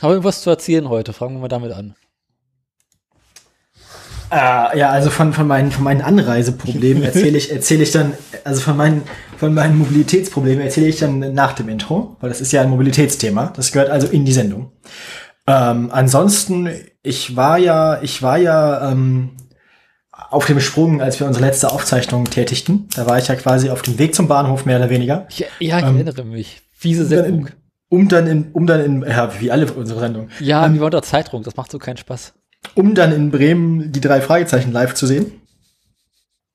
Habe irgendwas zu erzählen heute? Fangen wir mal damit an. Äh, ja, also von, von, meinen, von meinen Anreiseproblemen erzähle ich, erzähle ich dann, also von meinen, von meinen Mobilitätsproblemen erzähle ich dann nach dem Intro, weil das ist ja ein Mobilitätsthema. Das gehört also in die Sendung. Ähm, ansonsten, ich war ja, ich war ja ähm, auf dem Sprung, als wir unsere letzte Aufzeichnung tätigten. Da war ich ja quasi auf dem Weg zum Bahnhof, mehr oder weniger. Ich, ja, ich ähm, erinnere mich. Fiese Sendung. Um dann in, um dann in, ja, wie alle unsere Sendungen. Ja, ähm, wie war unter Zeitdruck, das macht so keinen Spaß. Um dann in Bremen die drei Fragezeichen live zu sehen.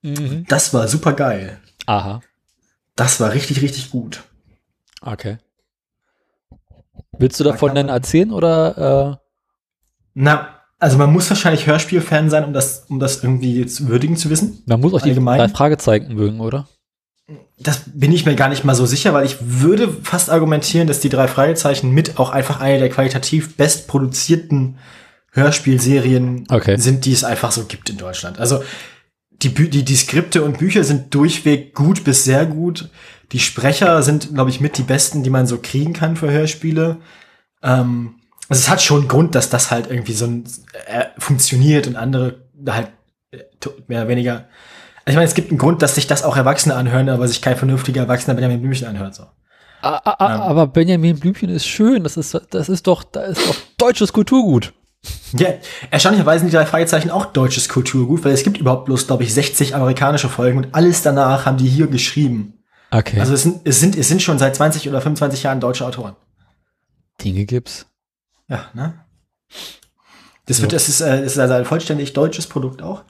Mhm. Das war super geil. Aha. Das war richtig, richtig gut. Okay. Willst du davon denn erzählen oder? Äh? Na, also man muss wahrscheinlich Hörspielfan sein, um das, um das irgendwie zu würdigen zu wissen. Man muss auch die drei Fragezeichen mögen, oder? Das bin ich mir gar nicht mal so sicher, weil ich würde fast argumentieren, dass die drei Fragezeichen mit auch einfach eine der qualitativ bestproduzierten Hörspielserien okay. sind, die es einfach so gibt in Deutschland. Also die, Bü die, die Skripte und Bücher sind durchweg gut bis sehr gut. Die Sprecher sind, glaube ich, mit die besten, die man so kriegen kann für Hörspiele. Ähm, also es hat schon Grund, dass das halt irgendwie so ein, äh, funktioniert und andere halt äh, mehr oder weniger. Also ich meine, es gibt einen Grund, dass sich das auch Erwachsene anhören, aber sich kein vernünftiger Erwachsener Benjamin Blümchen anhört. So. Ah, ah, ah, ähm. Aber Benjamin Blümchen ist schön. Das ist, das ist doch, da ist doch deutsches Kulturgut. Ja, erstaunlicherweise sind die drei Fragezeichen auch deutsches Kulturgut, weil es gibt überhaupt bloß, glaube ich, 60 amerikanische Folgen und alles danach haben die hier geschrieben. Okay. Also es sind, es sind, es sind schon seit 20 oder 25 Jahren deutsche Autoren. Dinge gibt's. Ja, ne? Das so. wird, das ist, äh, das ist also ein vollständig deutsches Produkt auch.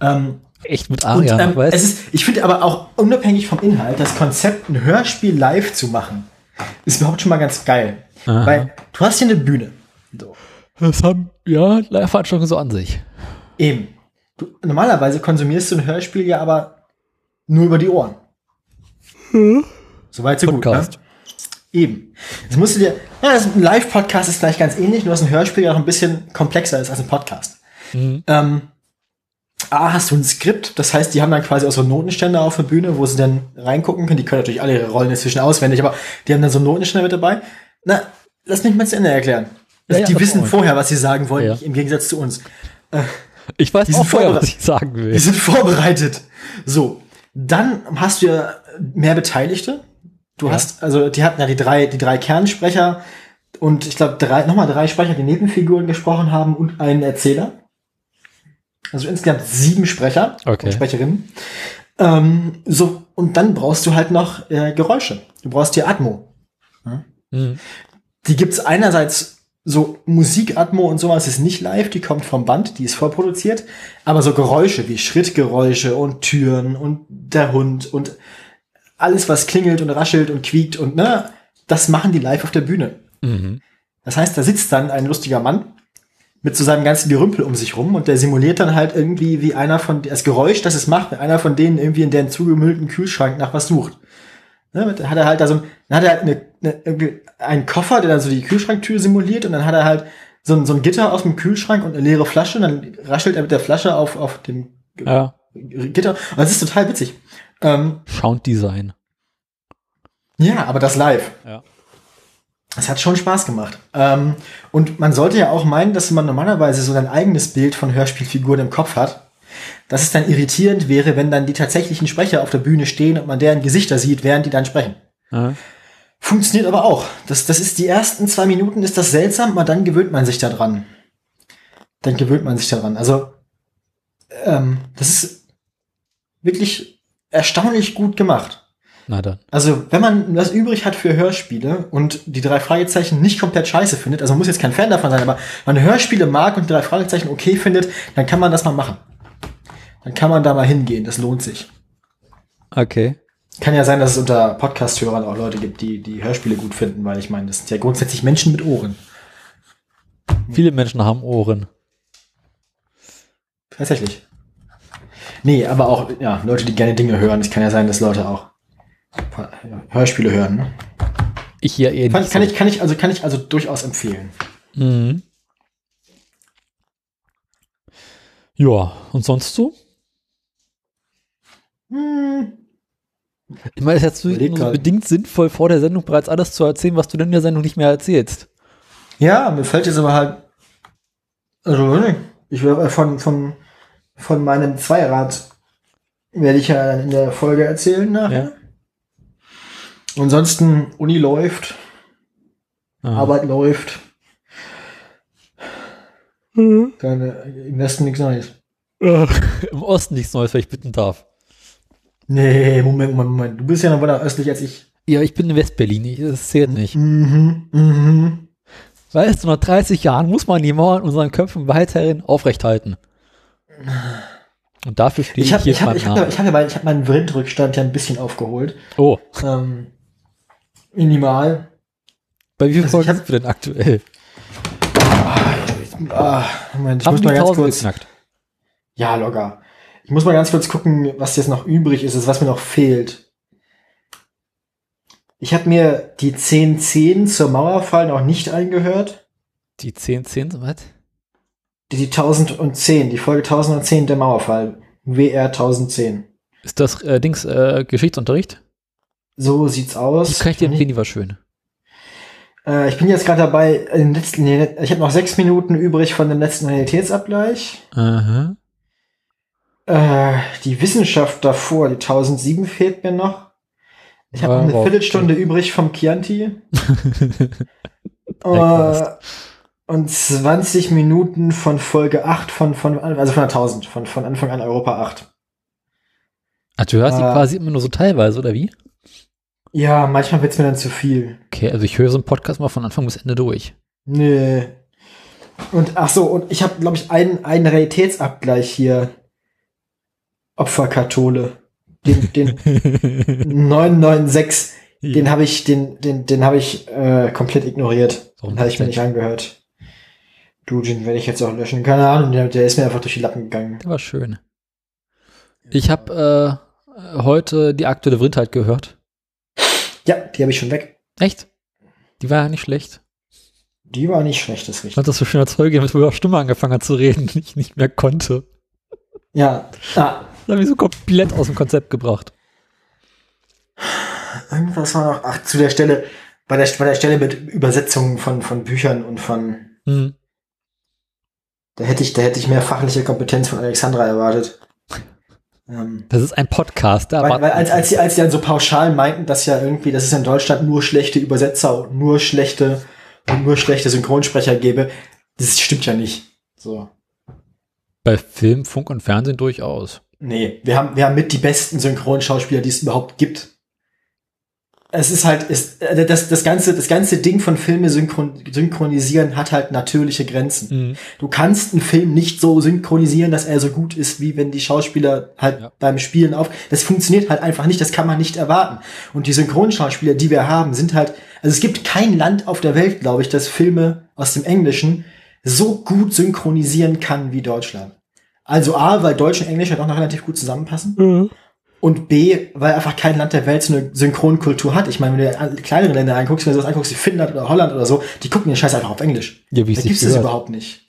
Ähm, Echt mit Aria, ähm, weißt? Es ist, ich finde aber auch unabhängig vom Inhalt, das Konzept, ein Hörspiel live zu machen, ist überhaupt schon mal ganz geil. Aha. Weil du hast hier eine Bühne. So. Das haben, ja, Live-Veranstaltungen so an sich. Eben. Du, normalerweise konsumierst du ein Hörspiel ja aber nur über die Ohren. Hm? Soweit so Podcast. gut. Ne? Eben. Das musst du dir, ja, ein Live-Podcast ist vielleicht ganz ähnlich, nur dass ein Hörspiel ja noch ein bisschen komplexer ist als ein Podcast. Mhm. Ähm, A, hast du ein Skript, das heißt, die haben dann quasi auch so Notenständer auf der Bühne, wo sie dann reingucken können. Die können natürlich alle ihre Rollen inzwischen auswendig, aber die haben dann so einen Notenständer mit dabei. Na, lass mich mal zu Ende erklären. Also ja, die wissen vorher, was sie sagen wollen, ja. im Gegensatz zu uns. Äh, ich weiß auch vorher, was ich sagen will. Die sind vorbereitet. So, dann hast du ja mehr Beteiligte. Du ja. hast, also die hatten ja die drei, die drei Kernsprecher und ich glaube drei, nochmal drei Sprecher, die Nebenfiguren gesprochen haben und einen Erzähler. Also insgesamt sieben Sprecher okay. und Sprecherinnen. Ähm, so, und dann brauchst du halt noch äh, Geräusche. Du brauchst die Atmo. Ja? Mhm. Die gibt's einerseits so Musikatmo und sowas ist nicht live, die kommt vom Band, die ist vorproduziert, aber so Geräusche wie Schrittgeräusche und Türen und der Hund und alles, was klingelt und raschelt und quiekt und ne, das machen die live auf der Bühne. Mhm. Das heißt, da sitzt dann ein lustiger Mann mit so seinem ganzen Gerümpel um sich rum und der simuliert dann halt irgendwie wie einer von, das Geräusch, das es macht, wenn einer von denen irgendwie in deren zugemüllten Kühlschrank nach was sucht. Ne, dann hat er halt da so, dann hat er halt eine, eine, einen Koffer, der dann so die Kühlschranktür simuliert und dann hat er halt so ein, so ein Gitter aus dem Kühlschrank und eine leere Flasche und dann raschelt er mit der Flasche auf, auf dem ja. Gitter. Und das ist total witzig. Ähm, Sounddesign. Ja, aber das live. Ja. Es hat schon Spaß gemacht. Ähm, und man sollte ja auch meinen, dass man normalerweise so ein eigenes Bild von Hörspielfiguren im Kopf hat. Dass es dann irritierend wäre, wenn dann die tatsächlichen Sprecher auf der Bühne stehen und man deren Gesichter sieht, während die dann sprechen. Ja. Funktioniert aber auch. Das, das ist die ersten zwei Minuten ist das seltsam, aber dann gewöhnt man sich daran. Dann gewöhnt man sich daran. Also, ähm, das ist wirklich erstaunlich gut gemacht. Na dann. Also, wenn man was übrig hat für Hörspiele und die drei Fragezeichen nicht komplett scheiße findet, also muss jetzt kein Fan davon sein, aber man Hörspiele mag und die drei Fragezeichen okay findet, dann kann man das mal machen. Dann kann man da mal hingehen, das lohnt sich. Okay. Kann ja sein, dass es unter Podcast-Hörern auch Leute gibt, die die Hörspiele gut finden, weil ich meine, das sind ja grundsätzlich Menschen mit Ohren. Viele Menschen haben Ohren. Tatsächlich. Nee, aber auch, ja, Leute, die gerne Dinge hören. Es kann ja sein, dass Leute auch Hörspiele hören. Ne? Ich ja eher kann, nicht. Kann, so. ich, kann, ich, also, kann ich also durchaus empfehlen. Mhm. Ja, und sonst so? Hm. Ich meine, es ist jetzt so bedingt sinnvoll, vor der Sendung bereits alles zu erzählen, was du denn in der Sendung nicht mehr erzählst. Ja, mir fällt jetzt aber halt, also ich werde von, von, von meinem Zweirad werde ich ja in der Folge erzählen nachher. Ja. Ansonsten, Uni läuft, Aha. Arbeit läuft. Mhm. Keine, Im Westen nichts Neues. Im Osten nichts Neues, wenn ich bitten darf. Nee, Moment, Moment, Moment. Du bist ja noch weiter östlich als ich. Ja, ich bin in Westberlin. Das zählt nicht. Mhm, mhm. Weißt du, nach 30 Jahren muss man die Mauer in unseren Köpfen weiterhin aufrechthalten. Und dafür stehe ich, ich hab, hier Ich habe ich hab, ich hab, ich hab, ich hab meinen Windrückstand ja ein bisschen aufgeholt. Oh. Ähm, minimal. Bei wie viel also Folgen sind wir denn aktuell? Ah, Moment, ich Haben muss mal ganz kurz. Geknackt? Ja, locker. Ich muss mal ganz kurz gucken, was jetzt noch übrig ist, was mir noch fehlt. Ich habe mir die 1010 zur Mauerfall noch nicht eingehört. Die 1010, was? Die, die 1010, die Folge 1010 der Mauerfall. WR 1010. Ist das äh, Dings äh, Geschichtsunterricht? So sieht's aus. Die kann ich dir empfehlen, die war schön. Äh, ich bin jetzt gerade dabei, letzten, ich habe noch sechs Minuten übrig von dem letzten Realitätsabgleich. Aha. Äh, die Wissenschaft davor, die 1007 fehlt mir noch. Ich habe eine Viertelstunde übrig vom Chianti. uh, und 20 Minuten von Folge 8 von, von also von der 1000, von, von Anfang an Europa 8. Ach, du hörst uh, die äh. quasi immer nur so teilweise, oder wie? Ja, manchmal wird's mir dann zu viel. Okay, also ich höre so einen Podcast mal von Anfang bis Ende durch. Nee. Und ach so, und ich habe, glaube ich, einen, einen Realitätsabgleich hier. Opferkathole den, den 996, ja. den habe ich, den, den, den habe ich äh, komplett ignoriert. Warum den habe ich mir nicht angehört. Du, den werde ich jetzt auch löschen. Keine Ahnung, der, der ist mir einfach durch die Lappen gegangen. Der war schön. Ich habe äh, heute die aktuelle Vrindheit gehört. Ja, die habe ich schon weg. Echt? Die war ja nicht schlecht. Die war nicht schlecht, das ist richtig. Hat das so schön als Folge, mit wo er Stimme angefangen hat zu reden, die ich nicht mehr konnte. Ja, ah, das habe ich so komplett aus dem Konzept gebracht. Irgendwas war noch, ach, zu der Stelle, bei der, bei der Stelle mit Übersetzungen von, von Büchern und von, mhm. da hätte ich, da hätte ich mehr fachliche Kompetenz von Alexandra erwartet. Ähm, das ist ein Podcast, da weil, weil als, als, sie, als sie dann so pauschal meinten, dass ja irgendwie, dass es in Deutschland nur schlechte Übersetzer und nur schlechte und nur schlechte Synchronsprecher gäbe, das stimmt ja nicht. So. Bei Film, Funk und Fernsehen durchaus. Nee, wir haben, wir haben mit die besten Synchronschauspieler, die es überhaupt gibt. Es ist halt, ist, äh, das, das, ganze, das ganze Ding von Filme synchron, synchronisieren hat halt natürliche Grenzen. Mhm. Du kannst einen Film nicht so synchronisieren, dass er so gut ist, wie wenn die Schauspieler halt ja. beim Spielen auf. Das funktioniert halt einfach nicht, das kann man nicht erwarten. Und die Synchronschauspieler, die wir haben, sind halt, also es gibt kein Land auf der Welt, glaube ich, das Filme aus dem Englischen so gut synchronisieren kann wie Deutschland. Also A, weil Deutsch und Englisch halt auch noch relativ gut zusammenpassen. Mhm. Und B, weil einfach kein Land der Welt so eine Synchronkultur hat. Ich meine, wenn du kleinere Länder anguckst, wenn du das anguckst, wie Finnland oder Holland oder so, die gucken den Scheiß einfach auf Englisch. Ja, wie da gibt's das überhaupt nicht.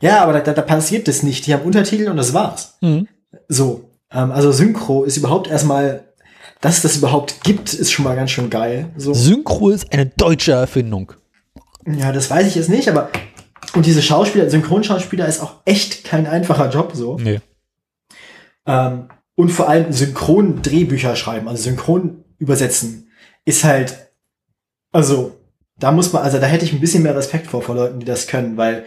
Ja, aber da, da passiert das nicht. Die haben Untertitel und das war's. Mhm. So. Ähm, also Synchro ist überhaupt erstmal, dass es das überhaupt gibt, ist schon mal ganz schön geil. So. Synchro ist eine deutsche Erfindung. Ja, das weiß ich jetzt nicht, aber und diese Schauspieler, Synchronschauspieler ist auch echt kein einfacher Job so. Nee. Ähm, und vor allem Synchron-Drehbücher schreiben, also Synchron übersetzen, ist halt, also, da muss man, also da hätte ich ein bisschen mehr Respekt vor, vor Leuten, die das können, weil,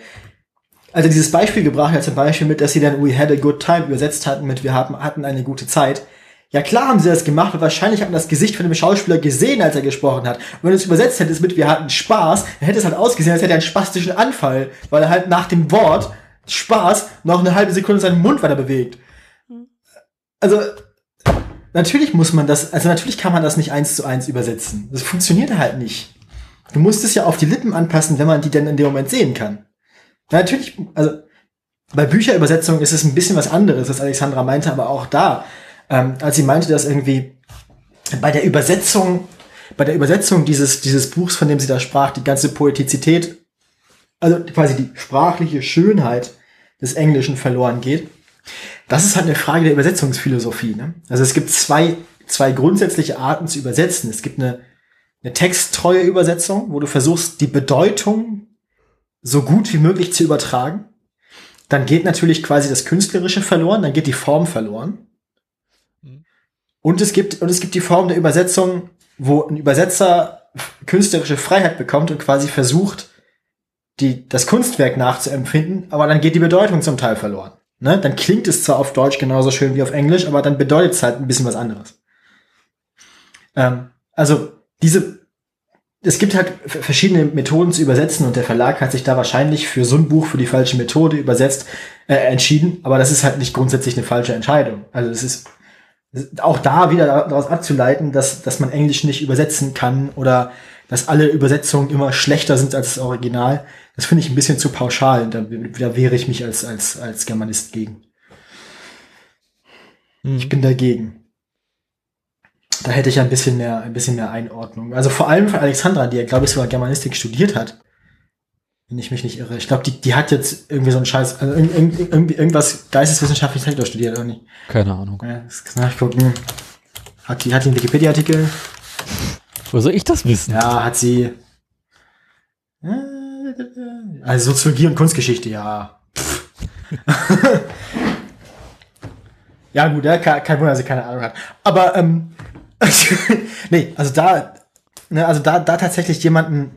also dieses Beispiel gebracht hat zum Beispiel mit, dass sie dann We had a good time übersetzt hatten mit Wir haben, hatten eine gute Zeit. Ja klar haben sie das gemacht, weil wahrscheinlich hat man das Gesicht von dem Schauspieler gesehen, als er gesprochen hat. Und wenn du es übersetzt hättest mit wir hatten Spaß, dann hätte es halt ausgesehen, als hätte er einen spastischen Anfall, weil er halt nach dem Wort Spaß noch eine halbe Sekunde seinen Mund weiter bewegt. Also, natürlich muss man das, also natürlich kann man das nicht eins zu eins übersetzen. Das funktioniert halt nicht. Du musst es ja auf die Lippen anpassen, wenn man die denn in dem Moment sehen kann. Natürlich, also bei Bücherübersetzungen ist es ein bisschen was anderes, was Alexandra meinte, aber auch da ähm, als sie meinte, dass irgendwie bei der Übersetzung, bei der Übersetzung dieses, dieses Buchs, von dem sie da sprach, die ganze Poetizität, also quasi die sprachliche Schönheit des Englischen verloren geht. Das ist halt eine Frage der Übersetzungsphilosophie. Ne? Also es gibt zwei, zwei grundsätzliche Arten zu übersetzen. Es gibt eine, eine texttreue Übersetzung, wo du versuchst, die Bedeutung so gut wie möglich zu übertragen. Dann geht natürlich quasi das Künstlerische verloren, dann geht die Form verloren. Und es gibt, und es gibt die Form der Übersetzung, wo ein Übersetzer künstlerische Freiheit bekommt und quasi versucht, die, das Kunstwerk nachzuempfinden, aber dann geht die Bedeutung zum Teil verloren. Ne? Dann klingt es zwar auf Deutsch genauso schön wie auf Englisch, aber dann bedeutet es halt ein bisschen was anderes. Ähm, also diese, es gibt halt verschiedene Methoden zu übersetzen und der Verlag hat sich da wahrscheinlich für so ein Buch für die falsche Methode übersetzt, äh, entschieden, aber das ist halt nicht grundsätzlich eine falsche Entscheidung. Also es ist auch da wieder daraus abzuleiten, dass, dass man Englisch nicht übersetzen kann oder dass alle Übersetzungen immer schlechter sind als das Original. Das finde ich ein bisschen zu pauschal. Da, da wehre ich mich als, als, als Germanist gegen. Hm. Ich bin dagegen. Da hätte ich ein bisschen mehr, ein bisschen mehr Einordnung. Also vor allem von Alexandra, die ja, glaube ich, sogar Germanistik studiert hat. Wenn ich mich nicht irre. Ich glaube, die, die hat jetzt irgendwie so einen Scheiß, also irgendwie, irgendwas geisteswissenschaftliches studiert, oder nicht? Keine Ahnung. Ja, das kann nachgucken. Hat die, hat die einen Wikipedia-Artikel? Wo soll ich das wissen? Ja, hat sie. Also Soziologie und Kunstgeschichte, ja. ja, gut, ja, kein Wunder, dass sie keine Ahnung hat. Aber, ähm, nee, also da, ne, also da, da tatsächlich jemanden,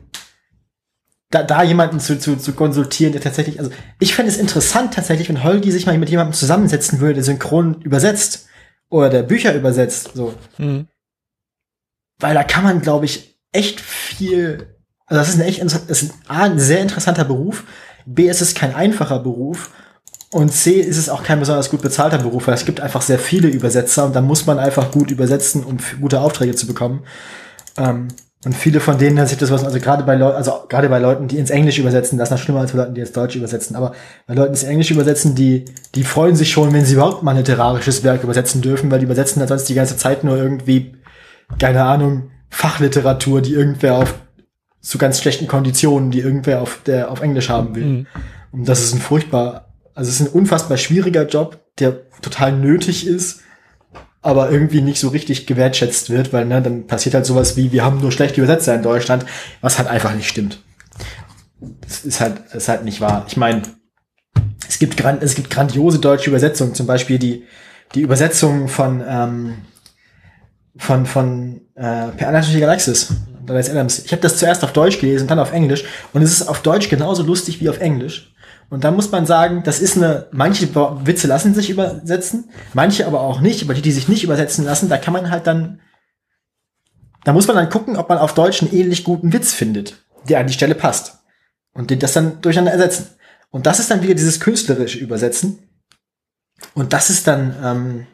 da, da jemanden zu, zu, zu konsultieren, der tatsächlich, also ich fände es interessant tatsächlich, wenn Holgi sich mal mit jemandem zusammensetzen würde, der synchron übersetzt oder der Bücher übersetzt, so. Mhm. Weil da kann man, glaube ich, echt viel. Also das ist ein echt das ist ein, A, ein sehr interessanter Beruf. B ist es kein einfacher Beruf. Und C ist es auch kein besonders gut bezahlter Beruf, weil es gibt einfach sehr viele Übersetzer und da muss man einfach gut übersetzen, um gute Aufträge zu bekommen. Ähm, und viele von denen, das das was, also gerade bei Leuten, also gerade bei Leuten, die ins Englische übersetzen, das ist noch schlimmer als bei Leuten, die ins Deutsche übersetzen, aber bei Leuten, die ins Englische übersetzen, die, die freuen sich schon, wenn sie überhaupt mal ein literarisches Werk übersetzen dürfen, weil die übersetzen dann sonst die ganze Zeit nur irgendwie keine Ahnung, Fachliteratur, die irgendwer auf zu ganz schlechten Konditionen, die irgendwer auf der auf Englisch haben will. Mhm. Und das ist ein furchtbar, also es ist ein unfassbar schwieriger Job, der total nötig ist, aber irgendwie nicht so richtig gewertschätzt wird, weil ne, dann passiert halt sowas wie, wir haben nur schlechte Übersetzer in Deutschland, was halt einfach nicht stimmt. Das ist halt, das ist halt nicht wahr. Ich meine, es gibt, es gibt grandiose deutsche Übersetzungen, zum Beispiel die, die Übersetzung von ähm, von, von äh, Per die Galaxis. Douglas Adams. Ich habe das zuerst auf Deutsch gelesen, dann auf Englisch. Und es ist auf Deutsch genauso lustig wie auf Englisch. Und da muss man sagen, das ist eine, manche Witze lassen sich übersetzen, manche aber auch nicht. Aber die, die sich nicht übersetzen lassen, da kann man halt dann, da muss man dann gucken, ob man auf Deutsch einen ähnlich guten Witz findet, der an die Stelle passt. Und den das dann durcheinander ersetzen. Und das ist dann wieder dieses künstlerische Übersetzen. Und das ist dann, ähm,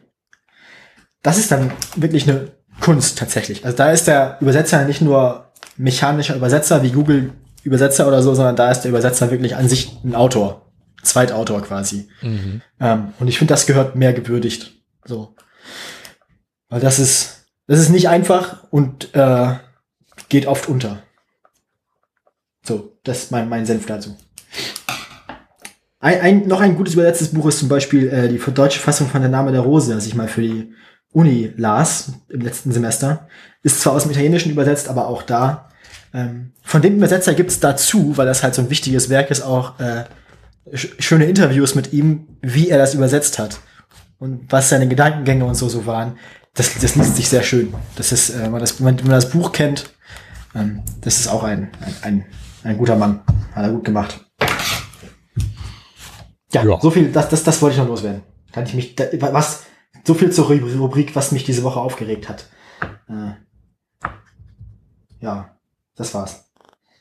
das ist dann wirklich eine Kunst tatsächlich. Also da ist der Übersetzer nicht nur mechanischer Übersetzer wie Google Übersetzer oder so, sondern da ist der Übersetzer wirklich an sich ein Autor, Zweitautor quasi. Mhm. Ähm, und ich finde, das gehört mehr gewürdigt. So, weil das ist das ist nicht einfach und äh, geht oft unter. So, das ist mein, mein Senf dazu. Ein, ein, noch ein gutes übersetztes Buch ist zum Beispiel äh, die deutsche Fassung von Der Name der Rose, das ich mal für die Uni las im letzten Semester. Ist zwar aus dem Italienischen übersetzt, aber auch da. Ähm, von dem Übersetzer gibt's dazu, weil das halt so ein wichtiges Werk ist, auch äh, schöne Interviews mit ihm, wie er das übersetzt hat und was seine Gedankengänge und so so waren. Das, das liest sich sehr schön. Das ist, äh, wenn, man das, wenn man das Buch kennt, ähm, das ist auch ein, ein, ein, ein guter Mann. Hat er gut gemacht. Ja, ja, so viel, das, das, das wollte ich noch loswerden. Kann ich mich, was, so viel zur Rubrik, was mich diese Woche aufgeregt hat. Äh, ja, das war's.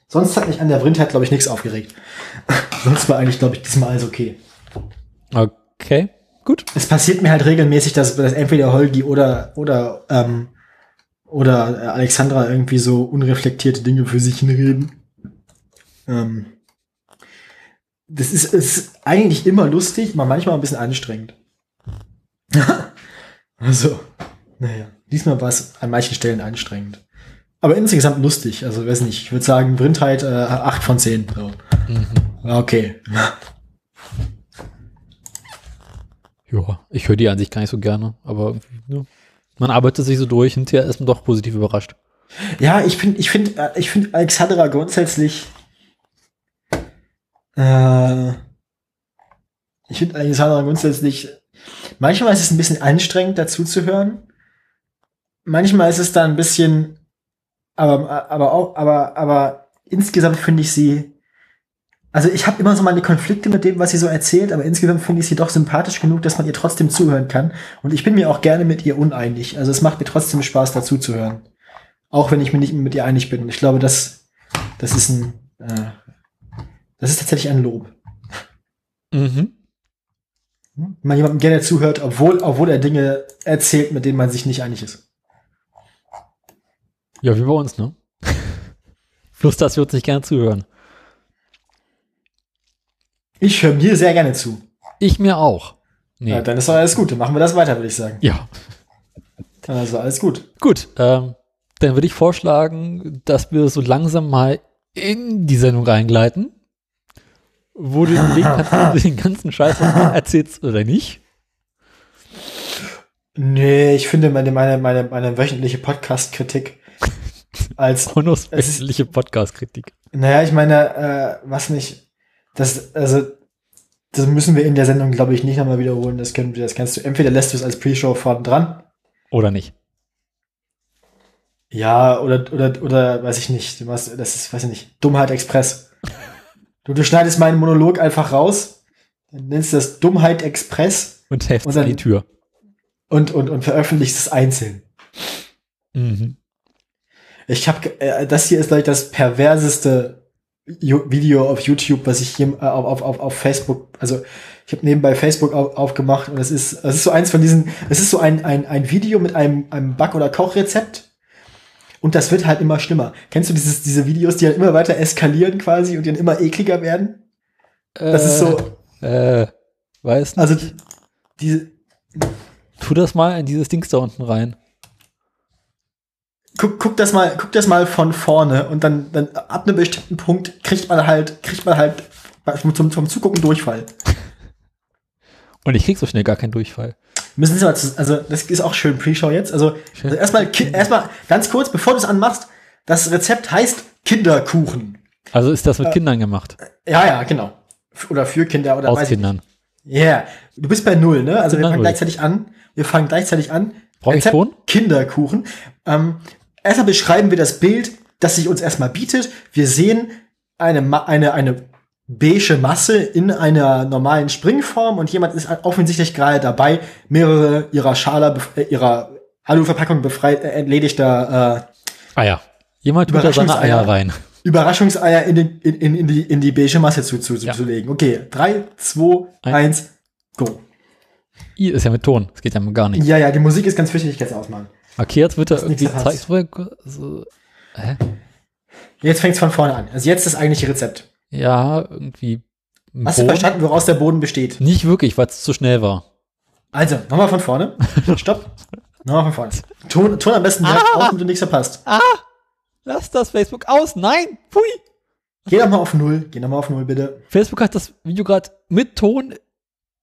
Sonst hat mich an der Vrindheit, glaube ich, nichts aufgeregt. Sonst war eigentlich, glaube ich, diesmal alles okay. Okay, gut. Es passiert mir halt regelmäßig, dass, dass entweder Holgi oder, oder, ähm, oder Alexandra irgendwie so unreflektierte Dinge für sich hinreden. Ähm, das ist, ist eigentlich immer lustig, aber manchmal ein bisschen anstrengend. also, naja, diesmal war es an manchen Stellen anstrengend. Aber insgesamt lustig. Also, weiß nicht, ich würde sagen, Brindheit äh, 8 von 10. So. Mhm. Okay. Ja, ich höre die an sich gar nicht so gerne, aber ja, man arbeitet sich so durch, hinterher ist man doch positiv überrascht. Ja, ich finde, ich finde, äh, ich finde Alexandra grundsätzlich Äh, ich finde Alexander grundsätzlich, manchmal ist es ein bisschen anstrengend dazu zu hören. Manchmal ist es dann ein bisschen, aber, aber auch, aber, aber insgesamt finde ich sie, also ich habe immer so meine Konflikte mit dem, was sie so erzählt, aber insgesamt finde ich sie doch sympathisch genug, dass man ihr trotzdem zuhören kann. Und ich bin mir auch gerne mit ihr uneinig. Also es macht mir trotzdem Spaß, dazu zu hören. Auch wenn ich mir nicht mit ihr einig bin. Ich glaube, das, das ist ein, äh, das ist tatsächlich ein Lob. Mhm. Wenn man jemandem gerne zuhört, obwohl, obwohl er Dinge erzählt, mit denen man sich nicht einig ist. Ja, wie bei uns, ne? Plus, das wird sich gerne zuhören. Ich höre mir sehr gerne zu. Ich mir auch. Nee. Ja, dann ist doch alles gut. Dann machen wir das weiter, würde ich sagen. Ja. Also alles gut. Gut, ähm, dann würde ich vorschlagen, dass wir so langsam mal in die Sendung reingleiten wo du den kannst, den ganzen Scheiß erzählst oder nicht. Nee, ich finde meine, meine, meine, meine wöchentliche Podcast-Kritik als wöchentliche Podcast-Kritik. Naja, ich meine, äh, was nicht, das, also, das müssen wir in der Sendung, glaube ich, nicht nochmal wiederholen. Das, können das kannst du, entweder lässt du es als Pre-Show vorne dran. Oder nicht. Ja, oder, oder, oder, weiß ich nicht. Du machst, das ist, weiß ich nicht, Dummheit Express. Du, du schneidest meinen Monolog einfach raus, dann nennst du das Dummheit Express. Und heftest an die Tür. Und, und, und veröffentlichst es einzeln. Mhm. Ich habe, äh, das hier ist, glaube ich, das perverseste Video auf YouTube, was ich hier äh, auf, auf, auf Facebook, also ich habe nebenbei Facebook auf, aufgemacht und es ist, es ist so eins von diesen, es ist so ein, ein, ein Video mit einem, einem Back- oder Kochrezept und das wird halt immer schlimmer. Kennst du dieses, diese Videos, die dann immer weiter eskalieren quasi und die dann immer ekliger werden? Das ist so. Äh, äh weiß nicht. Also, diese. Tu das mal in dieses Dings da unten rein. Guck, guck das mal, guck das mal von vorne und dann, dann ab einem bestimmten Punkt kriegt man halt, kriegt man halt zum, zum Zugucken Durchfall. Und ich krieg so schnell gar keinen Durchfall. Müssen Sie mal, also das ist auch schön Pre-Show jetzt. Also, also erstmal, erstmal ganz kurz, bevor du es anmachst, das Rezept heißt Kinderkuchen. Also ist das mit äh, Kindern gemacht? Ja, ja, genau. Oder für Kinder oder Aus Kindern. Ja, yeah. du bist bei null, ne? Also wir fangen gleichzeitig an. Wir fangen gleichzeitig an. Brauche ich Ton? Kinderkuchen. Ähm, erstmal beschreiben wir das Bild, das sich uns erstmal bietet. Wir sehen eine, eine, eine beige Masse in einer normalen Springform und jemand ist offensichtlich gerade dabei, mehrere ihrer Schale, äh, ihrer Aluverpackung befreit, äh, entledigter äh, Eier. Jemand tut da seine Eier rein. Überraschungseier in, den, in, in, in, die, in die beige Masse zu, zu, ja. zu legen. Okay, drei, zwei, Ein. eins, go. I ist ja mit Ton, das geht ja gar nicht. Ja, ja, die Musik ist ganz wichtig, ich kann es ausmachen. Okay, jetzt wird er irgendwie zeigt. So, hä? Jetzt fängt es von vorne an. Also jetzt das eigentliche Rezept. Ja, irgendwie. Hast Boden? du verstanden, woraus der Boden besteht? Nicht wirklich, weil es zu schnell war. Also, nochmal von vorne. Stopp. Nochmal von vorne. Ton, Ton am besten direkt ah, aus, damit du nichts verpasst. Ah! Lass das Facebook aus. Nein! Pui! Geh doch mal auf Null. Geh doch mal auf Null, bitte. Facebook hat das Video gerade mit Ton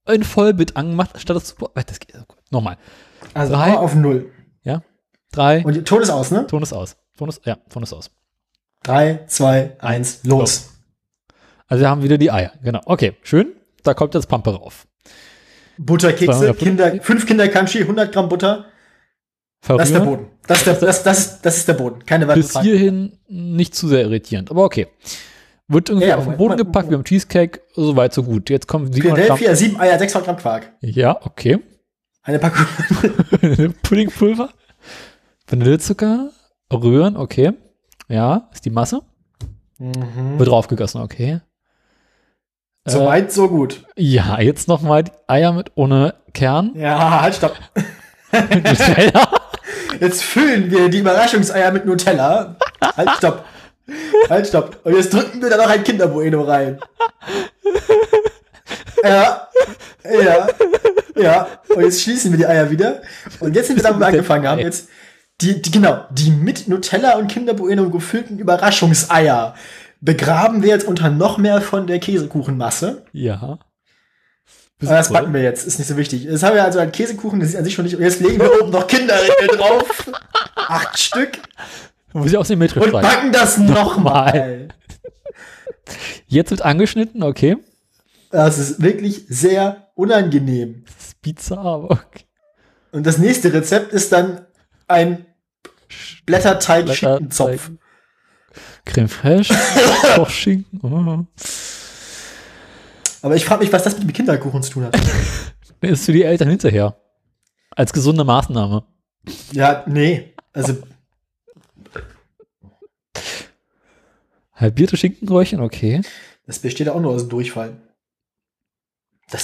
in Vollbit angemacht, statt das zu. Das geht. Nochmal. Also Drei. auf Null. Ja. Drei. Und Ton ist aus, ne? Ton ist aus. Ton ist, ja, Ton ist aus. Drei, zwei, eins, los. los. Also wir haben wieder die Eier. Genau. Okay, schön. Da kommt jetzt Pampe rauf. Butterkekse, Kinder, fünf Kinder Kanchi, 100 Gramm Butter. Verrühren. Das ist der Boden. Das ist der, das, das, das ist der Boden. Keine weitere Bis Frage. hierhin nicht zu sehr irritierend, aber okay. Wird irgendwie ja, auf den Boden man, gepackt, wir haben Cheesecake, so weit, so gut. Jetzt kommen 700 Philadelphia, Gramm. 7 Eier, 600 Gramm Quark. Ja, okay. Eine Packung. Puddingpulver. Vanillezucker. Rühren, okay. Ja, ist die Masse. Mhm. Wird draufgegossen, okay. So äh, weit, so gut. Ja, jetzt noch mal die Eier mit ohne Kern. Ja, halt, stopp. mit Nutella. Jetzt füllen wir die Überraschungseier mit Nutella. Halt, stopp. Halt, stopp. Und jetzt drücken wir da noch ein Kinderbueno rein. Ja, ja, ja. Und jetzt schließen wir die Eier wieder. Und jetzt sind wir da, wo wir angefangen haben. Jetzt die, die, genau, die mit Nutella und Kinderbueno gefüllten Überraschungseier begraben wir jetzt unter noch mehr von der Käsekuchenmasse. Ja. Aber das backen wir jetzt, ist nicht so wichtig. Jetzt haben wir also einen Käsekuchen, das ist an sich schon nicht. Und jetzt legen wir oben noch Kinderriegel drauf. Acht Stück. Muss ich auch den Metro Und backen das nochmal. Jetzt wird angeschnitten, okay. Das ist wirklich sehr unangenehm. Das ist bizarr, aber okay. Und das nächste Rezept ist dann ein Blätterteig-Schinkenzopf. Creme fraiche, Kochschinken. Oh. Aber ich frage mich, was das mit dem Kinderkuchen zu tun hat. Ist für die Eltern hinterher. Als gesunde Maßnahme. Ja, nee. Also. Halbierte Schinkenröhrchen, okay. Das besteht auch nur aus Durchfall.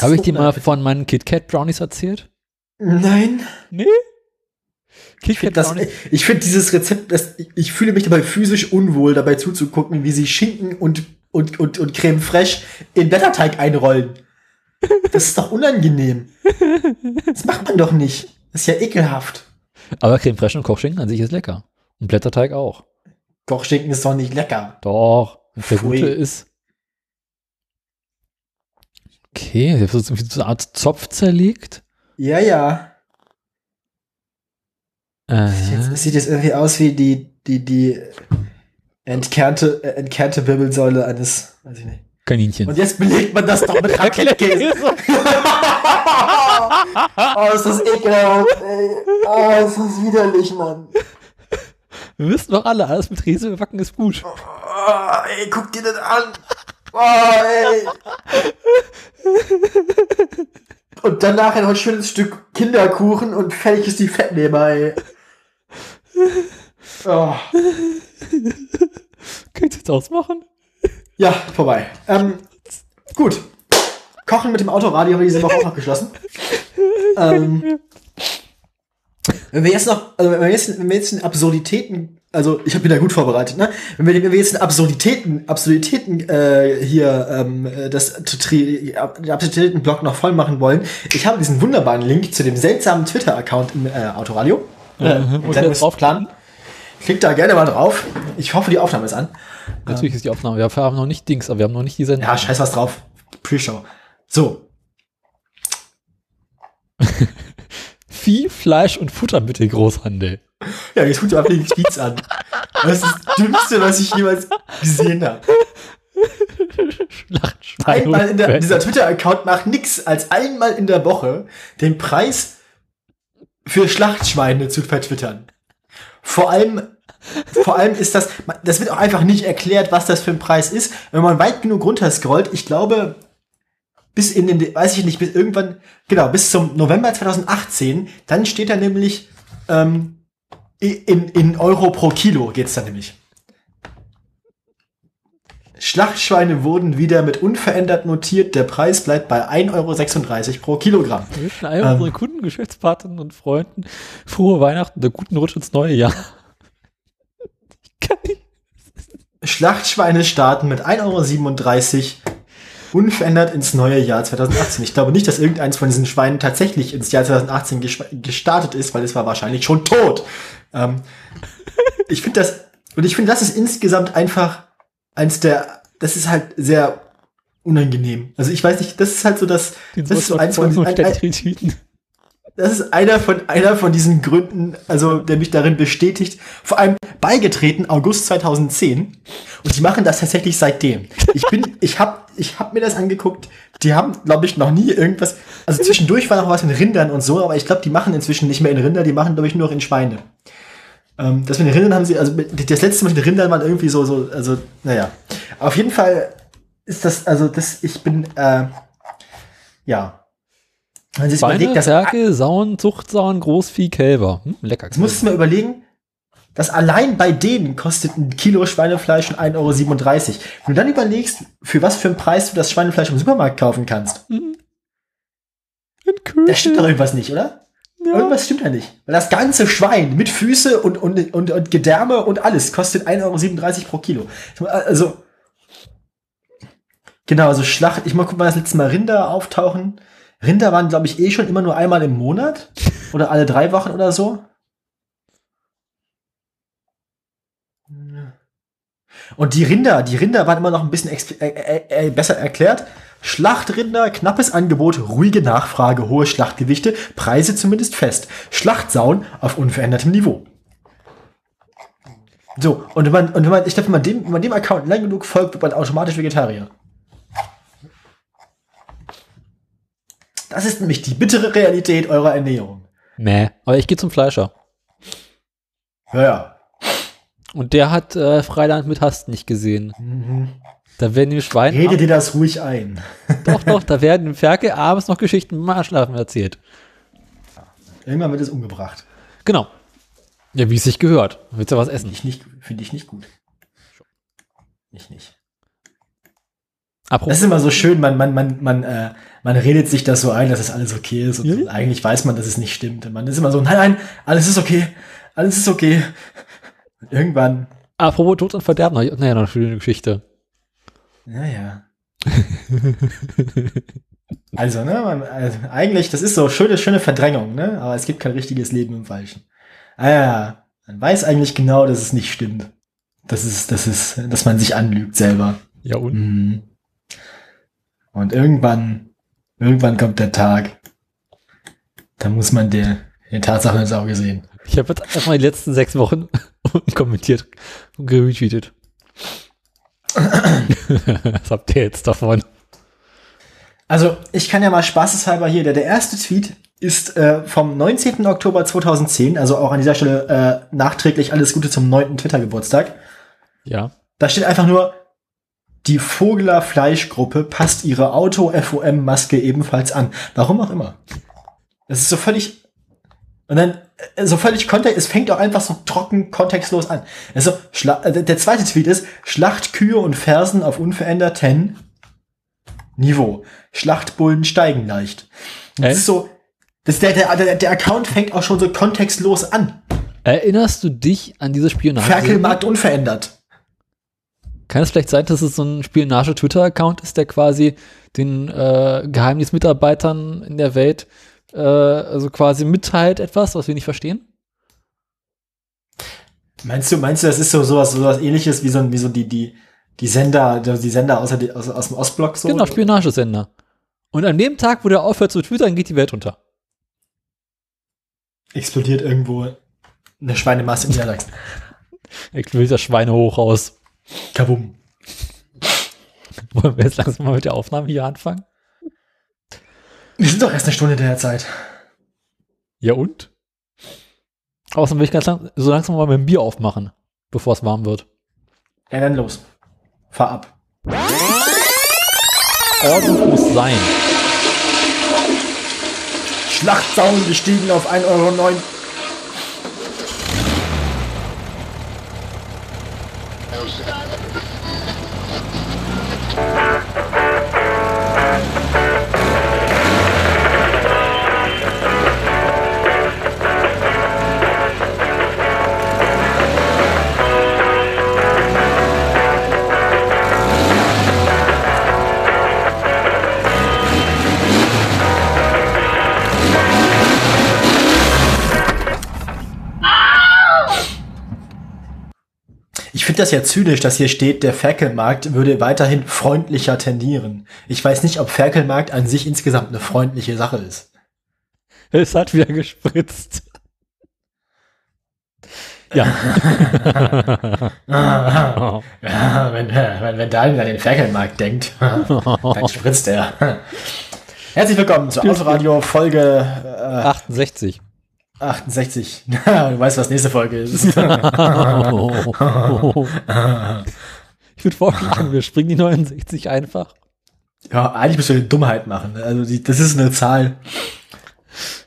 Habe ich dir mal von meinen KitKat Brownies erzählt? Nein. Nee? Ich finde find dieses Rezept, das, ich fühle mich dabei physisch unwohl, dabei zuzugucken, wie sie Schinken und, und, und, und Creme fraiche in Blätterteig einrollen. Das ist doch unangenehm. Das macht man doch nicht. Das ist ja ekelhaft. Aber Creme fraiche und Kochschinken an sich ist lecker. Und Blätterteig auch. Kochschinken ist doch nicht lecker. Doch. Wenn der gute ist. Okay, so eine Art Zopf zerlegt. Ja, ja. Das sieht, jetzt, das sieht jetzt irgendwie aus wie die, die, die entkernte, äh, entkernte Wirbelsäule eines, weiß ich nicht. Kaninchen. Und jetzt belegt man das doch mit Raclette-Käse. oh, ist das ekelhaft, ey. Oh, ist das widerlich, Mann. Wir wissen doch alle, alles mit Riese backen ist gut. Oh, ey, guck dir das an. Oh, ey. Und danach ein schönes Stück Kinderkuchen und fertig ist die Fettleber, ey. Oh. Könnt ihr jetzt ausmachen? Ja, vorbei. Ähm, gut. Kochen mit dem Autoradio haben wir diese Woche auch abgeschlossen. ähm, wenn wir jetzt noch, also wenn wir jetzt, wenn wir jetzt in Absurditäten, also ich habe wieder gut vorbereitet, ne? Wenn wir, wenn wir jetzt in Absurditäten, Absurditäten äh, hier ähm, das den Absurditäten-Blog noch voll machen wollen, ich habe diesen wunderbaren Link zu dem seltsamen Twitter-Account im äh, Autoradio. Äh. Muss jetzt draufplanen. Klickt da gerne mal drauf. Ich hoffe, die Aufnahme ist an. Natürlich ist die Aufnahme. Wir haben noch nicht Dings, aber wir haben noch nicht die Sendung. Ja, scheiß was drauf. Pre-Show. So. Vieh, Fleisch und Futtermittel Großhandel. Ja, jetzt guckt ihr mal den Tweets an. Das ist das Dümmste, was ich jemals gesehen habe. Einmal in der, dieser Twitter-Account macht nix als einmal in der Woche den Preis für Schlachtschweine zu vertwittern. Vor allem, vor allem ist das, das wird auch einfach nicht erklärt, was das für ein Preis ist. Wenn man weit genug runterscrollt, ich glaube, bis in den, weiß ich nicht, bis irgendwann, genau, bis zum November 2018, dann steht da nämlich, ähm, in, in Euro pro Kilo geht's da nämlich. Schlachtschweine wurden wieder mit unverändert notiert. Der Preis bleibt bei 1,36 Euro pro Kilogramm. Wir wünschen all ähm, unsere Kunden, Geschäftspartnern und Freunden frohe Weihnachten und einen guten Rutsch ins neue Jahr. Schlachtschweine starten mit 1,37 Euro unverändert ins neue Jahr 2018. Ich glaube nicht, dass irgendeins von diesen Schweinen tatsächlich ins Jahr 2018 gestartet ist, weil es war wahrscheinlich schon tot. Ähm, ich finde das, und ich finde, das ist insgesamt einfach eins der, das ist halt sehr unangenehm. Also ich weiß nicht, das ist halt so das, das ist so eins von ein, das ist einer von, einer von diesen Gründen, also der mich darin bestätigt. Vor allem beigetreten August 2010 und die machen das tatsächlich seitdem. Ich bin, ich hab, ich hab mir das angeguckt. Die haben, glaube ich, noch nie irgendwas. Also zwischendurch war noch was in Rindern und so, aber ich glaube, die machen inzwischen nicht mehr in Rinder, die machen, glaube ich, nur noch in Schweine. Ähm, das mit den Rindern haben sie, also das letzte Mal mit den Rindern war irgendwie so, so, also, naja. Auf jeden Fall ist das, also das, ich bin, äh, ja. Wenn sich überlegt, dass Zerke, Sauen, Zuchtsauen, Großvieh, Kälber. Hm, lecker. Jetzt musst du mal überlegen, dass allein bei denen kostet ein Kilo Schweinefleisch 1,37 Euro. Wenn du dann überlegst, für was für einen Preis du das Schweinefleisch im Supermarkt kaufen kannst. Mhm. Da stimmt doch irgendwas nicht, oder? Ja. Irgendwas stimmt da nicht. Weil das ganze Schwein mit Füße und, und, und, und Gedärme und alles kostet 1,37 Euro pro Kilo. Also, genau, also Schlacht, ich mal gucken, wann das letzte Mal Rinder auftauchen. Rinder waren, glaube ich, eh schon immer nur einmal im Monat oder alle drei Wochen oder so. Und die Rinder, die Rinder waren immer noch ein bisschen äh, äh, äh, besser erklärt. Schlachtrinder, knappes Angebot, ruhige Nachfrage, hohe Schlachtgewichte, Preise zumindest fest. Schlachtsauen auf unverändertem Niveau. So, und wenn man, und wenn man, ich glaube, wenn man dem, wenn man dem Account lang genug folgt, wird man automatisch Vegetarier. Das ist nämlich die bittere Realität eurer Ernährung. Nee, aber ich gehe zum Fleischer. Ja, ja. Und der hat äh, Freiland mit Hast nicht gesehen. Mhm. Da werden die Schweine. Rede dir das ruhig ein. Doch, doch, da werden im Ferkel abends noch Geschichten beim Einschlafen erzählt. Irgendwann wird es umgebracht. Genau. Ja, wie es sich gehört. Willst du was essen? Finde ich nicht, finde ich nicht gut. Ich nicht. Apropos, Das ist immer so schön, man, man, man, man, äh, man redet sich das so ein, dass das alles okay ist. Und Ja. eigentlich weiß man, dass es nicht stimmt. Und man ist immer so, nein, nein, alles ist okay. Alles ist okay. Irgendwann, apropos Tod und Verderben. Naja, noch eine schöne Geschichte. naja. Also, ne, man, also eigentlich, das ist so schöne, schöne Verdrängung, ne? Aber es gibt kein richtiges Leben im Falschen. Ah ja, man weiß eigentlich genau, dass es nicht stimmt. Das ist, das ist, dass man sich anlügt selber. Ja, und? Mhm. Und irgendwann, irgendwann kommt der Tag, da muss man der, den Tatsachen ins Auge sehen. Ich habe jetzt einfach mal die letzten sechs Wochen kommentiert und geretweetet. Was habt ihr jetzt davon? Also, ich kann ja mal spaßeshalber hier, der, der erste Tweet ist äh, vom 19. Oktober 2010, also auch an dieser Stelle äh, nachträglich alles Gute zum 9. Twitter-Geburtstag. Ja. Da steht einfach nur, die Vogler Fleischgruppe passt ihre Auto-FOM-Maske ebenfalls an. Warum auch immer. Das ist so völlig, und dann, äh, so völlig kontext, es fängt auch einfach so trocken, kontextlos an. Also, äh, der zweite Tweet ist, Schlachtkühe und Fersen auf unveränderten Niveau. Schlachtbullen steigen leicht. Und? Das ist so, das, der, der, der, der Account fängt auch schon so kontextlos an. Erinnerst du dich an diese Spionage? Ferkelmarkt unverändert. Kann es vielleicht sein, dass es so ein Spionage-Twitter-Account ist, der quasi den äh, Geheimdienstmitarbeitern in der Welt äh, also quasi mitteilt etwas, was wir nicht verstehen? Meinst du, meinst du, das ist so sowas, sowas ähnliches wie so, wie so die, die, die Sender, die Sender die, aus, aus dem Ostblock so? Genau, Spionagesender. Und an dem Tag, wo der aufhört zu twittern, geht die Welt unter. Explodiert irgendwo eine Schweinemasse in Niedersachsen. Explodiert das Schweinehoch raus. Kabum. Wollen wir jetzt langsam mal mit der Aufnahme hier anfangen? Wir sind doch erst eine Stunde der Zeit. Ja und? Außerdem will ich ganz lang, so langsam mal mein Bier aufmachen, bevor es warm wird. Ja, dann los. Fahr ab. Ordnung muss sein. Schlachtzaun gestiegen auf 1,09 Euro. Ich finde das ja zynisch, dass hier steht, der Ferkelmarkt würde weiterhin freundlicher tendieren. Ich weiß nicht, ob Ferkelmarkt an sich insgesamt eine freundliche Sache ist. Es hat wieder gespritzt. Ja. Ja, wenn, wenn, wenn Daniel an den Ferkelmarkt denkt, dann spritzt er. Herzlich willkommen zur Autoradio Folge 68. äh, 68. du weißt, was nächste Folge ist. Ich würde vorschlagen, wir springen die 69 einfach. ja, eigentlich müsst du eine Dummheit machen. Also die, das ist eine Zahl.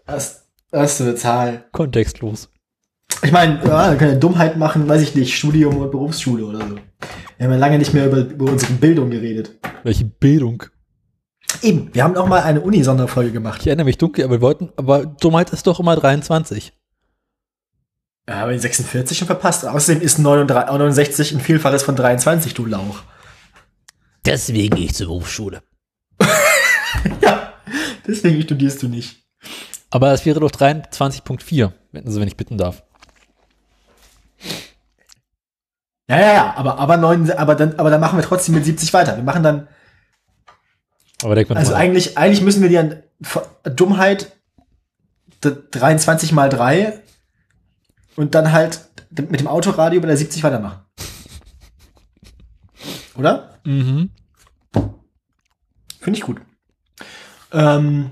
Das, das ist eine Zahl. Kontextlos. Ich meine, ja, wir können eine Dummheit machen, weiß ich nicht, Studium und Berufsschule oder so. Wir haben ja lange nicht mehr über, über unsere Bildung geredet. Welche Bildung. Eben, wir haben auch mal eine Uni-Sonderfolge gemacht. Ich erinnere mich dunkel, aber wir wollten, aber Dummheit ist doch immer 23. Ja, aber die 46 schon verpasst. Außerdem ist 39, 69 ein Vielfaches von 23, du Lauch. Deswegen gehe ich zur Berufsschule. Ja, deswegen studierst du nicht. Aber das wäre doch 23.4, wenn, also wenn ich bitten darf. Ja, ja, ja, aber, aber, neun, aber, dann, aber dann machen wir trotzdem mit 70 weiter. Wir machen dann, Aber denkt man also eigentlich, eigentlich müssen wir die an Dummheit d- 23 mal 3 und dann halt mit dem Autoradio bei der 70 weitermachen. Oder? Mhm. Finde ich gut. Ähm,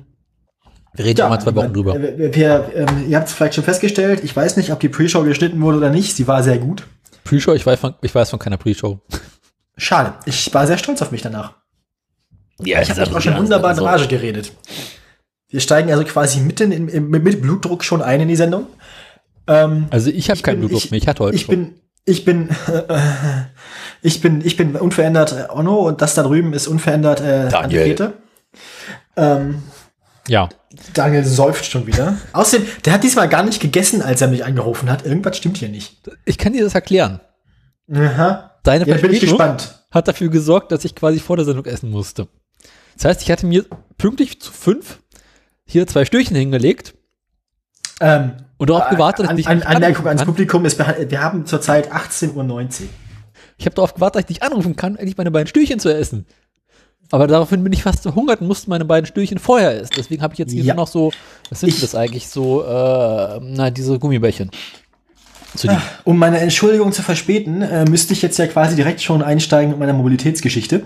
Wir reden ja mal zwei Wochen drüber. Wir, wir, ähm, ihr habt es vielleicht schon festgestellt, ich weiß nicht, ob die Pre-Show geschnitten wurde oder nicht. Sie war sehr gut. Pre-Show, ich weiß von, ich weiß von keiner Pre-Show. Schade. Ich war sehr stolz auf mich danach. Ja, Ich habe auch schon wunderbar in Rage geredet. Wir steigen also quasi mitten in, im- mit Blutdruck schon ein in die Sendung. Ähm, Also ich habe keinen bin- Blutdruck mehr, ich hatte heute ich schon. bin, ich bin, ich bin, ich bin unverändert äh, Onno und das da drüben ist unverändert äh, Daniel. Ähm, Ja, Daniel säuft schon wieder. Außerdem, der hat diesmal gar nicht gegessen, als er mich angerufen hat. Irgendwas stimmt hier nicht. ich kann dir das erklären. Aha. Deine Ja, bin ich gespannt. hat dafür gesorgt, dass ich quasi vor der Sendung essen musste. Das heißt, ich hatte mir pünktlich zu fünf hier zwei Stückchen hingelegt Ähm, und darauf gewartet, dass an, ich dich an, Anmerkung ans. Publikum, ist, wir haben zurzeit 18.19 Uhr. Ich habe darauf gewartet, dass ich dich anrufen kann, endlich meine beiden Stückchen zu essen. Aber daraufhin bin ich fast verhungert und musste meine beiden Stückchen vorher essen. Deswegen habe ich jetzt hier Ja. noch so, was sind Ich- das eigentlich, so, äh, na, diese Gummibärchen. Lieben. Um meine Entschuldigung zu verspäten, äh, müsste ich jetzt ja quasi direkt schon einsteigen mit meiner Mobilitätsgeschichte.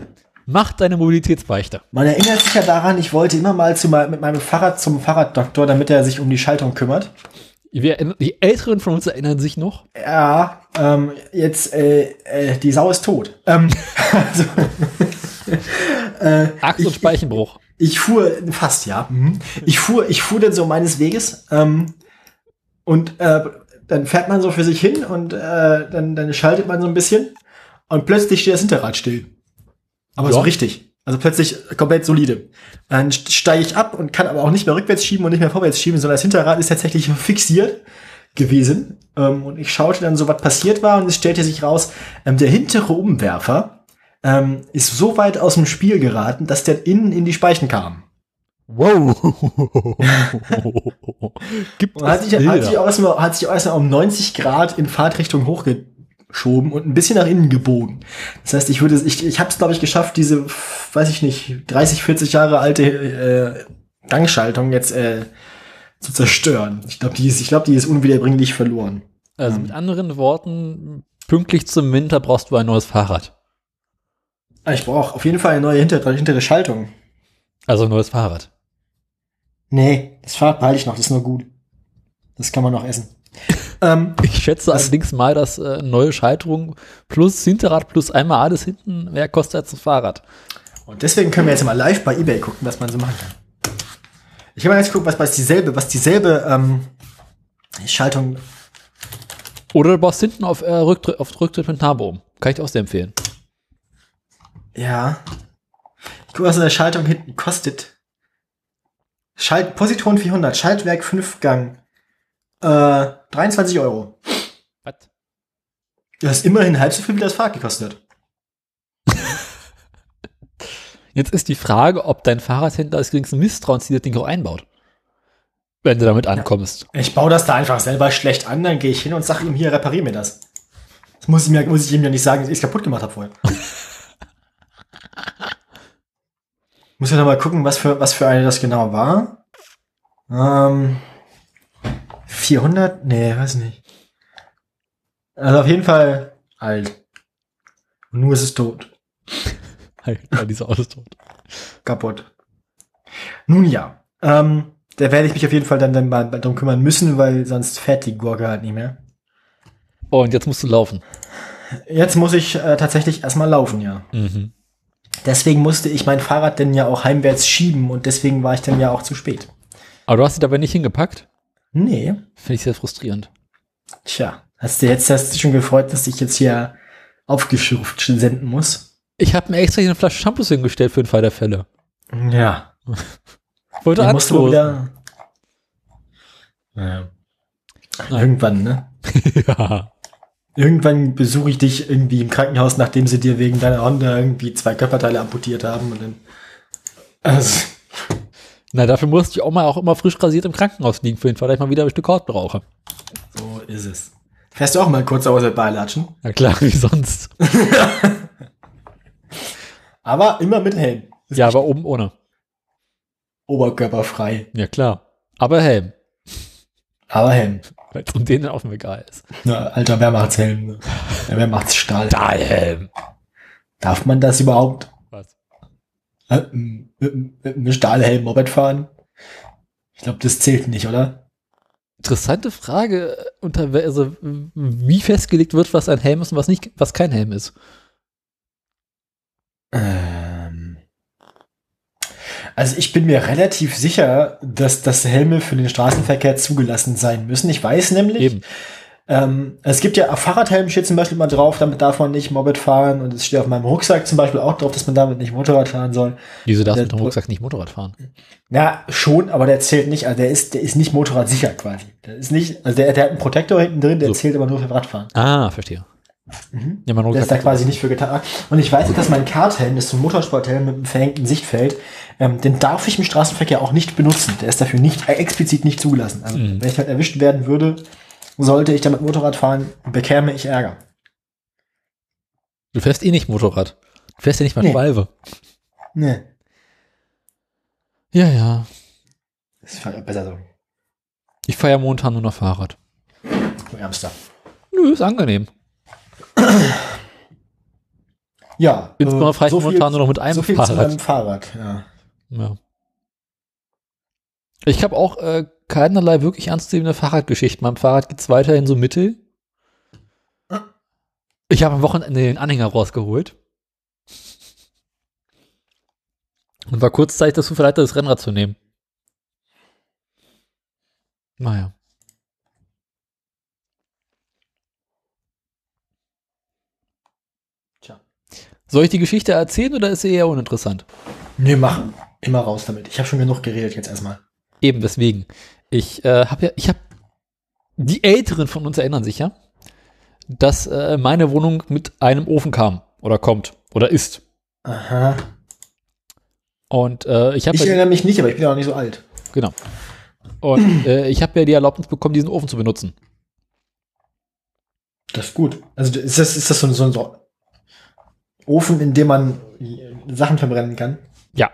Mach deine Mobilitätsbeichte. Man erinnert sich ja daran, ich wollte immer mal zu, mit meinem Fahrrad zum Fahrraddoktor, damit er sich um die Schaltung kümmert. Wir, die Älteren von uns erinnern sich noch. Ja, ähm, jetzt, äh, äh, die Sau ist tot. Ähm, also, äh, Achs- und ich, Speichenbruch. ich fuhr, fast ja, mhm. ich fuhr, ich fuhr dann so meines Weges ähm, und äh, dann fährt man so für sich hin und äh, dann, dann schaltet man so ein bisschen und plötzlich steht das Hinterrad still. Aber so Ja. richtig. Also plötzlich komplett solide. Dann st- steige ich ab und kann aber auch nicht mehr rückwärts schieben und nicht mehr vorwärts schieben, sondern das Hinterrad ist tatsächlich fixiert gewesen. Ähm, und ich schaute dann so, was passiert war und es stellte sich raus, ähm, der hintere Umwerfer ähm, ist so weit aus dem Spiel geraten, dass der innen in die Speichen kam. Wow. Gibt Und hat sich, hat sich, auch erstmal, hat sich auch erstmal um 90 Grad in Fahrtrichtung hochgeschoben und ein bisschen nach innen gebogen. Das heißt, ich würde, ich, ich habe es, glaube ich, geschafft, diese, weiß ich nicht, 30, 40 Jahre alte äh, Gangschaltung jetzt äh, zu zerstören. Ich glaube, die ist, ich glaube, die ist unwiederbringlich verloren. Also mit anderen Worten, pünktlich zum Winter brauchst du ein neues Fahrrad. Ah, Ich brauche auf jeden Fall eine neue hintere, hintere Schaltung. Also ein neues Fahrrad. Nee, das Fahrrad behalte ich noch, das ist nur gut. Das kann man noch essen. Ähm, Ich schätze allerdings mal, dass äh, neue Schaltung plus Hinterrad plus einmal alles hinten mehr kostet als ein Fahrrad. Und deswegen können wir jetzt mal live bei eBay gucken, was man so machen kann. Ich habe mal jetzt geguckt, was, was dieselbe, was dieselbe ähm, Schaltung. Oder du baust hinten auf, äh, Rücktritt, auf Rücktritt mit Narbe um. Kann ich dir auch sehr empfehlen. Ja. Ich gucke, was so eine Schaltung hinten kostet. Schalt, Positron 400, Schaltwerk 5 Gang. Äh, 23 Euro. Was? Das ist immerhin halb so viel, wie das Fahrrad gekostet hat. Jetzt ist die Frage, ob dein Fahrradhändler das geringste Misstrauens dieses Ding auch einbaut. Wenn du damit ankommst. Ich baue das da einfach selber schlecht an, dann gehe ich hin und sage ihm hier, reparier mir das. Das muss ich, mir, muss ich ihm ja nicht sagen, dass ich es kaputt gemacht habe vorher. muss ja noch mal gucken, was für, was für eine das genau war. Ähm, 400? Nee, weiß nicht. Also auf jeden Fall alt. Und nur ist es tot. Halt, ja, diese Autos tot. Kaputt. Nun ja. Ähm, da werde ich mich auf jeden Fall dann, dann mal darum kümmern müssen, weil sonst fährt die Gurke halt nicht mehr. Und jetzt musst du laufen. Jetzt muss ich äh, tatsächlich erstmal laufen, ja. Mhm. Deswegen musste ich mein Fahrrad denn ja auch heimwärts schieben und deswegen war ich dann ja auch zu spät. Aber du hast sie dabei nicht hingepackt? Nee. Finde ich sehr frustrierend. Tja, hast du jetzt hast du schon gefreut, dass ich jetzt hier aufgeschürft senden muss? Ich habe mir extra hier eine Flasche Shampoos hingestellt für den Fall der Fälle. Ja. Wollte Dann musst du wieder. Ja. Nein. Irgendwann, ne? ja. Irgendwann besuche ich dich irgendwie im Krankenhaus, nachdem sie dir wegen deiner Honda irgendwie zwei Körperteile amputiert haben und dann. Also, Na, dafür musste ich auch mal auch immer frisch rasiert im Krankenhaus liegen, für den Fall, dass ich mal wieder ein Stück Haut brauche. so ist es. Fährst du auch mal kurz aus der Beilatschen? Na klar, wie sonst. Aber immer mit Helm. Ist Ja, aber oben ohne. Oberkörperfrei. Ja, klar. Aber Helm. Aber Helm. Weil es um den dann auch egal ist. Na, alter, wer macht's Helm? Ne? Ja, wer macht's Stahl? Stahlhelm. Darf man das überhaupt? Äh, mit, mit einem Stahlhelm Moped fahren? Ich glaube, das zählt nicht, oder? Interessante Frage, unter also wie festgelegt wird, was ein Helm ist und was nicht, was kein Helm ist. Ähm. Also ich bin mir relativ sicher, dass das Helme für den Straßenverkehr zugelassen sein müssen. Ich weiß nämlich, Eben. Ähm, es gibt ja auf Fahrradhelm steht zum Beispiel mal drauf, damit darf man nicht Moped fahren und es steht auf meinem Rucksack zum Beispiel auch drauf, dass man damit nicht Motorrad fahren soll. Wieso darfst du mit dem Rucksack nicht Motorrad fahren? Ja, schon, aber der zählt nicht, also der ist, der ist nicht motorradsicher quasi. Der ist nicht, also der, der hat einen Protektor hinten drin, der So. zählt aber nur für Radfahren. Ah, verstehe. Mhm. Ja, mein Der ist Rucksack da quasi nicht für getan. Und ich weiß, dass mein Karthelm, das ist so ein Motorsporthelm mit einem verhängten Sichtfeld, ähm, den darf ich im Straßenverkehr auch nicht benutzen. Der ist dafür nicht, äh, explizit nicht zugelassen. Also, Mhm. wenn ich halt erwischt werden würde, sollte ich damit Motorrad fahren, bekäme ich Ärger. Du fährst eh nicht Motorrad. Du fährst ja nicht mal Nee. Schwalbe. Nee. Ja, ja. Das ist besser so. Ich fahre ja momentan nur noch Fahrrad. Du Ärmster. Nö, ist angenehm. Ja. Insbesondere äh, fahre ich so viel- momentan nur noch mit einem so viel zu Fahrrad. meinem Fahrrad, ja. Ja. Ich habe auch äh, keinerlei wirklich ernstzunehmende Fahrradgeschichten. Meinem Fahrrad geht's weiterhin so mittel. Ich habe am Wochenende den Anhänger rausgeholt. Und war kurzzeitig dazu verleitet, das Rennrad zu nehmen. Naja. Tja. Soll ich die Geschichte erzählen oder ist sie eher uninteressant? Nee, mach immer raus damit. Ich habe schon genug geredet jetzt erstmal. Eben, deswegen. Ich äh, habe ja, ich habe, die Älteren von uns erinnern sich ja, dass äh, meine Wohnung mit einem Ofen kam oder kommt oder ist. Aha. Und äh, ich habe Ich erinnere mich nicht, aber ich bin ja auch nicht so alt. genau. Und äh, ich habe ja die Erlaubnis bekommen, diesen Ofen zu benutzen. Das ist gut. Also ist das, ist das so, ein- so ein so Ofen, in dem man Sachen verbrennen kann? Ja.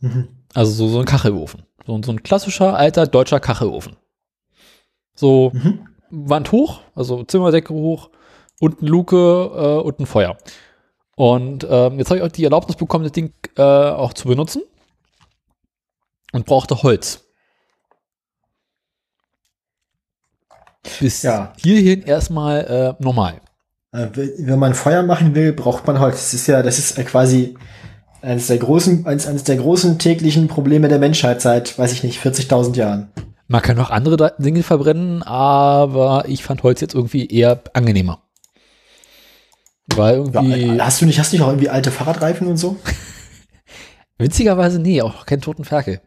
Mhm. Also so, so ein Kachelofen. So, so ein klassischer alter deutscher Kachelofen. So Mhm. Wand hoch, also Zimmerdecke hoch, unten Luke äh, und ein Feuer. Und ähm, jetzt habe ich auch die Erlaubnis bekommen, das Ding äh, auch zu benutzen. Und brauchte Holz. Bis Ja. hierhin erstmal äh, normal. Äh, Wenn man Feuer machen will, braucht man Holz. Das ist ja, das ist äh, quasi eines der großen, eines, eines der großen täglichen Probleme der Menschheit seit, weiß ich nicht, 40.000 Jahren. Man kann auch andere Dinge verbrennen, aber ich fand Holz jetzt irgendwie eher angenehmer. Weil Ja, irgendwie, äh, hast du nicht, hast du nicht auch irgendwie alte Fahrradreifen und so? witzigerweise, nee, auch keinen toten Ferkel.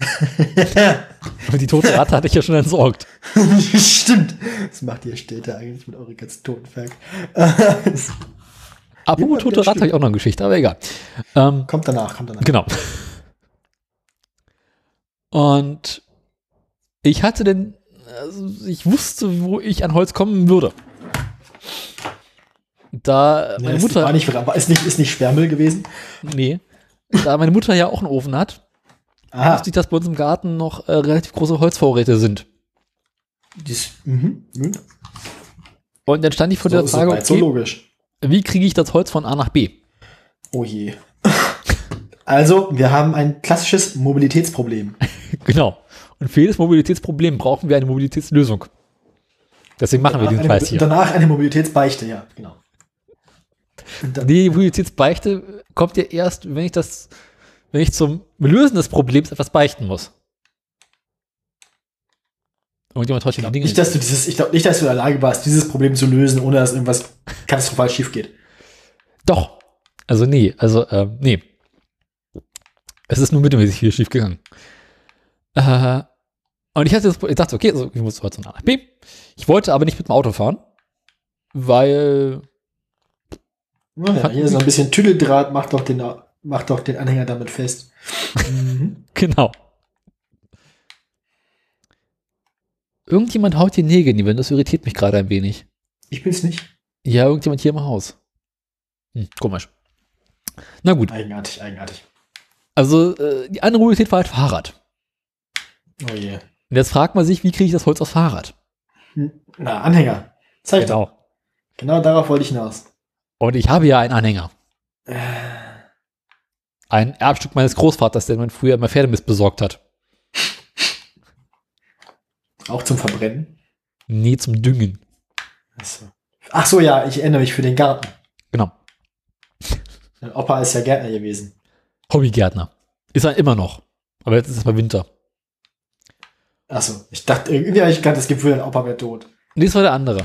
Und die tote Ratte hatte ich ja schon entsorgt. Stimmt. Was macht ihr Städte eigentlich mit euren ganzen Totenferkel? Apropos Ja, tote Ratte habe ich auch noch eine Geschichte, aber egal. Ähm, kommt danach, kommt danach. genau. Und ich hatte denn, also ich wusste, wo ich an Holz kommen würde. Da Nee, meine Mutter, war nicht, ist nicht, ist nicht Sperrmüll gewesen? nee, da meine Mutter ja auch einen Ofen hat, Aha. wusste ich, dass bei uns im Garten noch äh, relativ große Holzvorräte sind. Dies, mhm. Und dann stand ich vor So, der so, Frage, so okay, logisch. Wie kriege ich das Holz von A nach B? Oh je. Also, wir haben ein klassisches Mobilitätsproblem. Genau. Und für jedes Mobilitätsproblem brauchen wir eine Mobilitätslösung. Deswegen machen wir Danach diesen eine, Scheiß hier. Danach eine Mobilitätsbeichte, ja, genau. Die Mobilitätsbeichte kommt ja erst, wenn ich das, wenn ich zum Lösen des Problems etwas beichten muss. Irgendjemand heute die Dinge. nicht, dass du dieses, ich glaube nicht, dass du in der Lage warst, dieses Problem zu lösen, ohne dass irgendwas katastrophal schief geht. Doch. Also nee, also ähm, nee. Es ist nur mittelmäßig viel schief gegangen. Äh, und ich hatte das, ich dachte, okay, also ich muss heute nach B. Ich wollte aber nicht mit dem Auto fahren, weil Ja, Fand- hier ist noch ein bisschen Tüdeldraht, macht doch den, macht doch den Anhänger damit fest. Mhm. Genau. Irgendjemand haut die Nägel in die Wände, das irritiert mich gerade ein wenig. Ich bin's nicht. Ja, irgendjemand hier im Haus. Hm, komisch. Na gut, Eigenartig, eigenartig. also äh, die andere Mobilität war halt Fahrrad. Oh je. Und jetzt fragt man sich, wie kriege ich das Holz aufs Fahrrad? Na, Anhänger. Zeig genau. doch. Genau darauf wollte ich hinaus. Und ich habe ja einen Anhänger. Äh. Ein Erbstück meines Großvaters, der mir früher immer Pferdemist besorgt hat. Auch zum Verbrennen? Nee, zum Düngen. Ach so, ja, ich erinnere mich für den Garten. Genau. Mein Opa ist ja Gärtner gewesen. Hobbygärtner. Ist er immer noch. Aber jetzt ist es mal Winter. Achso, ich dachte, irgendwie habe ich gerade das Gefühl, dein Opa wäre tot. Nee, das war der andere.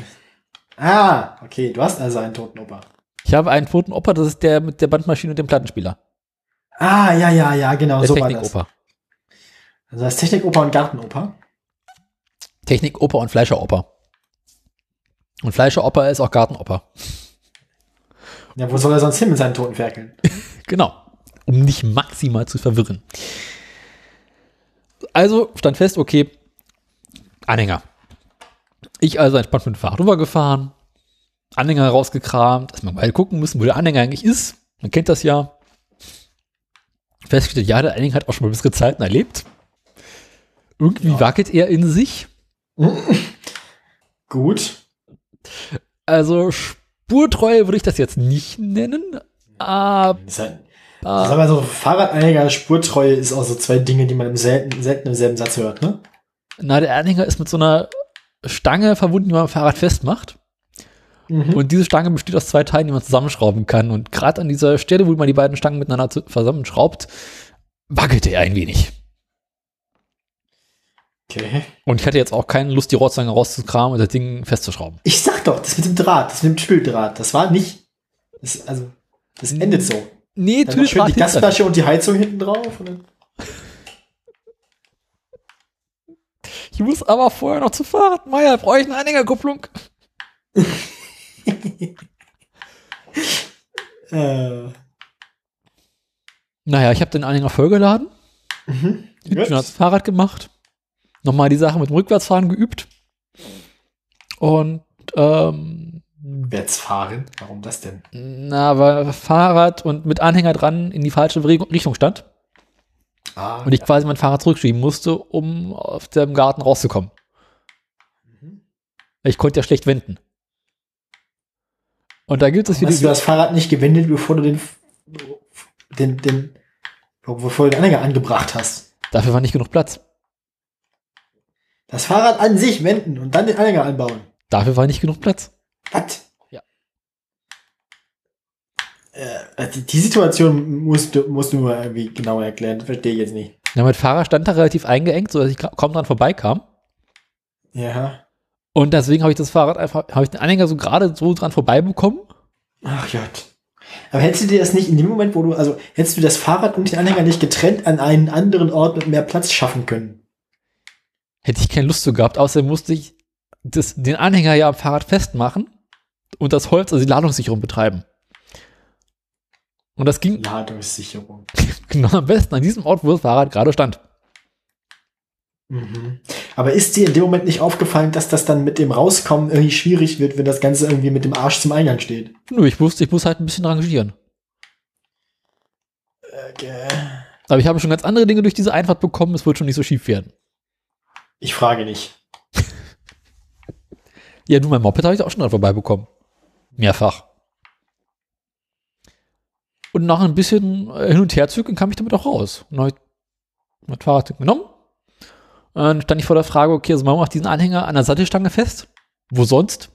Ah, okay, du hast also einen toten Opa. Ich habe einen toten Opa, das ist der mit der Bandmaschine und dem Plattenspieler. Ah, ja, ja, ja, genau, der so war das. Opa. Also das Technik-Opa und Garten-Opa. Technik-Opa und Fleischer-Opa. Und Fleischer-Opa ist auch Garten-Opa. Ja, wo soll er sonst hin mit seinen toten Ferkeln? genau. Um dich maximal zu verwirren. Also stand fest, okay, Anhänger. Ich also entspannt mit dem Fahrrad rübergefahren, Anhänger rausgekramt, erstmal mal gucken müssen, wo der Anhänger eigentlich ist. Man kennt das ja. Festgestellt, ja, der Anhänger hat auch schon mal bessere Zeiten erlebt. Irgendwie ja. wackelt er in sich. Gut. Also Spurtreue würde ich das jetzt nicht nennen. Aber das halt, das aber so Fahrradanhänger, Spurtreue ist auch so zwei Dinge, die man im selten, selten im selben Satz hört, ne? Na, der Anhänger ist mit so einer Stange verbunden, die man am Fahrrad festmacht. Mhm. Und diese Stange besteht aus zwei Teilen, die man zusammenschrauben kann. Und gerade an dieser Stelle, wo man die beiden Stangen miteinander zusammenschraubt, wackelte er ein wenig. Okay. Und ich hatte jetzt auch keine Lust, die Rohrzange rauszukramen und das Ding festzuschrauben. Ich sag doch, das mit dem Draht, das mit dem Spüldraht, das war nicht. Das, also, das endet so. Nee, Dann schön die Gasflasche und die Heizung hinten drauf. ich muss aber vorher noch zu Fahrrad. Meier, brauche ich eine Anhängerkupplung? äh. Naja, ich habe den Anhänger vollgeladen. Mhm. Schon das Fahrrad gemacht nochmal die Sache mit dem Rückwärtsfahren geübt. Und ähm, Rückwärtsfahren? Warum das denn? Na, weil Fahrrad und mit Anhänger dran in die falsche Richtung stand. Ah, und ich ja. quasi mein Fahrrad zurückschieben musste, um aus dem Garten rauszukommen. Mhm. Ich konnte ja schlecht wenden. Und da gibt es wieder. Hast du das Fahrrad nicht gewendet, bevor du den, den, den, bevor du den Anhänger angebracht hast? Dafür war nicht genug Platz. Das Fahrrad an sich wenden und dann den Anhänger anbauen. Dafür war nicht genug Platz. Was? Ja. Äh, die, die, Situation musst du, musst du mir irgendwie genauer erklären. Das verstehe ich jetzt nicht. Ja, mein Fahrer stand da relativ eingeengt, sodass ich kaum dran vorbeikam. Ja. Und deswegen habe ich das Fahrrad einfach, habe ich den Anhänger so gerade so dran vorbeibekommen. Ach Gott. Aber hättest du dir das nicht in dem Moment, wo du, also hättest du das Fahrrad und den Anhänger nicht getrennt an einen anderen Ort mit mehr Platz schaffen können? Hätte ich keine Lust zu gehabt. Außerdem musste ich das, den Anhänger ja am Fahrrad festmachen und das Holz, also die Ladungssicherung betreiben. Und das ging. Ladungssicherung. Genau, am besten an diesem Ort, wo das Fahrrad gerade stand. Mhm. Aber ist dir in dem Moment nicht aufgefallen, dass das dann mit dem Rauskommen irgendwie schwierig wird, wenn das Ganze irgendwie mit dem Arsch zum Eingang steht? Nö, ich wusste, ich muss halt ein bisschen rangieren. Okay. Aber ich habe schon ganz andere Dinge durch diese Einfahrt bekommen, es wird schon nicht so schief werden. Ich frage nicht. ja, du, mein Moped habe ich auch schon dran vorbeibekommen. Mehrfach. Und nach ein bisschen äh, hin und her zügeln kam ich damit auch raus. Und habe ich mein Fahrrad genommen. Und dann stand ich vor der Frage, okay, also machen wir diesen Anhänger an der Sattelstange fest. Wo sonst?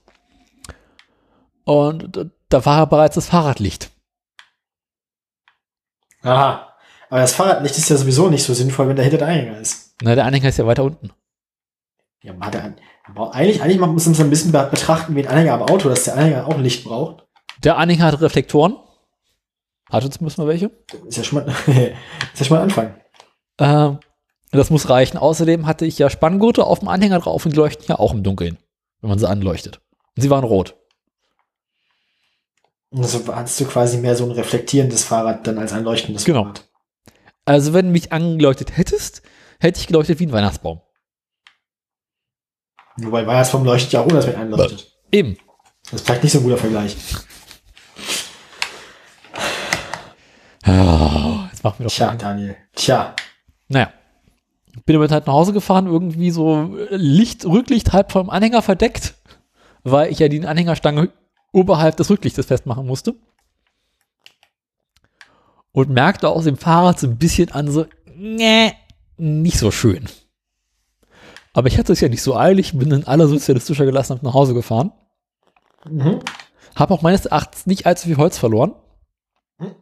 Und da war bereits das Fahrradlicht. Aha. Aber das Fahrradlicht ist ja sowieso nicht so sinnvoll, wenn dahinter der Anhänger ist. Na, der Anhänger ist ja weiter unten. Ja, man hat er, eigentlich, eigentlich muss man es ein bisschen betrachten wie ein Anhänger am Auto, dass der Anhänger auch Licht braucht. Der Anhänger hat Reflektoren. Hat uns müssen wir welche? Ist ja schon mal, ist ja schon mal ein Anfang. Ähm, das muss reichen. Außerdem hatte ich ja Spanngurte auf dem Anhänger drauf und die leuchten ja auch im Dunkeln, wenn man sie anleuchtet. Und sie waren rot. Also hattest du quasi mehr so ein reflektierendes Fahrrad dann als ein leuchtendes genau. Fahrrad. Also wenn du mich angeleuchtet hättest, hätte ich geleuchtet wie ein Weihnachtsbaum. Wobei Weihnachtsbaum leuchtet ja auch, dass man einleuchtet. Eben. Das ist vielleicht nicht so ein guter Vergleich. Oh, jetzt machen wir doch Tja, Daniel. Tja. Naja. Bin damit halt nach Hause gefahren, irgendwie so Licht, Rücklicht halb vom Anhänger verdeckt, weil ich ja die Anhängerstange oberhalb des Rücklichtes festmachen musste. Und merkte aus dem Fahrrad so ein bisschen an, so, nee, nicht so schön. Aber ich hatte es ja nicht so eilig, bin in aller sozialistischer Gelassenheit nach Hause gefahren. Mhm. Habe auch meines Erachtens nicht allzu viel Holz verloren. Mhm.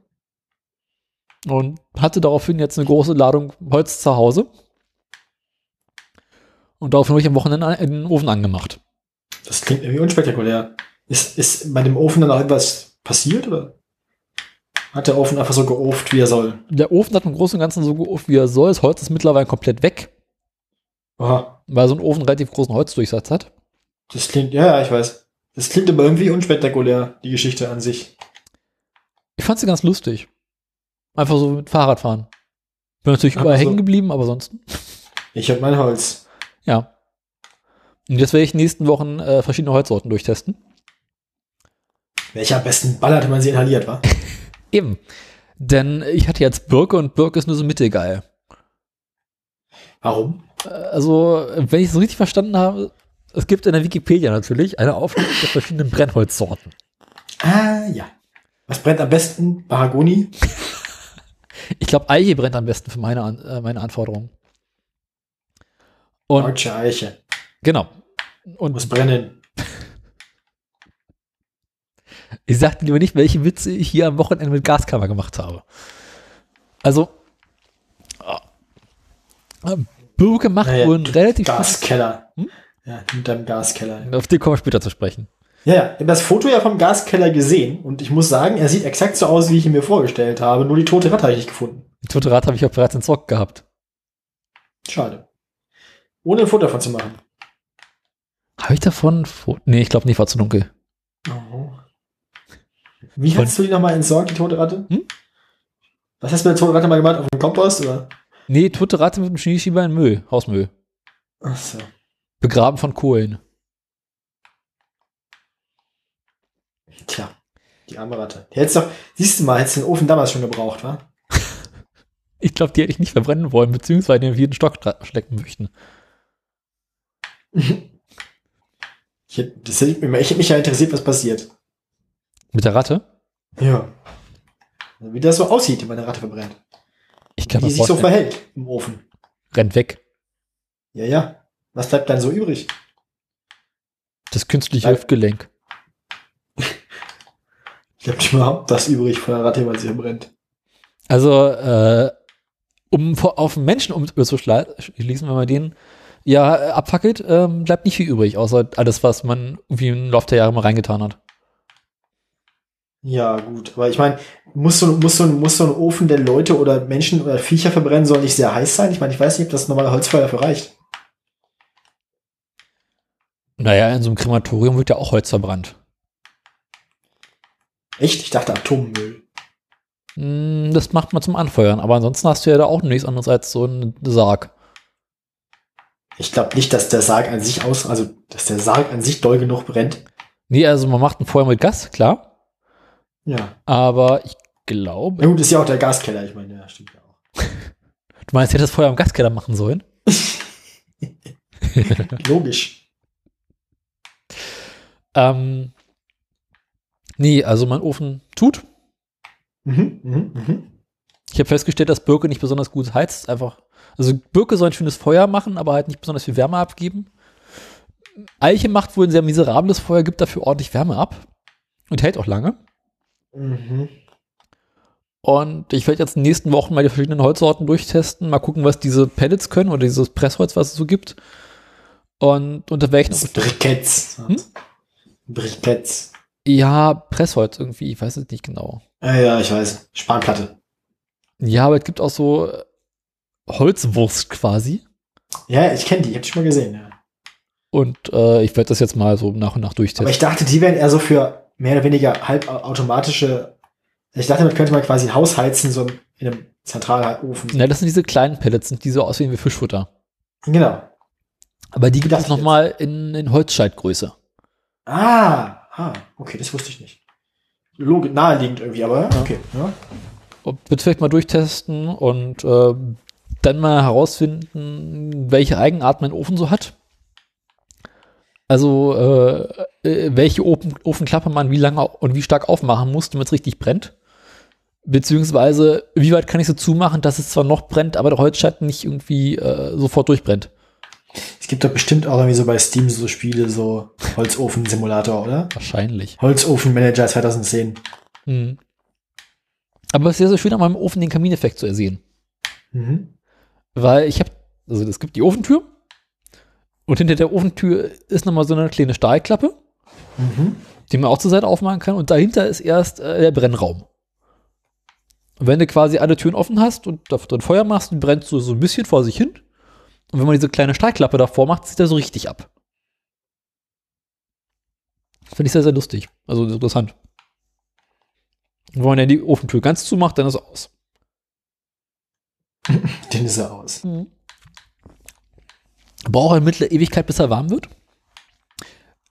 Und hatte daraufhin jetzt eine große Ladung Holz zu Hause. Und daraufhin habe ich am Wochenende den Ofen angemacht. Das klingt irgendwie unspektakulär. Ist, ist bei dem Ofen dann auch etwas passiert, oder? Hat der Ofen einfach so geoft, wie er soll? Der Ofen hat im Großen und Ganzen so geoft, wie er soll. Das Holz ist mittlerweile komplett weg. Aha. Weil so ein Ofen relativ großen Holzdurchsatz hat. Das klingt, ja, ja, ich weiß. Das klingt aber irgendwie unspektakulär, die Geschichte an sich. Ich fand sie ganz lustig. Einfach so mit Fahrradfahren. Bin natürlich überall so. hängen geblieben, aber sonst. Ich hab mein Holz. Ja. Und jetzt werde ich in den nächsten Wochen äh, verschiedene Holzsorten durchtesten. Welcher am besten ballert, wenn man sie inhaliert, wa? Eben. Denn ich hatte jetzt Birke und Birke ist nur so mittelgeil. Warum? Also, wenn ich es so richtig verstanden habe, es gibt in der Wikipedia natürlich eine Auflistung der verschiedenen Brennholzsorten. Ah, ja. Was brennt am besten? Mahagoni? ich glaube, Eiche brennt am besten für meine, äh, meine Anforderungen. Und, Deutsche Eiche. Genau. Und Muss brennen. Ich sagte lieber nicht, welche Witze ich hier am Wochenende mit Gaskammer gemacht habe. Also, äh, Birke macht naja, einen relativ. Gaskeller. Hm? Ja, hinterm Gaskeller. Auf den kommen wir später zu sprechen. Ja, ja, ich habe das Foto ja vom Gaskeller gesehen und ich muss sagen, er sieht exakt so aus, wie ich ihn mir vorgestellt habe. Nur die tote Ratte habe ich nicht gefunden. Die tote Ratte habe ich auch bereits entsorgt gehabt. Schade. Ohne ein Foto davon zu machen. Habe ich davon? Nee, ich glaube nicht, war zu dunkel. Oh. Wie hast du die nochmal entsorgt, die tote Ratte? Hm? Was hast du mit der toten Ratte mal gemacht? Auf dem Kompost? Oder? Nee, tote Ratte mit dem Schneeschieber in Müll, Hausmüll. Ach so. Begraben von Kohlen. Tja, die arme Ratte. Die hättest doch, siehst du mal, hättest du den Ofen damals schon gebraucht, wa? ich glaube, die hätte ich nicht verbrennen wollen, beziehungsweise den vierten Stock stecken möchten. ich, hätte, das hätte, ich hätte mich ja interessiert, was passiert. Mit der Ratte? Ja. Wie das so aussieht, wenn eine Ratte verbrennt. Ich kann Wie sich so verhält im Ofen. Rennt weg. Ja, ja. Was bleibt dann so übrig? Das künstliche Hüftgelenk. ich habe nicht überhaupt das übrig von der Ratte, weil sie verbrennt. Also, äh, um auf einen Menschen umzuschließen, wenn man den ja abfackelt, ähm, bleibt nicht viel übrig, außer alles, was man irgendwie im Laufe der Jahre mal reingetan hat. Ja, gut. Aber ich meine, muss so, muss, so, muss so ein Ofen, der Leute oder Menschen oder Viecher verbrennen soll, nicht sehr heiß sein? Ich meine, ich weiß nicht, ob das normale Holzfeuer dafür reicht. Naja, in so einem Krematorium wird ja auch Holz verbrannt. Echt? Ich dachte Atommüll. Hm, das macht man zum Anfeuern, aber ansonsten hast du ja da auch nichts anderes als so einen Sarg. Ich glaube nicht, dass der Sarg an sich aus, also dass der Sarg an sich doll genug brennt. Nee, also man macht ein Feuer mit Gas, klar. Ja. Aber ich glaube. Ja gut, ist ja auch der Gaskeller, ich meine, ja, stimmt ja auch. du meinst, hätte das vorher im Gaskeller machen sollen? Logisch. ähm, nee, also mein Ofen tut. Mhm, mhm, mhm. Ich habe festgestellt, dass Birke nicht besonders gut heizt. Einfach, also Birke soll ein schönes Feuer machen, aber halt nicht besonders viel Wärme abgeben. Eiche macht wohl ein sehr miserables Feuer, gibt dafür ordentlich Wärme ab und hält auch lange. Mhm. Und ich werde jetzt in den nächsten Wochen mal die verschiedenen Holzsorten durchtesten, mal gucken, was diese Pellets können oder dieses Pressholz, was es so gibt. Und unter welchen. Das Briketts. Hm? Briketts. Ja, Pressholz irgendwie, ich weiß es nicht genau. Ja, ja, ich weiß. Spanplatte. Ja, aber es gibt auch so Holzwurst quasi. Ja, ich kenne die, ich habe die schon mal gesehen, ja. Und äh, ich werde das jetzt mal so nach und nach durchtesten. Aber ich dachte, die wären eher so für mehr oder weniger halbautomatische. Ich dachte, damit könnte man quasi ein Haus heizen, so in einem Zentralofen. Ja, das sind diese kleinen Pellets, die so aussehen wie Fischfutter. Genau. Aber die gibt es nochmal in, in Holzscheitgröße. Ah, ah, okay, das wusste ich nicht. Log naheliegend irgendwie, aber okay. Ja. Wird vielleicht mal durchtesten und äh, dann mal herausfinden, welche Eigenart mein Ofen so hat. Also äh, äh, welche Ofen, Ofenklappe man wie lange und wie stark aufmachen muss, damit es richtig brennt. Beziehungsweise, wie weit kann ich so zumachen, dass es zwar noch brennt, aber der Holzschatten nicht irgendwie äh, sofort durchbrennt. Es gibt doch bestimmt auch irgendwie so bei Steam so Spiele, so Holzofen-Simulator, oder? Wahrscheinlich. Holzofen-Manager 2010. Hm. Aber es ist sehr, sehr schön, an meinem Ofen den Kamineffekt zu ersehen. Mhm. Weil ich habe, also es gibt die Ofentür und hinter der Ofentür ist nochmal so eine kleine Stahlklappe, Mhm. die man auch zur Seite aufmachen kann und dahinter ist erst äh, der Brennraum. Und wenn du quasi alle Türen offen hast und da drin Feuer machst, dann brennt so, so ein bisschen vor sich hin. Und wenn man diese kleine Stahlklappe davor macht, zieht er so richtig ab. Finde ich sehr, sehr lustig. Also interessant. Und wenn man dann die Ofentür ganz zumacht, dann ist er aus. Den ist er aus. Braucht er mittlere Ewigkeit, bis er warm wird.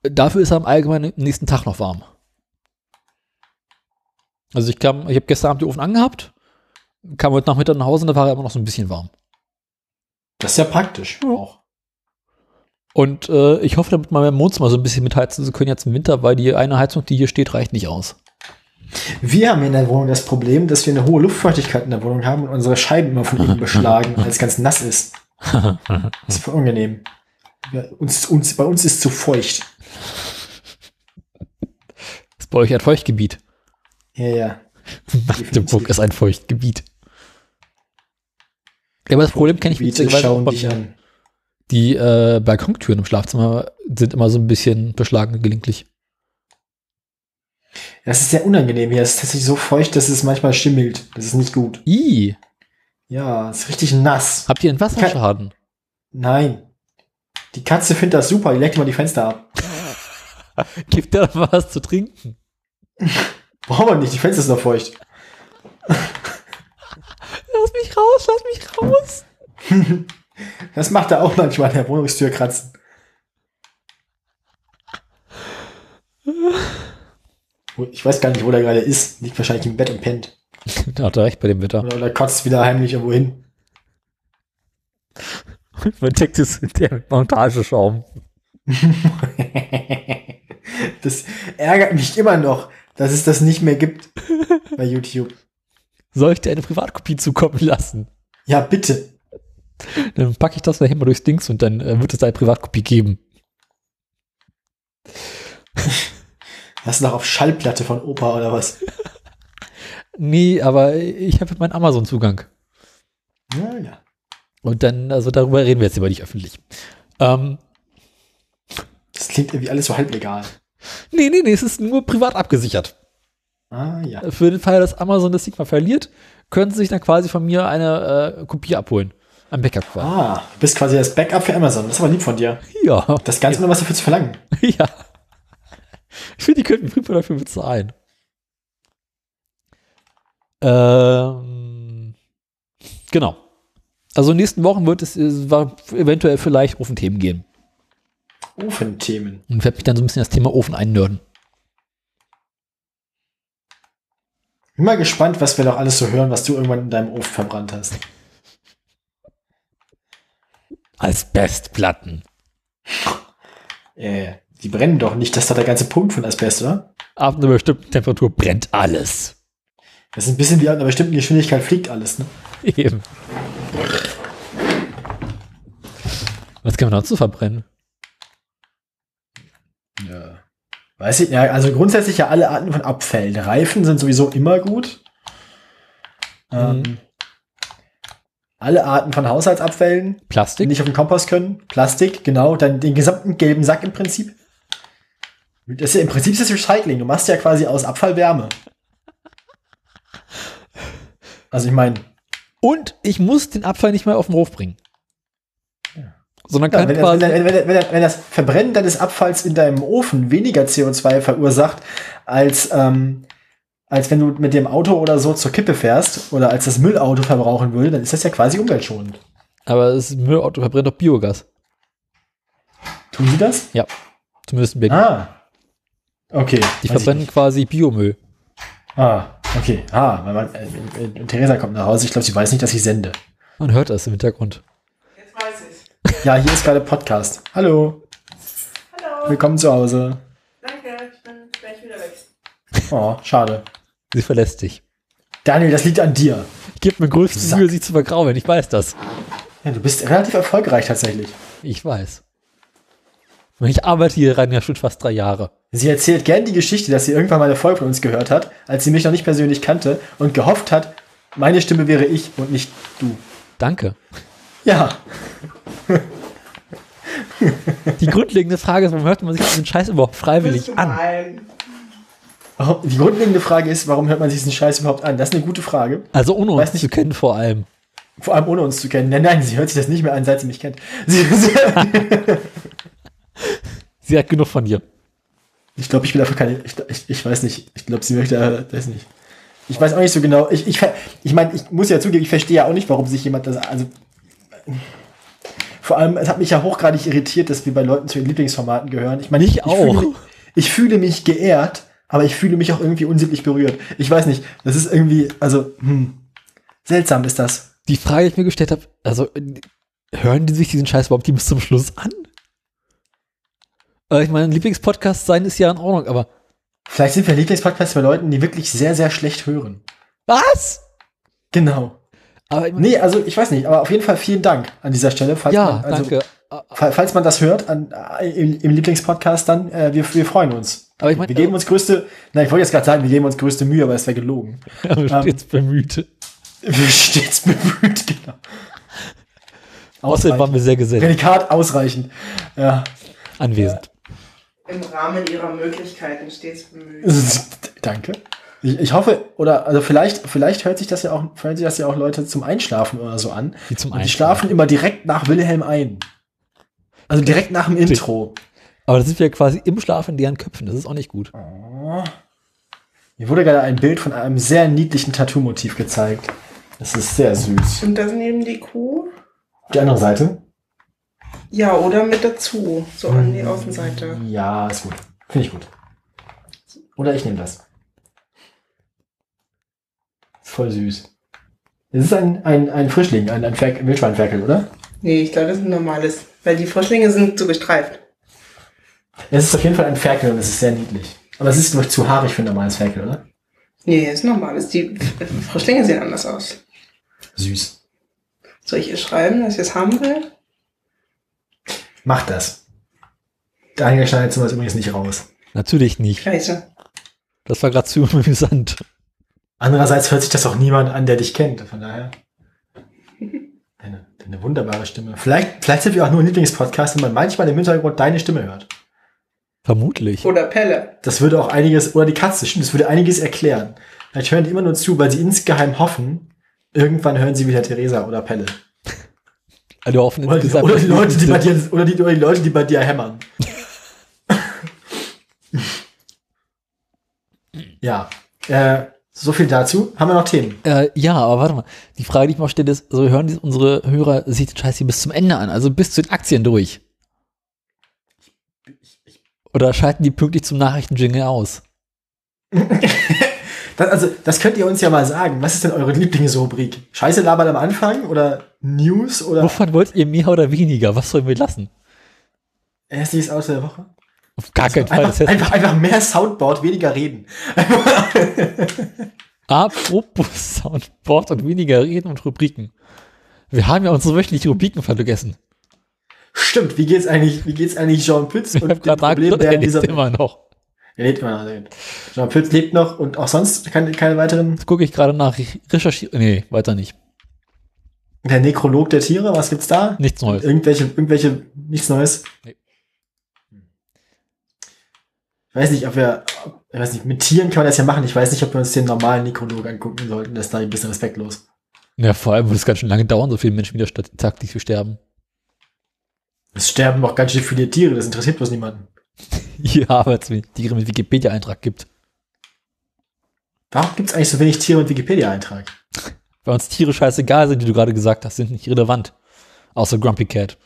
Dafür ist er im Allgemeinen am nächsten Tag noch warm. Also ich kam, ich habe gestern Abend den Ofen angehabt, kam heute Nachmittag nach Hause und da war er immer noch so ein bisschen warm. Das ist ja praktisch Ja. auch. Und äh, ich hoffe, damit mal im Wohnzimmer so ein bisschen mitheizen zu können jetzt im Winter, weil die eine Heizung, die hier steht, reicht nicht aus. Wir haben in der Wohnung das Problem, dass wir eine hohe Luftfeuchtigkeit in der Wohnung haben und unsere Scheiben immer von innen beschlagen, weil es ganz nass ist. Das ist voll unangenehm. Ja, uns, uns, bei uns ist zu feucht. Das ist bei euch ein Feuchtgebiet. Ja, ja. Magdeburg ist ein Feuchtgebiet. Ja, aber das Problem kenne ich witzigerweise auch dich an. Die äh, Balkontüren im Schlafzimmer sind immer so ein bisschen beschlagen gelegentlich. Das ist sehr unangenehm hier. Es ist tatsächlich so feucht, dass es manchmal schimmelt. Das ist nicht gut. I, Ja, ist richtig nass. habt ihr einen Wasserschaden? Nein. Die Katze findet das super. Die leckt immer die Fenster ab. Gibt da mal was zu trinken? Brauchen wir nicht. Die Fenster sind noch feucht. Lass mich raus, lass mich raus. Das macht er auch manchmal an der Wohnungstür kratzen. Ich weiß gar nicht, wo der gerade ist. Liegt wahrscheinlich im Bett und pennt. Da hat er recht bei dem Wetter. Oder, oder kotzt wieder heimlich irgendwo hin. Verdeckt ist der Montageschaum. Das ärgert mich immer noch, dass es das nicht mehr gibt bei YouTube. Soll ich dir eine Privatkopie zukommen lassen? Ja, bitte. Dann packe ich das nachher mal durchs Dings und dann äh, wird es eine Privatkopie geben. Hast du noch auf Schallplatte von Opa oder was? Nee, aber ich habe meinen Amazon-Zugang. Ja, ja. Und dann, also darüber reden wir jetzt aber nicht öffentlich. Ähm, Das klingt irgendwie alles so halblegal. nee, nee, nee, es ist nur privat abgesichert. Ah, ja. Für den Fall, dass Amazon das Sigma verliert, können sie sich dann quasi von mir eine äh, Kopie abholen. Ein Backup quasi. Ah, du bist quasi das Backup für Amazon. Das ist aber lieb von dir. Ja. Das Ganze nur was dafür zu verlangen. ja. Ich finde, die könnten Prüfer dafür bezahlen. Ähm, genau. Also in den nächsten Wochen wird es äh, war eventuell vielleicht Ofenthemen gehen. Ofenthemen. Und werde mich dann so ein bisschen das Thema Ofen einnörden. Bin mal gespannt, was wir noch alles so hören, was du irgendwann in deinem Ofen verbrannt hast. Asbestplatten. Äh, die brennen doch nicht. Das ist doch der ganze Punkt von Asbest, oder? Ab einer bestimmten Temperatur brennt alles. Das ist ein bisschen wie ab einer bestimmten Geschwindigkeit fliegt alles, ne? Eben. Was kann man noch zu verbrennen? Ja. Weiß ich, ja, also grundsätzlich ja alle Arten von Abfällen. Reifen sind sowieso immer gut. Ähm, Mhm. Alle Arten von Haushaltsabfällen, die Plastik? nicht auf den Kompost können. Plastik, genau. Dann den gesamten gelben Sack im Prinzip. Das ist ja, Im Prinzip ist das Recycling. Du machst ja quasi aus Abfall Wärme. Also ich meine, Und ich muss den Abfall nicht mehr auf den Hof bringen. Sondern Ja, kann wenn, das, quasi. wenn, wenn, wenn, wenn das Verbrennen deines Abfalls in deinem Ofen weniger CO2 verursacht, als, ähm, als wenn du mit dem Auto oder so zur Kippe fährst oder als das Müllauto verbrauchen würde, dann ist das ja quasi umweltschonend. aber das Müllauto verbrennt doch Biogas. Tun sie das? Ja. Zumindest in Berlin. Ah. Okay. Die verbrennen quasi Biomüll. Ah, okay. Ah, weil man, äh, äh, äh, Theresa kommt nach Hause. Ich glaube, sie weiß nicht, dass ich sende. Man hört das im Hintergrund. Jetzt weiß ich's. Ja, hier ist gerade Podcast. Hallo, Hallo. willkommen zu Hause. Danke, ich bin gleich wieder weg. Oh, schade. Sie verlässt dich. Daniel, das liegt an dir. Ich gebe mir größte. Mühe, sie zu vergraulen. Ich weiß das. Ja, du bist relativ erfolgreich tatsächlich. Ich weiß. Ich arbeite hier rein ja schon fast drei Jahre. Sie erzählt gern die Geschichte, dass sie irgendwann mal eine Folge von uns gehört hat, als sie mich noch nicht persönlich kannte und gehofft hat, meine Stimme wäre ich und nicht du. Danke. Ja, Die grundlegende Frage ist, warum hört man sich diesen Scheiß überhaupt freiwillig an? die grundlegende Frage ist, warum hört man sich diesen Scheiß überhaupt an? Das ist eine gute Frage. Also ohne uns nicht. zu kennen vor allem. Vor allem ohne uns zu kennen. Nein, nein, sie hört sich das nicht mehr an, seit sie mich kennt. Sie, sie, hat genug von dir. ich glaube, ich bin dafür keine. Ich, ich, ich weiß nicht. Ich glaube, sie möchte. äh, Weiß nicht. Ich weiß auch nicht so genau. Ich, ich, ich meine, ich muss ja zugeben, ich verstehe ja auch nicht, warum sich jemand das. Also. Vor allem, es hat mich ja hochgradig irritiert, dass wir bei Leuten zu ihren Lieblingsformaten gehören. Ich meine, Mich ich, auch. Fühle, mich- ich fühle mich geehrt, aber ich fühle mich auch irgendwie unsittlich berührt. Ich weiß nicht. Das ist irgendwie. Also, hm. Seltsam ist das. Die Frage, die ich mir gestellt habe, also äh, hören die sich diesen Scheiß überhaupt bis zum Schluss an? Äh, ich meine, Lieblingspodcast sein ist ja in Ordnung, aber Vielleicht sind wir Lieblingspodcasts bei Leuten, die wirklich sehr, sehr schlecht hören. was? Genau. Aber Nee, also ich weiß nicht, aber auf jeden Fall vielen Dank an dieser Stelle. Falls ja, man, also, danke. Fa- Falls man das hört an, äh, im, im Lieblingspodcast, dann äh, wir, wir freuen uns. Aber ich mein- wir geben uns größte, nein, ich wollte jetzt gerade sagen, wir geben uns größte Mühe, aber es wäre gelogen. Aber stets bemüht. Wir stets bemüht, genau. Außerdem waren wir sehr gesellig Prädikat ausreichend. Ja. anwesend. Im Rahmen ihrer Möglichkeiten stets bemüht. Danke. Ich, ich hoffe, oder also vielleicht, vielleicht hört sich das ja auch, hören sich das ja auch Leute zum Einschlafen oder so an. Die zum Und die Einschlafen. schlafen immer direkt nach Wilhelm ein. Also direkt nach dem Intro. Aber das sind wir quasi im Schlaf in deren Köpfen. Das ist auch nicht gut. Oh. Mir wurde gerade ein Bild von einem sehr niedlichen Tattoo-Motiv gezeigt. Das ist sehr süß. Und das neben die Kuh? Die andere Seite? Ja, oder mit dazu. So an die Außenseite. Ja, ist gut. Finde ich gut. Oder ich nehme das. Voll süß. Es ist ein, ein, ein Frischling, ein, ein Ferkel, Wildschweinferkel, oder? Nee, ich glaube, das ist ein normales. Weil die Frischlinge sind so gestreift. Es ist auf jeden Fall ein Ferkel und es ist sehr niedlich. Aber es ist, glaube ich, zu haarig für ein normales Ferkel, oder? Nee, ist normales. Die Frischlinge sehen anders aus. Süß. Soll ich ihr schreiben, dass ich es haben will? Mach das. Daniel schneidet sowas übrigens nicht raus. Natürlich nicht. Scheiße. Das war gerade zu amüsant. Andererseits hört sich das auch niemand an, der dich kennt. Von daher. Deine, deine wunderbare Stimme. Vielleicht, vielleicht sind wir auch nur ein Lieblingspodcast, und man manchmal im Hintergrund deine Stimme hört. Vermutlich. Oder Pelle. Das würde auch einiges, oder die Katze, stimmt, das würde einiges erklären. Vielleicht hören die immer nur zu, weil sie insgeheim hoffen, irgendwann hören sie wieder Theresa oder Pelle. Also offen Oder, die, insgesamt. oder, die Leute, die bei dir, oder, die, oder die Leute, die bei dir hämmern. ja. Äh, so viel dazu. Haben wir noch Themen? Äh, ja, aber warte mal. Die Frage, die ich mal stelle, ist, so hören die, unsere Hörer sich den Scheiß hier bis zum Ende an, also bis zu den Aktien durch. Oder schalten die pünktlich zum Nachrichtenjingle aus? Das, also, das könnt ihr uns ja mal sagen. Was ist denn eure Lieblingsrubrik? Scheiße labern am Anfang oder News oder Wovon wollt ihr mehr oder weniger? Was sollen wir lassen? hässliches Auto der Woche? Auf gar keinen Fall. Einfach, einfach, einfach mehr Soundboard, weniger reden. apropos Soundboard und weniger reden und Rubriken. Wir haben ja unsere wöchentlichen Rubriken vergessen. Stimmt, wie geht's eigentlich, wie geht's eigentlich Jean Pütz Ich und dem Problem, der er in dieser, immer noch. Er lebt immer noch. gut. Jean Pütz lebt noch und auch sonst keine, keine weiteren, Jetzt gucke ich gerade nach. Ich recherchiere. Nee, weiter nicht. der Nekrolog der Tiere, was gibt's da? Nichts Neues. Irgendwelche, irgendwelche, nichts Neues? Nee. Ich weiß nicht, ob wir, ich weiß nicht, mit Tieren kann man das ja machen. Ich weiß nicht, ob wir uns den normalen Nekrolog angucken sollten. Das ist da ein bisschen respektlos. Ja, vor allem würde es ganz schön lange dauern, so viele Menschen wieder taktisch zu sterben. Es sterben auch ganz schön viele Tiere, das interessiert bloß niemanden. Ja, weil es Tiere mit Wikipedia-Eintrag gibt. Warum gibt's eigentlich so wenig Tiere mit Wikipedia-Eintrag? Weil uns Tiere scheißegal sind, die du gerade gesagt hast, sind nicht relevant. Außer Grumpy Cat.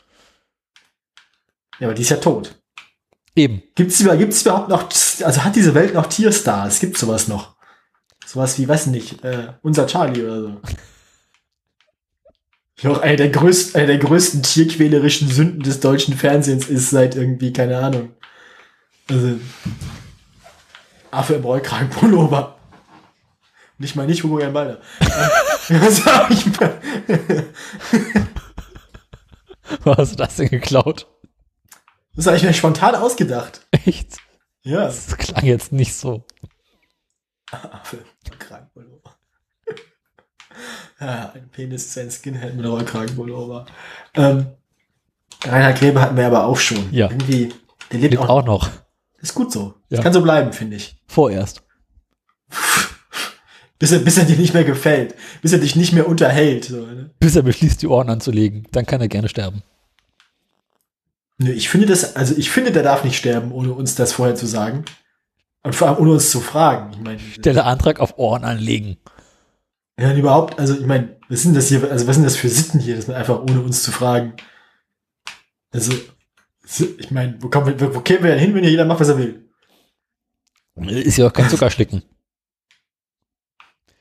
Ja, aber die ist ja tot. Eben. Über- gibt's überhaupt noch, also hat diese Welt noch Tierstars? Gibt sowas noch? Sowas wie, weiß nicht, äh, unser Charlie oder so. auch eine der größten, eine der größten tierquälerischen Sünden des deutschen Fernsehens ist seit irgendwie, keine Ahnung. Also, Affe im Rollkragenpullover. Und ich meine nicht Hugo Jan Balder. Was hab ich mal? Wo hast du das denn geklaut? Das habe ich mir spontan ausgedacht. Echt? Ja. Das klang jetzt nicht so. Affe im Rollkragenpullover. Ja, ein Penis ist ein Skinhead mit Rollkragenpullover. Ähm, Reinhard Grebe hatten wir aber auch schon. Ja. Irgendwie, der lebt Lebt auch. auch noch. Ist gut so. Ja. Das kann so bleiben, finde ich. Vorerst. Bis er, bis er dir nicht mehr gefällt. Bis er dich nicht mehr unterhält. So, ne? Bis er beschließt, die Ohren anzulegen. Dann kann er gerne sterben. Nö, ich finde das, also ich finde, der darf nicht sterben, ohne uns das vorher zu sagen. Und vor allem ohne uns zu fragen. Ich meine, Stelle Antrag auf Ohren anlegen. ja, und überhaupt, also ich meine, was sind das hier, also was sind das für Sitten hier, das man einfach ohne uns zu fragen. Also, ich meine, wo, kommen wir, wo kämen wir denn hin, wenn jeder macht, was er will? Ist ja auch kein Zuckerschlicken.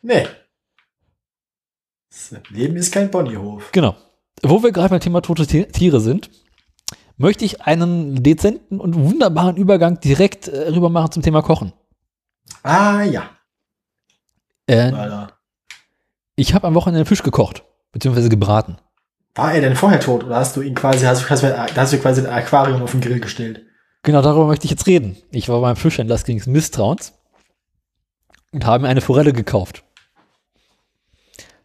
Nee. Das Leben ist kein Ponyhof. Genau. Wo wir gerade beim Thema tote Ti- Tiere sind, möchte ich einen dezenten und wunderbaren Übergang direkt äh, rüber machen zum Thema Kochen. Ah, ja. Äh, ich habe am Wochenende Fisch gekocht, beziehungsweise gebraten. War er denn vorher tot oder hast du ihn quasi, hast, hast, du- hast du quasi ein Aquarium auf den Grill gestellt? Genau darüber möchte ich jetzt reden. Ich war beim Fischhändler des Kriegs Misstrauens und habe mir eine Forelle gekauft.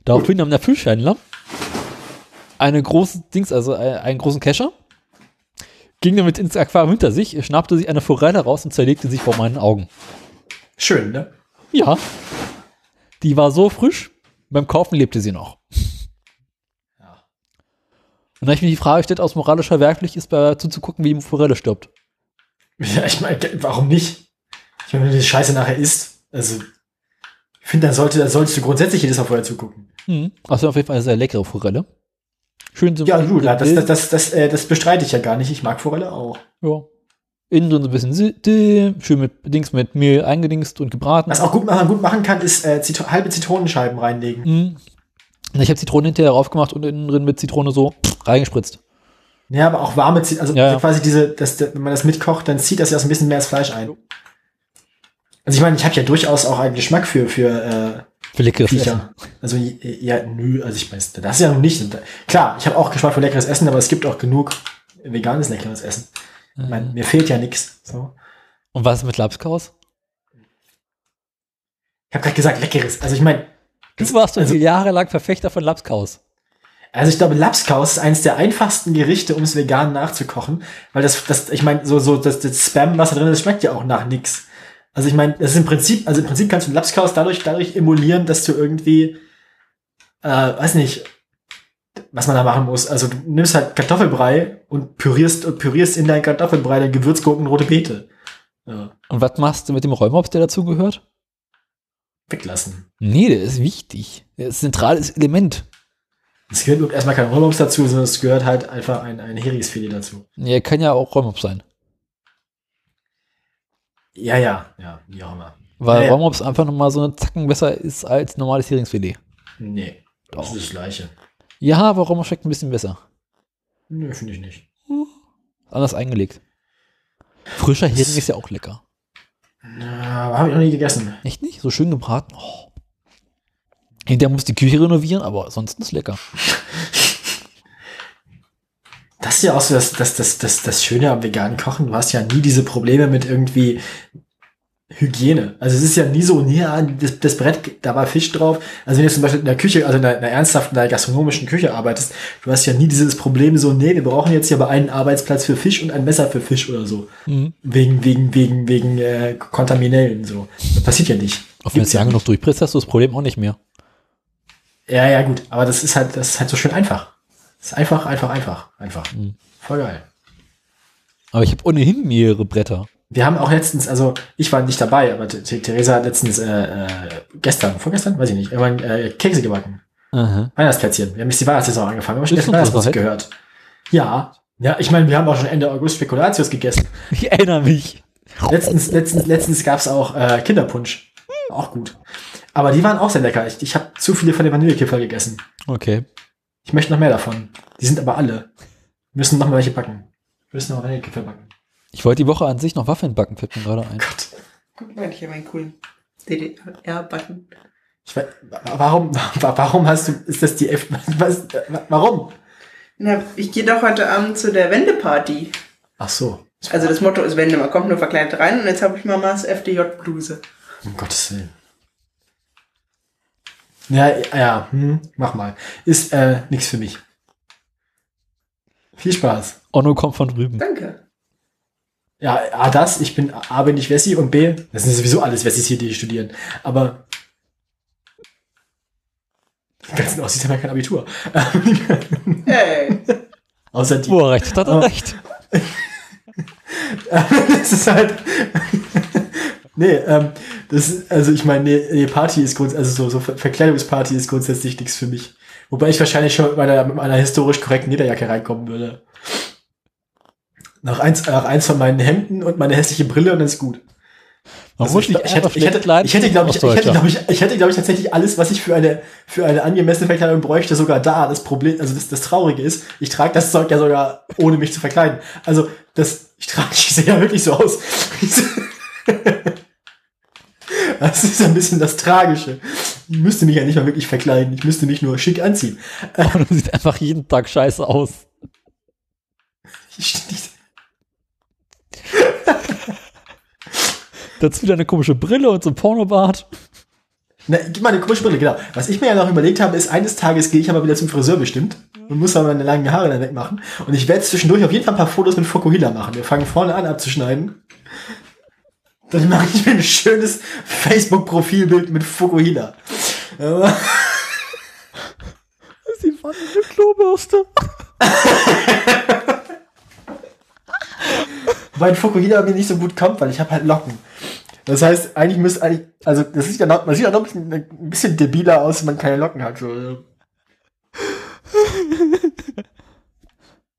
Daraufhin nahm der Fischhändler eine große Dings, also äh, einen großen Kescher, ging damit ins Aquarium hinter sich, schnappte sich eine Forelle raus und zerlegte sich vor meinen Augen. Schön, ne? Ja. Die war so frisch, beim Kaufen lebte sie noch. Und dann habe ich mir die Frage gestellt, aus moralischer Werkpflicht ist, bei zuzugucken, wie die Forelle stirbt. Ja, ich meine, warum nicht? Ich meine, wenn du die Scheiße nachher isst, also, ich finde, dann sollte, dann solltest du grundsätzlich jedes Mal vorher zugucken. Mhm. Also auf jeden Fall eine sehr leckere Forelle. Schön so Ja, du, das, das, das, das, äh, das bestreite ich ja gar nicht. Ich mag Forelle auch. Ja. Innen drin so ein bisschen Sitte, schön mit Dings mit Mehl eingedingst und gebraten. Was auch gut, man gut machen kann, ist äh, Zitro halbe Zitronenscheiben reinlegen. Mhm. Ich habe Zitrone hinterher raufgemacht und innen drin mit Zitrone so reingespritzt. Ja, aber auch warme Zitronen, also Ja, ja. quasi diese, das, wenn man das mitkocht, dann zieht das ja so ein bisschen mehr das Fleisch ein. Also ich meine, ich habe ja durchaus auch einen Geschmack für, für Für äh, leckeres Essen. Viecher. Also ja, nö, also ich weiß, das ist ja noch nicht. Klar, ich habe auch Geschmack für leckeres Essen, aber es gibt auch genug veganes leckeres Essen. Ich meine, mir fehlt ja nichts. So. Und was ist mit Lapskaus? Ich habe gerade gesagt leckeres. Also ich meine, Du warst also- also, jahrelang Verfechter von Lapskaus. Also ich glaube, Lapskaus ist eines der einfachsten Gerichte, um es vegan nachzukochen, weil das, das, ich meine, so, so das, das Spam, was da drin ist, schmeckt ja auch nach nix. Also ich meine, das ist im Prinzip, also im Prinzip kannst du Lapskaus dadurch, dadurch emulieren, dass du irgendwie, äh, weiß nicht, was man da machen muss. Also du nimmst halt Kartoffelbrei und pürierst und pürierst in dein Kartoffelbrei dann Gewürzgurken rote Beete. Ja, Und was machst du mit dem Räumops, der dazu gehört? weglassen. Nee, der ist wichtig. Der ist ein zentrales Element. Es gehört erstmal kein Rollmops dazu, sondern es gehört halt einfach ein, ein Heringsfilet dazu. Ja, kann ja auch Räumops sein. Ja, ja, ja, wie auch immer. Weil Ja. Räumops einfach nochmal so eine Zacken besser ist als normales Heringsfilet. Nee, das Doch. ist das Gleiche. Ja, aber Räumops schmeckt ein bisschen besser. Nö, finde ich nicht. Anders eingelegt. Frischer Hering ist ja auch lecker. Ja, habe ich noch nie gegessen. Echt nicht? So schön gebraten. Oh. Hinterher muss die Küche renovieren, aber ansonsten ist lecker. Das ist ja auch so das, das, das, das, das Schöne am veganen Kochen. Du hast ja nie diese Probleme mit irgendwie Hygiene. Also es ist ja nie so, ah, das, das Brett, da war Fisch drauf. Also wenn du zum Beispiel in der Küche, also in einer, in einer ernsthaften, in einer gastronomischen Küche arbeitest, du hast ja nie dieses Problem so, nee, wir brauchen jetzt hier aber einen Arbeitsplatz für Fisch und ein Messer für Fisch oder so. Mhm. Wegen, wegen, wegen, wegen äh, Kontaminellen so. Das passiert ja nicht. Auch wenn Gibt's es ja lange genug durchpresst, hast du das Problem auch nicht mehr. Ja, ja, gut. Aber das ist halt, das ist halt so schön einfach. Das ist einfach, einfach, einfach, einfach. Mhm. Voll geil. Aber ich habe ohnehin mehrere Bretter. Wir haben auch letztens, also ich war nicht dabei, aber Th- Th- Theresa hat letztens äh, äh, gestern, vorgestern, weiß ich nicht, irgendwann äh, Kekse gebacken. Aha. Weihnachtsplätzchen. Wir haben jetzt die Weihnachtssaison angefangen, aber schon erst Weihnachtsmusik gehört. Ja. Ja, ich meine, wir haben auch schon Ende August Spekulatius gegessen. Ich erinnere mich. Letztens, letztens, letztens gab's auch äh, Kinderpunsch. Auch gut. Aber die waren auch sehr lecker. Ich, ich habe zu viele von den Vanillekipferl gegessen. Okay. Ich möchte noch mehr davon. Die sind aber alle. Wir müssen noch mal welche backen. Wir müssen noch Vanillekipferl backen. Ich wollte die Woche an sich noch Waffeln backen, fällt mir gerade ein. Gott. Guck mal, ich habe einen coolen DDR-Button. Ich weiß, warum, warum hast du, ist das die F, was, warum? Na, ich gehe doch heute Abend zu der Wendeparty. Ach so. Also das Motto ist Wende, man kommt nur verkleidet rein und jetzt habe ich Mamas FDJ-Bluse. Um Gottes Willen. Ja, ja, hm, mach mal. Ist äh, nichts für mich. Viel Spaß. Onno kommt von drüben. Danke. Ja, A, das, ich bin, A, bin ich Wessi und B, das sind sowieso alles Wessis hier, die studieren. Aber die ganzen Ossis haben ja kein Abitur. Hey. Außer die. Er recht hat, er recht. das ist halt. Nee, ähm, das also ich meine, nee, nee, Party ist grundsätzlich, also so, so Ver- Verkleidungsparty ist grundsätzlich nichts für mich. Wobei ich wahrscheinlich schon mit meiner, mit meiner historisch korrekten Lederjacke reinkommen würde. Nach eins, nach eins von meinen Hemden und meine hässliche Brille und dann ist gut. Man Also muss ich, glaub- ich, hätte, ich hätte, ich hätte, glaube ich, ich hätte, glaube ich, ich hätte, glaube ich, tatsächlich alles, was ich für eine, für eine angemessene Verkleidung bräuchte, sogar da. Das Problem, also das, das Traurige ist, ich trage das Zeug ja sogar, ohne mich zu verkleiden. Also, das, ich trage, ich sehe ja wirklich so aus. Das ist ein bisschen das Tragische. Ich müsste mich ja nicht mal wirklich verkleiden. Ich müsste mich nur schick anziehen. Onno sieht einfach jeden Tag scheiße aus. Dazu wieder eine komische Brille und so ein Pornobart. Na, gib mal eine komische Brille, genau. Was ich mir ja noch überlegt habe, ist, eines Tages gehe ich aber wieder zum Friseur bestimmt und muss dann meine langen Haare dann wegmachen. Und ich werde zwischendurch auf jeden Fall ein paar Fotos mit Fokuhila machen. Wir fangen vorne an abzuschneiden. Dann mache ich mir ein schönes Facebook-Profilbild mit Fokuhila. Aber Sie waren eine Klobürste. weil Fokuhila mir nicht so gut kommt, weil ich habe halt Locken. Das heißt, eigentlich müsste eigentlich, also das sieht ja noch, man sieht ja noch ein bisschen, ein bisschen debiler aus, wenn man keine Locken hat. So.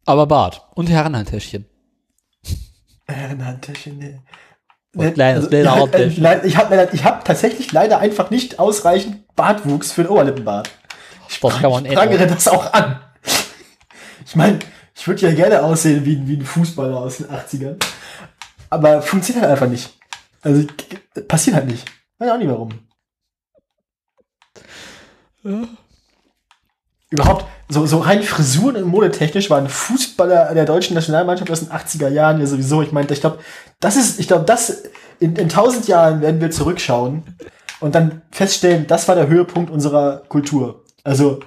Aber Bart und Herrenhandtäschchen. Äh, ein Handtäschchen, nee. Und kleines Also, Lederhaupttäschchen. ja, äh, ich habe ich hab tatsächlich leider einfach nicht ausreichend Bartwuchs für den Oberlippenbart. Das kann man Ich prangere ändern. das auch an. Ich meine, ich würde ja gerne aussehen wie, wie ein Fußballer aus den 80ern. Aber funktioniert halt einfach nicht. Also passiert halt nicht. Weiß auch nicht warum. Überhaupt, so, so rein Frisuren und modetechnisch waren Fußballer der deutschen Nationalmannschaft aus den 80er Jahren ja sowieso. Ich meine, ich glaube, das ist, ich glaube, das in, in tausend Jahren werden wir zurückschauen und dann feststellen, das war der Höhepunkt unserer Kultur. Also,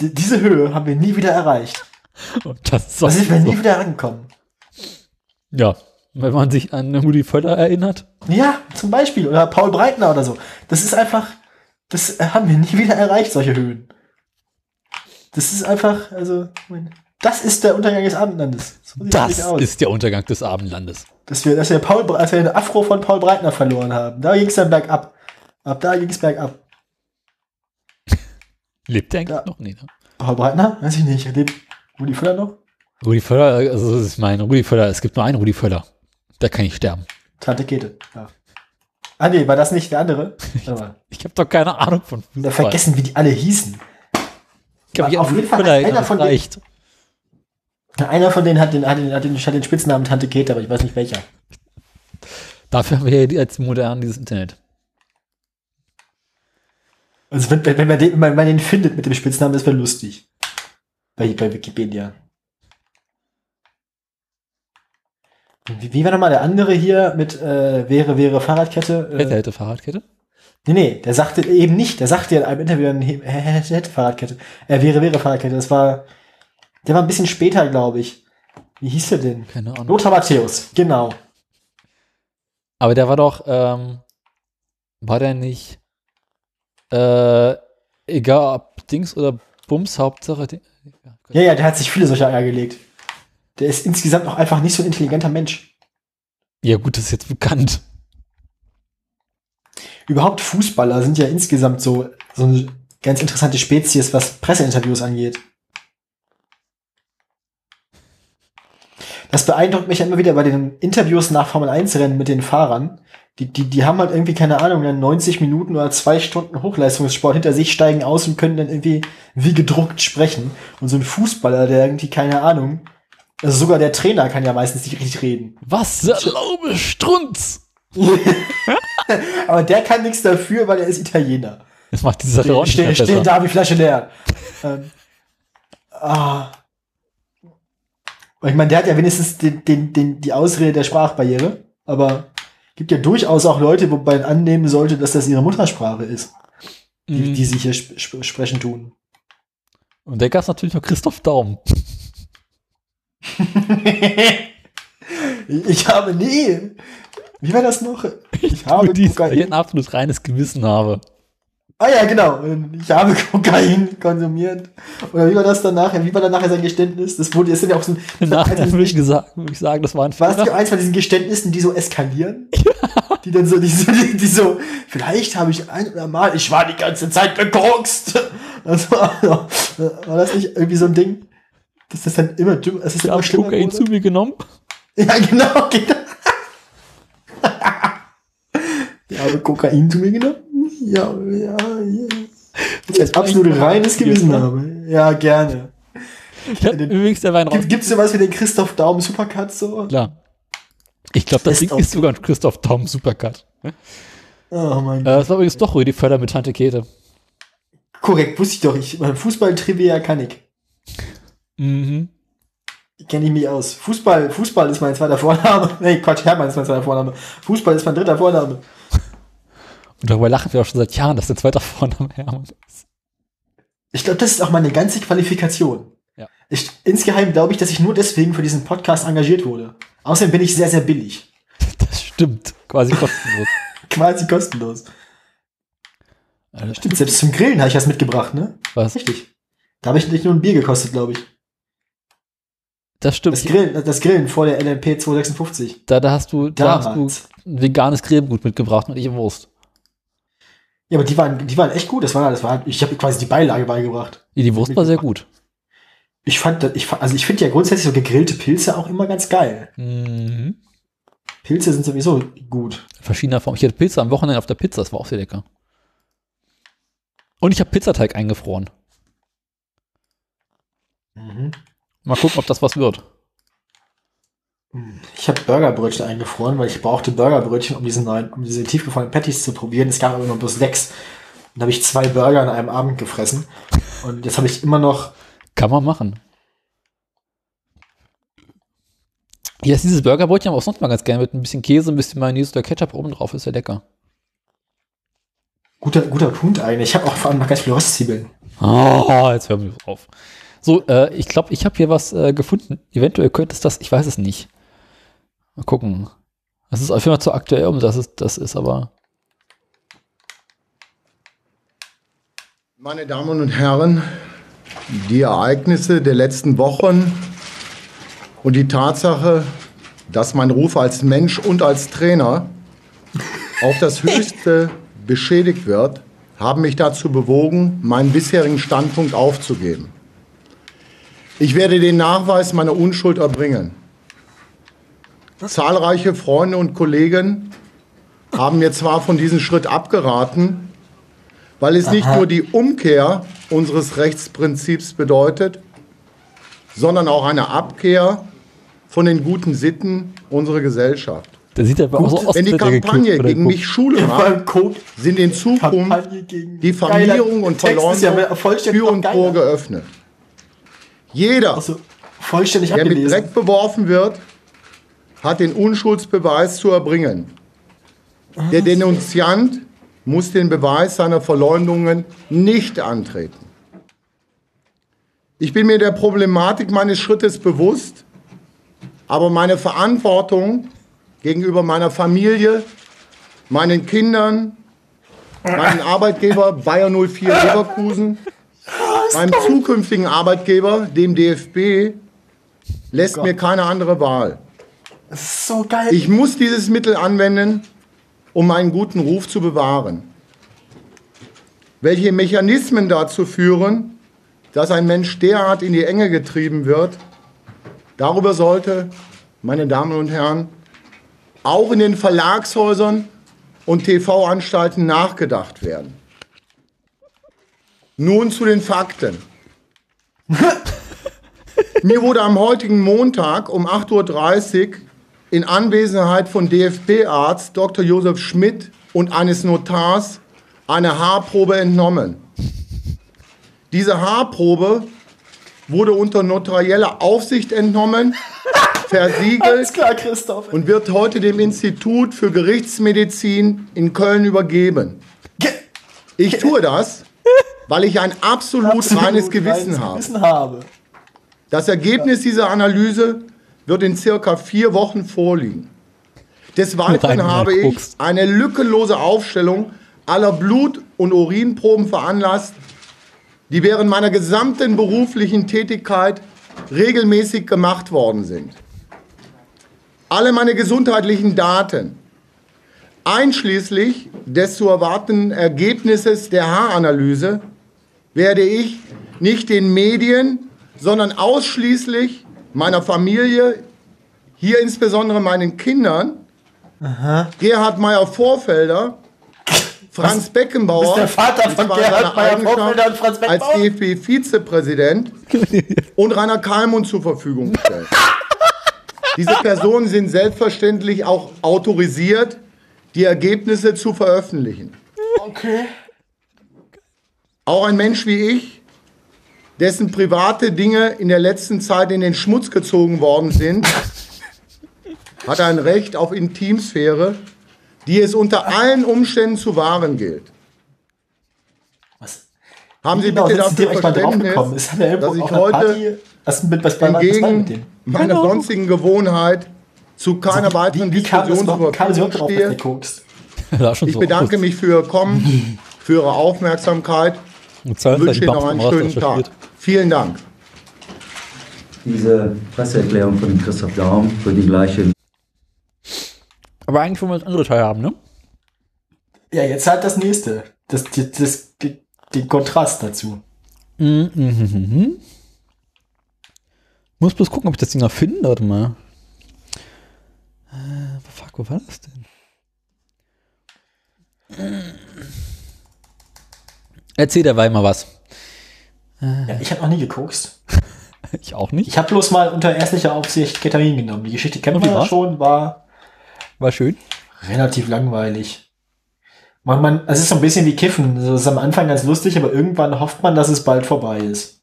die, diese Höhe haben wir nie wieder erreicht. Und das ist Da sind wir so. nie wieder rangekommen. Ja, wenn man sich an Rudi Völler erinnert. Ja, zum Beispiel. Oder Paul Breitner oder so. Das ist einfach, das haben wir nie wieder erreicht, solche Höhen. Das ist einfach, also, das ist der Untergang des Abendlandes. Das aus. ist der Untergang des Abendlandes. Dass wir, dass wir Paul, dass wir den Afro von Paul Breitner verloren haben. Da ging es dann bergab. Ab da ging es bergab. Lebt der eigentlich Ja. noch? Nee, ne? Paul Breitner? Weiß ich nicht. Lebt Rudi Völler noch? Rudi Völler, also ich meine, Rudi Völler, es gibt nur einen Rudi Völler. Der kann nicht sterben. Tante Käthe. Ja. Ah nee, war das nicht der andere? Mal. Ich habe doch keine Ahnung von Da Fußball. vergessen, wie die alle hießen. Mich Auf jeden Fall hat einer von den- reicht. Ja, Einer von denen hat den, hat den, hat den, hat den Spitznamen Tante Käthe, aber ich weiß nicht welcher. Dafür haben wir ja jetzt modern dieses Internet. Also wenn, wenn, man den, wenn man- den findet mit dem Spitznamen, das wäre lustig. Bei, bei Wikipedia. Wie, wie war nochmal der andere hier mit äh, wäre, wäre Fahrradkette? Hätte, Äh, hätte Fahrradkette. Nee, nee, der sagte eben nicht. Der sagte in einem Interview, er hätte, Fahrradkette. Er wäre, wäre Fahrradkette. Das war, der war ein bisschen später, glaube ich. Wie hieß der denn? Keine Ahnung. Lothar Matthäus, genau. Aber der war doch, ähm, war der nicht, äh, egal ob Dings oder Bums, Hauptsache. Ding- Ja, ja, der hat sich viele solcher Eier gelegt. Der ist insgesamt auch einfach nicht so ein intelligenter Mensch. Ja, gut, das ist jetzt bekannt. Überhaupt Fußballer sind ja insgesamt so, so eine ganz interessante Spezies, was Presseinterviews angeht. Das beeindruckt mich ja immer wieder bei den Interviews nach Formel 1 Rennen mit den Fahrern, die, die, die haben halt irgendwie, keine Ahnung, dann 90 Minuten oder zwei Stunden Hochleistungssport hinter sich, steigen aus und können dann irgendwie wie gedruckt sprechen. Und so ein Fußballer, der irgendwie, keine Ahnung, also sogar der Trainer kann ja meistens nicht richtig reden. Was erlaube Strunz? Aber der kann nichts dafür, weil er ist Italiener. Das macht diese Sache auch nicht Stehen steh da wie Flasche leer. ähm, ah. Ich meine, der hat ja wenigstens den, den, den, die Ausrede der Sprachbarriere, aber gibt ja durchaus auch Leute, wo man annehmen sollte, dass das ihre Muttersprache ist, die, Mhm. die sich hier sp sp sprechen tun. Und da gab es natürlich noch Christoph Daum. ich habe nie. Wie war das noch? Ich habe Über dies, weil ich ein Kokain. absolut reines Gewissen habe. Ah ja, genau. Ich habe Kokain konsumiert. Oder wie war das dann nachher? Wie war dann nachher sein Geständnis? Das wurde, das sind ja auch so. war Nachher würde ich, gesagt, würde ich sagen, das war ein War es nicht Fehler. eins von diesen Geständnissen, die so eskalieren? Die dann so, die, die, die so, vielleicht habe ich ein oder mal, ich war die ganze Zeit gekokst. Das war, war das nicht irgendwie so ein Ding? Dass das dann immer dümmer, es ist Ich immer habe schlimmer Kokain wurde? zu mir genommen. Ja, genau, genau. Ich habe Kokain zu mir genommen. Ja, ja, ja. Ein absolut reines Gewissen habe. Ja, gerne. Ich habe Den- übrigens der Wein raus. Gibt, gibt's sowas wie den Christoph Daum Supercut so? Klar. Ich glaube, das Ist Ding ist sogar ein Christoph Daum Supercut. Äh, Oh mein das war übrigens doch Rüdi Völler mit Tante Käthe. Korrekt, wusste ich doch. Ich, beim Fußball-Trivia kann ich. Mhm. Kenne ich mich aus. Fußball, Fußball ist mein zweiter Vorname. Nee, Quatsch, Hermann ist mein zweiter Vorname. Fußball ist mein dritter Vorname. Und darüber lachen wir auch schon seit Jahren, dass der zweite Vorname Hermann ist. Ich glaube, das ist auch meine ganze Qualifikation. Ja. Ich, insgeheim glaube ich, dass ich nur deswegen für diesen Podcast engagiert wurde. Außerdem bin ich sehr, sehr billig. Das stimmt. Quasi kostenlos. Quasi kostenlos. Alter, Stimmt, selbst zum Grillen habe ich was mitgebracht, ne? Was? Richtig. Da habe ich nicht nur ein Bier gekostet, glaube ich. Das stimmt. Das Grillen, das Grillen vor der LMP 256. Da, da hast du, da hast du ein veganes Cremegut mitgebracht und ich Wurst. Ja, aber die waren, die waren echt gut. Das war, das war, ich habe quasi die Beilage beigebracht. Ja, Die Wurst war sehr gut. Ich fand, ich, also ich finde ja grundsätzlich so gegrillte Pilze auch immer ganz geil. Mhm. Pilze sind sowieso gut. Verschiedener Form. Ich hatte Pilze am Wochenende auf der Pizza, das war auch sehr lecker. Und ich habe Pizzateig eingefroren. Mal gucken, ob das was wird. Ich habe Burgerbrötchen eingefroren, weil ich brauchte Burgerbrötchen, um diesen neuen, um diese tiefgefrorenen Patties zu probieren. Es gab aber nur bloß sechs. Und da habe ich zwei Burger an einem Abend gefressen. Und jetzt habe ich immer noch. Kann man machen. Hier ist dieses Burgerbrötchen aber auch sonst mal ganz gerne mit ein bisschen Käse, ein bisschen Mayonnaise oder Ketchup oben drauf. Ist ja lecker. Guter, guter Punkt eigentlich. Ich habe auch vor allem noch ganz viele Röstzwiebeln. Oh, jetzt hören wir auf. So, äh, ich glaube, ich habe hier was äh, gefunden. Eventuell könnte es das, ich weiß es nicht. Mal gucken. Das ist auf jeden Fall zu aktuell, um das ist, das ist aber. Meine Damen und Herren, die Ereignisse der letzten Wochen und die Tatsache, dass mein Ruf als Mensch und als Trainer auf das Höchste beschädigt wird, haben mich dazu bewogen, meinen bisherigen Standpunkt aufzugeben. Ich werde den Nachweis meiner Unschuld erbringen. Zahlreiche Freunde und Kollegen haben mir zwar von diesem Schritt abgeraten, weil es nicht nur die Umkehr unseres Rechtsprinzips bedeutet, sondern auch eine Abkehr von den guten Sitten unserer Gesellschaft. Der sieht aber auch so aus, Wenn die Kampagne geklippt oder gegen geguckt. mich Schule macht, sind in Zukunft die Verminierung und ja Verleumdung Tür und Tor geöffnet. Jeder, Also vollständig der mit. Dreck beworfen wird, hat den Unschuldsbeweis zu erbringen. Der Denunziant muss den Beweis seiner Verleumdungen nicht antreten. Ich bin mir der Problematik meines Schrittes bewusst, aber meine Verantwortung gegenüber meiner Familie, meinen Kindern, meinem Arbeitgeber Bayer 04 Leverkusen, meinem zukünftigen Arbeitgeber, dem DFB, lässt mir keine andere Wahl. Das ist so geil. Ich muss dieses Mittel anwenden, um meinen guten Ruf zu bewahren. Welche Mechanismen dazu führen, dass ein Mensch derart in die Enge getrieben wird, darüber sollte, meine Damen und Herren, auch in den Verlagshäusern und TV-Anstalten nachgedacht werden. Nun zu den Fakten. Mir wurde am heutigen Montag um 8.30 Uhr in Anwesenheit von DFB-Arzt Dr. Josef Schmidt und eines Notars eine Haarprobe entnommen. Diese Haarprobe wurde unter notarieller Aufsicht entnommen, versiegelt klar, Christoph. und wird heute dem Institut für Gerichtsmedizin in Köln übergeben. Ich tue das, weil ich ein absolut, Absolut reines Gewissen reines habe. Gewissen habe. Das Ergebnis dieser Analyse wird in circa vier Wochen vorliegen. Des Weiteren habe ich eine lückenlose Aufstellung aller Blut- und Urinproben veranlasst, die während meiner gesamten beruflichen Tätigkeit regelmäßig gemacht worden sind. Alle meine gesundheitlichen Daten, einschließlich des zu erwartenden Ergebnisses der Haaranalyse, werde ich nicht den Medien, sondern ausschließlich meiner Familie, hier insbesondere meinen Kindern, Gerhard Meyer Vorfelder, Franz Beckenbauer, bist der Vater von Gerhard Meyer Vorfelder und Franz als Beckenbauer? DFB-Vizepräsident und Rainer Kalmund zur Verfügung stellen. Diese Personen sind selbstverständlich auch autorisiert, die Ergebnisse zu veröffentlichen. Okay. Auch ein Mensch wie ich, dessen private Dinge in der letzten Zeit in den Schmutz gezogen worden sind, hat ein Recht auf Intimsphäre, die es unter allen Umständen zu wahren gilt. Was? Haben Sie Genau, bitte dafür? Verständnis, Ist hat er irgendwo dass ich heute was mit, was, was entgegen meiner sonstigen Gewohnheit zu keiner weiteren Wie, wie Diskussion zur Verfügung stehe. Ich bedanke mich für Ihr Kommen, für Ihre Aufmerksamkeit Und wünsche Ihnen noch einen schönen Tag. Vielen Dank. Diese Presseerklärung von Christoph Daum wird die gleiche Aber eigentlich wollen wir das andere Teil haben, ne? Ja, jetzt halt das nächste. Das, das, das, den Kontrast dazu. Mhm, mhm, mhm. Muss bloß gucken, ob ich das Ding noch finde. Warte mal. Äh, fuck, wo war das denn? Erzähl derweil mal was. Ja, ich habe noch nie geguckt. Ich auch nicht. Ich habe bloß mal unter ärztlicher Aufsicht Ketamin genommen. Die Geschichte ja war's? schon, war War schön. relativ langweilig. Man, man, es ist so ein bisschen wie Kiffen. Also, Es ist am Anfang ganz lustig, aber irgendwann hofft man, dass es bald vorbei ist.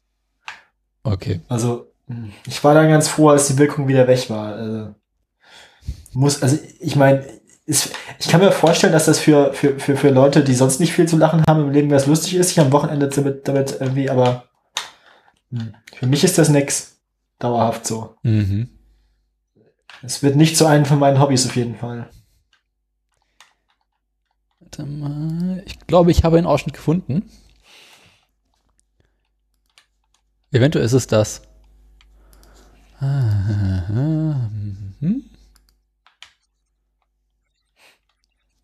Okay. Also, mh, ich war dann ganz froh, als die Wirkung wieder weg war. Also, muss, also ich meine, ich kann mir vorstellen, dass das für, für, für, für Leute, die sonst nicht viel zu lachen haben im Leben, was lustig ist, sich am Wochenende damit, damit irgendwie, aber für mich ist das nix. Dauerhaft so. Mhm. Es wird nicht zu einem von meinen Hobbys auf jeden Fall. Warte mal. Ich glaube, ich habe einen Ausschnitt gefunden. Eventuell ist es das. Ah, mhm.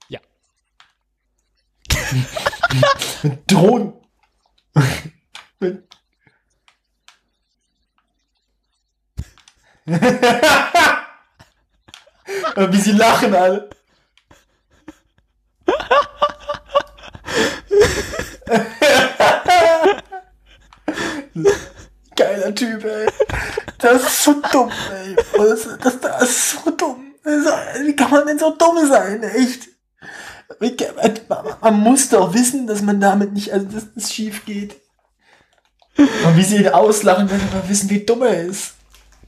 Ja. Drohnen. Wie sie lachen alle. Geiler Typ, ey. Das ist so dumm, ey. Das, das, das ist so dumm. Wie kann man denn so dumm sein, echt? Man muss doch wissen, dass man damit nicht, also dass das schief geht. Und wie sie ihn auslachen, wenn wir wissen, wie dumm er ist.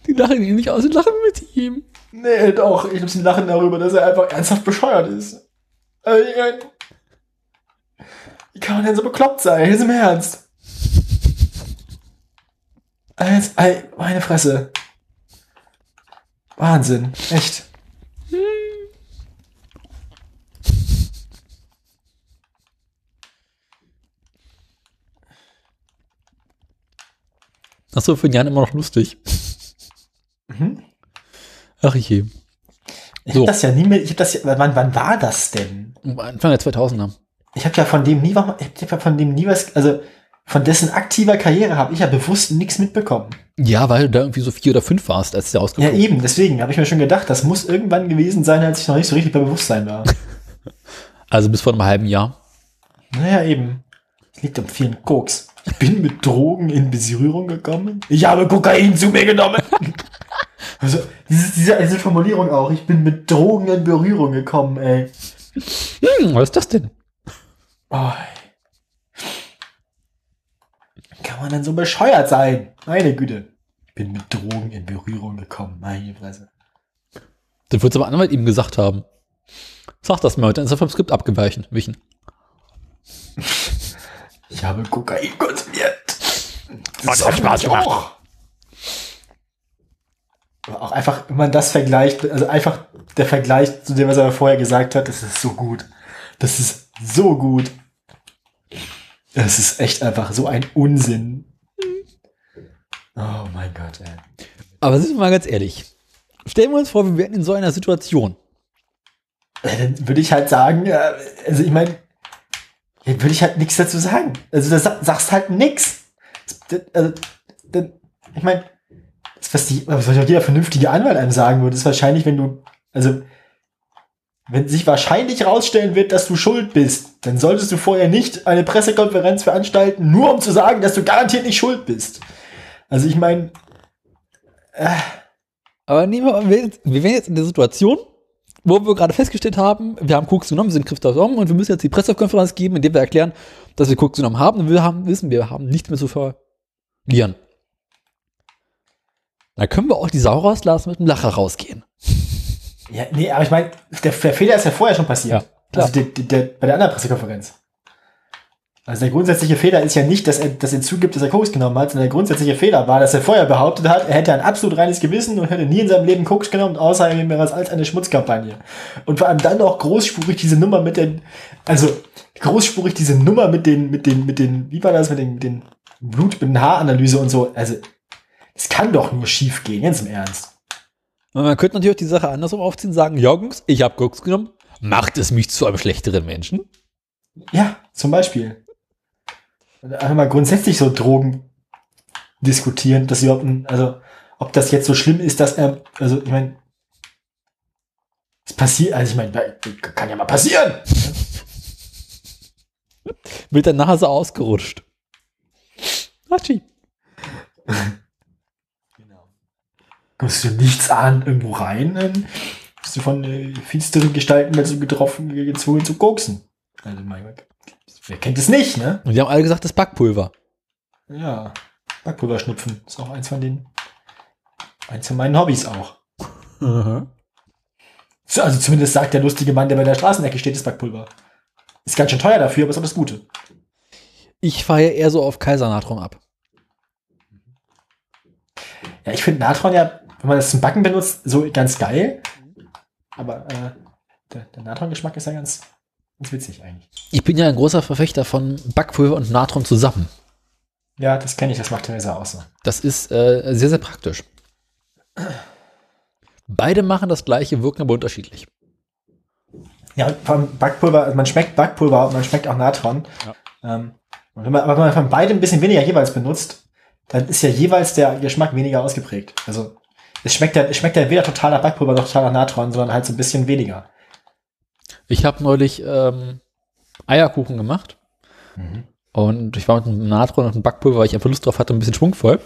Die lachen ihn nicht aus und lachen mit ihm. Nee, doch. Ich glaube, sie lachen darüber, dass er einfach ernsthaft bescheuert ist. Also, ich mein, wie kann man denn so bekloppt sein? Jetzt im Ernst. Jetzt, ey, meine Fresse. Wahnsinn. Echt. Ach so, für den Jan immer noch lustig. Ach je. Ich So. hab das ja nie mehr, ich hab das ja, wann, wann war das denn? Anfang der 2000er. Ich habe ja von dem nie, ich hab ja von dem nie was, also von dessen aktiver Karriere habe ich ja bewusst nichts mitbekommen. Ja, weil du da irgendwie so vier oder fünf warst, als der Ja, rausgekommen eben, deswegen habe ich mir schon gedacht, das muss irgendwann gewesen sein, als ich noch nicht so richtig bei Bewusstsein war. Also bis vor einem halben Jahr. Naja, eben. Es liegt am vielen Koks. Ich bin mit Drogen in Berührung gekommen. Ich habe Kokain zu mir genommen. Also, diese, diese, diese Formulierung auch. Ich bin mit Drogen in Berührung gekommen, ey. Hm, was ist das denn? Oh. Kann man denn so bescheuert sein? Meine Güte. Ich bin mit Drogen in Berührung gekommen. Meine Fresse. Das wird aber Anwalt ihm gesagt haben. Sag das mal, dann ist er vom Skript abgewichen. Wichen. Ich habe Kokain konsumiert. Das hat Spaß gemacht. auch. Auch einfach, wenn man das vergleicht, also einfach der Vergleich zu dem, was er vorher gesagt hat, das ist so gut. Das ist so gut. Das ist echt einfach so ein Unsinn. Oh mein Gott, ey. Aber sind wir mal ganz ehrlich. Stellen wir uns vor, wir wären in so einer Situation. Äh, Dann würde ich halt sagen, ja, also ich meine, dann würde ich halt nichts dazu sagen. Also da sa- sagst halt nix. Das- Also, dann, ich meine, das, was, die, was jeder vernünftige Anwalt einem sagen würde, ist wahrscheinlich, wenn du, also wenn sich wahrscheinlich herausstellen wird, dass du schuld bist, dann solltest du vorher nicht eine Pressekonferenz veranstalten, nur um zu sagen, dass du garantiert nicht schuld bist. Also ich meine, Aber nehmen wir, wir wir wären jetzt in der Situation, wo wir gerade festgestellt haben, wir haben Koks genommen, wir sind Christoph Daum und wir müssen jetzt die Pressekonferenz geben, in der wir erklären, dass wir Koks genommen haben und wir haben, wissen, wir haben nichts mehr zu verlieren. Dann können wir auch die Sau rauslassen mit dem Lacher rausgehen. ja, nee, aber ich meine, der, der Fehler ist ja vorher schon passiert. Ja, klar. Also der, der, bei der anderen Pressekonferenz. Also der grundsätzliche Fehler ist ja nicht, dass er, dass er zugibt, dass er Koks genommen hat, sondern der grundsätzliche Fehler war, dass er vorher behauptet hat, er hätte ein absolut reines Gewissen und hätte nie in seinem Leben Koks genommen, außer mehr als eine Schmutzkampagne. Und vor allem dann auch großspurig diese Nummer mit den, also großspurig diese Nummer mit den, mit den, mit den, wie war das, mit den, mit den Blut, mit den Haaranalyse und so. Also, es kann doch nur schief gehen, ganz im Ernst. Man könnte natürlich auch die Sache andersrum aufziehen und sagen, Jungs, ich habe Koks genommen, macht es mich zu einem schlechteren Menschen? Ja, zum Beispiel. Und Einfach mal grundsätzlich so Drogen diskutieren, dass sie überhaupt, ein- also, ob das jetzt so schlimm ist, dass er, also, ich meine, es passiert, also, ich meine, kann ja mal passieren. Mit der Nase ausgerutscht. Hatschi. Kommst du nichts an, irgendwo rein, dann bist du von äh, finsteren Gestalten dazu getroffen, gezwungen zu koksen. Also, mein Gott. Wer kennt es nicht, ne? Und die haben alle gesagt, das Backpulver. Ja. Backpulverschnupfen ist auch eins von den, eins von meinen Hobbys auch. So, Also zumindest sagt der lustige Mann, der bei der Straßenecke steht, ist Backpulver. Ist ganz schön teuer dafür, aber ist auch das Gute. Ich fahre eher so auf Kaisernatron ab. Ja, ich finde Natron ja, wenn man das zum Backen benutzt, so ganz geil. Aber äh, der, der Natron-Geschmack ist ja ganz, ganz witzig eigentlich. Ich bin ja ein großer Verfechter von Backpulver und Natron zusammen. Ja, das kenne ich, das macht Theresa auch so. Das ist äh, sehr, sehr praktisch. Beide machen das gleiche, wirken aber unterschiedlich. Ja, allem Backpulver, also man schmeckt Backpulver und man schmeckt auch Natron. Ähm, und wenn man, aber wenn man von beidem ein bisschen weniger jeweils benutzt, dann ist ja jeweils der Geschmack weniger ausgeprägt. Also es schmeckt ja, es schmeckt ja weder total nach Backpulver noch total nach Natron, sondern halt so ein bisschen weniger. Ich habe neulich ähm, Eierkuchen gemacht. Und ich war mit einem Natron und einem Backpulver, weil ich einfach Lust drauf hatte, ein bisschen schwungvoll.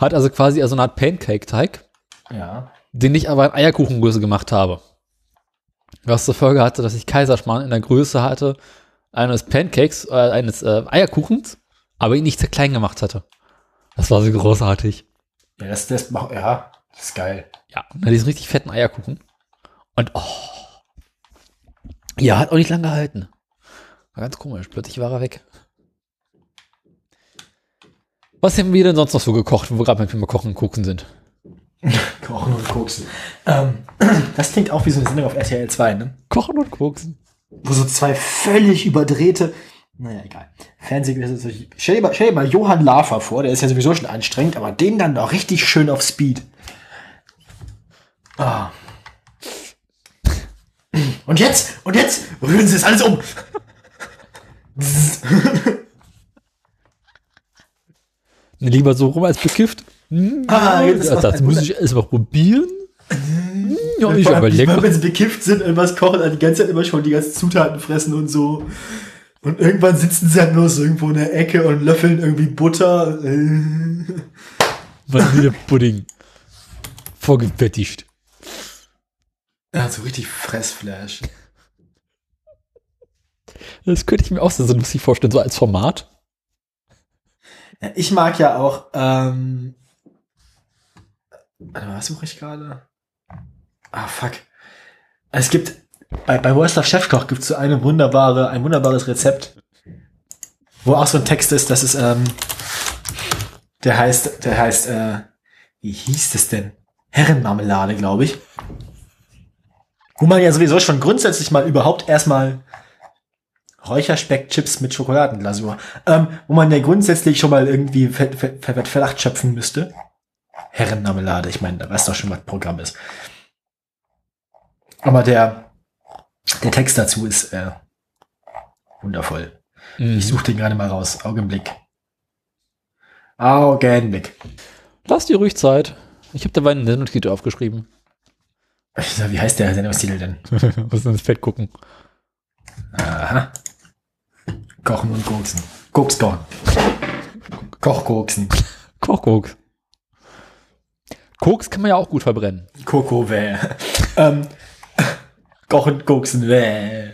Hat also quasi so eine Art Pancake-Teig, Ja. den ich aber in Eierkuchengröße gemacht habe. Was zur Folge hatte, dass ich Kaiserschmarrn in der Größe hatte eines Pancakes, äh, eines äh, Eierkuchens, aber ihn nicht sehr klein gemacht hatte. Das war so großartig. Ja, das, das macht, ja, das ist geil. Ja, und dann diesen richtig fetten Eierkuchen. Und oh. Ja, hat auch nicht lange gehalten. War ganz komisch. Plötzlich war er weg. Was haben wir denn sonst noch so gekocht, wo wir gerade beim Thema Kochen und Gucken sind? Kochen und koksen. Ähm, das klingt auch wie so eine Sendung auf RTL 2, ne? Kochen und Koksen. Wo so zwei völlig überdrehte, naja, egal. Fernsehen, stell dir, mal, stell dir mal Johann Lafer vor, der ist ja sowieso schon anstrengend, aber den dann noch richtig schön auf Speed. Ah. Und jetzt, und jetzt rühren sie es alles um. Lieber so rum als bekifft. Ah, jetzt ist das, was- das muss ich erst mal probieren. Ja, ist allem, aber lecker. Wenn sie bekifft sind, irgendwas kochen, dann die ganze Zeit immer schon die ganzen Zutaten fressen und so. Und irgendwann sitzen sie halt nur so irgendwo in der Ecke und löffeln irgendwie Butter. Vanillepudding. Vorgefettigt. Ja, so richtig Fressflash. Das könnte ich mir auch so lustig vorstellen, so als Format. Ja, ich mag ja auch, ähm, warte mal, was suche ich gerade? Ah, fuck. Es gibt, bei, bei Wurstler Chefkoch gibt es so eine wunderbare, ein wunderbares Rezept, wo auch so ein Text ist, das ist, ähm, der heißt, der heißt, äh, wie hieß das denn? Herrenmarmelade, glaube ich. Wo man ja sowieso schon grundsätzlich mal überhaupt erstmal Räucherspeckchips mit Schokoladenglasur. Ähm, wo man ja grundsätzlich schon mal irgendwie Ver Ver Ver schöpfen müsste. Herrenmarmelade, ich meine, da weißt du doch schon, was Programm ist. Aber der, der Text dazu ist äh, wundervoll. Mhm. Ich suche den gerade mal raus. Augenblick. Augenblick. Lass dir ruhig Zeit. Ich habe dabei einen Sendungstitel aufgeschrieben. Sag, Wie heißt der Sendungstitel denn? Muss ins Fett gucken. Aha. Kochen und Koksen. Koks kochen. Kochkoksen. Kochkoks. Koks kann man ja auch gut verbrennen. Koko weh. ähm, kochen, koksen weh.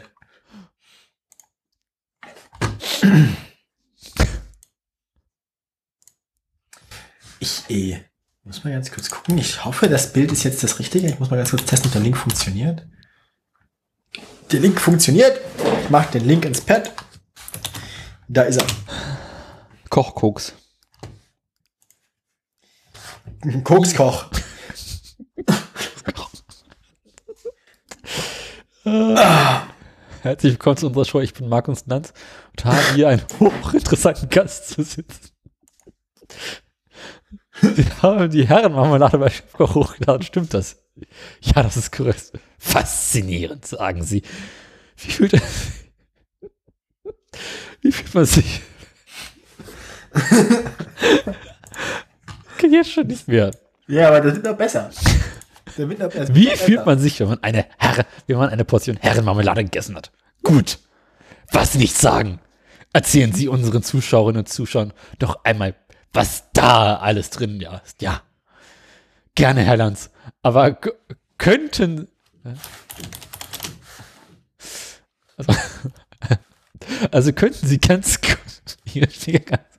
Ich eh. Muss mal ganz kurz gucken. Ich hoffe, das Bild ist jetzt das Richtige. Ich muss mal ganz kurz testen, ob der Link funktioniert. Der Link funktioniert. Ich mach den Link ins Pad. Da ist er. Kochkoks. Kokskoch. Herzlich willkommen zu unserer Show. Ich bin Markus Nanz und habe hier einen hochinteressanten Gast zu sitzen. Sie haben die Herrenmarmelade bei Chefkoch hochgeladen. Stimmt das? Ja, das ist korrekt. Faszinierend, sagen Sie. Wie fühlt, wie fühlt man sich? Geht jetzt schon nicht mehr. Ja, aber das wird noch besser. Wie fühlt man sich, wenn man eine Herre, wenn man eine Portion Herrenmarmelade gegessen hat? Gut. Was nicht sagen. Erzählen Sie unseren Zuschauerinnen und Zuschauern doch einmal, was da alles drin ist. Ja. Gerne, Herr Lanz. Aber könnten. Also, also könnten Sie ganz kurz. Hier steht ganz kurz.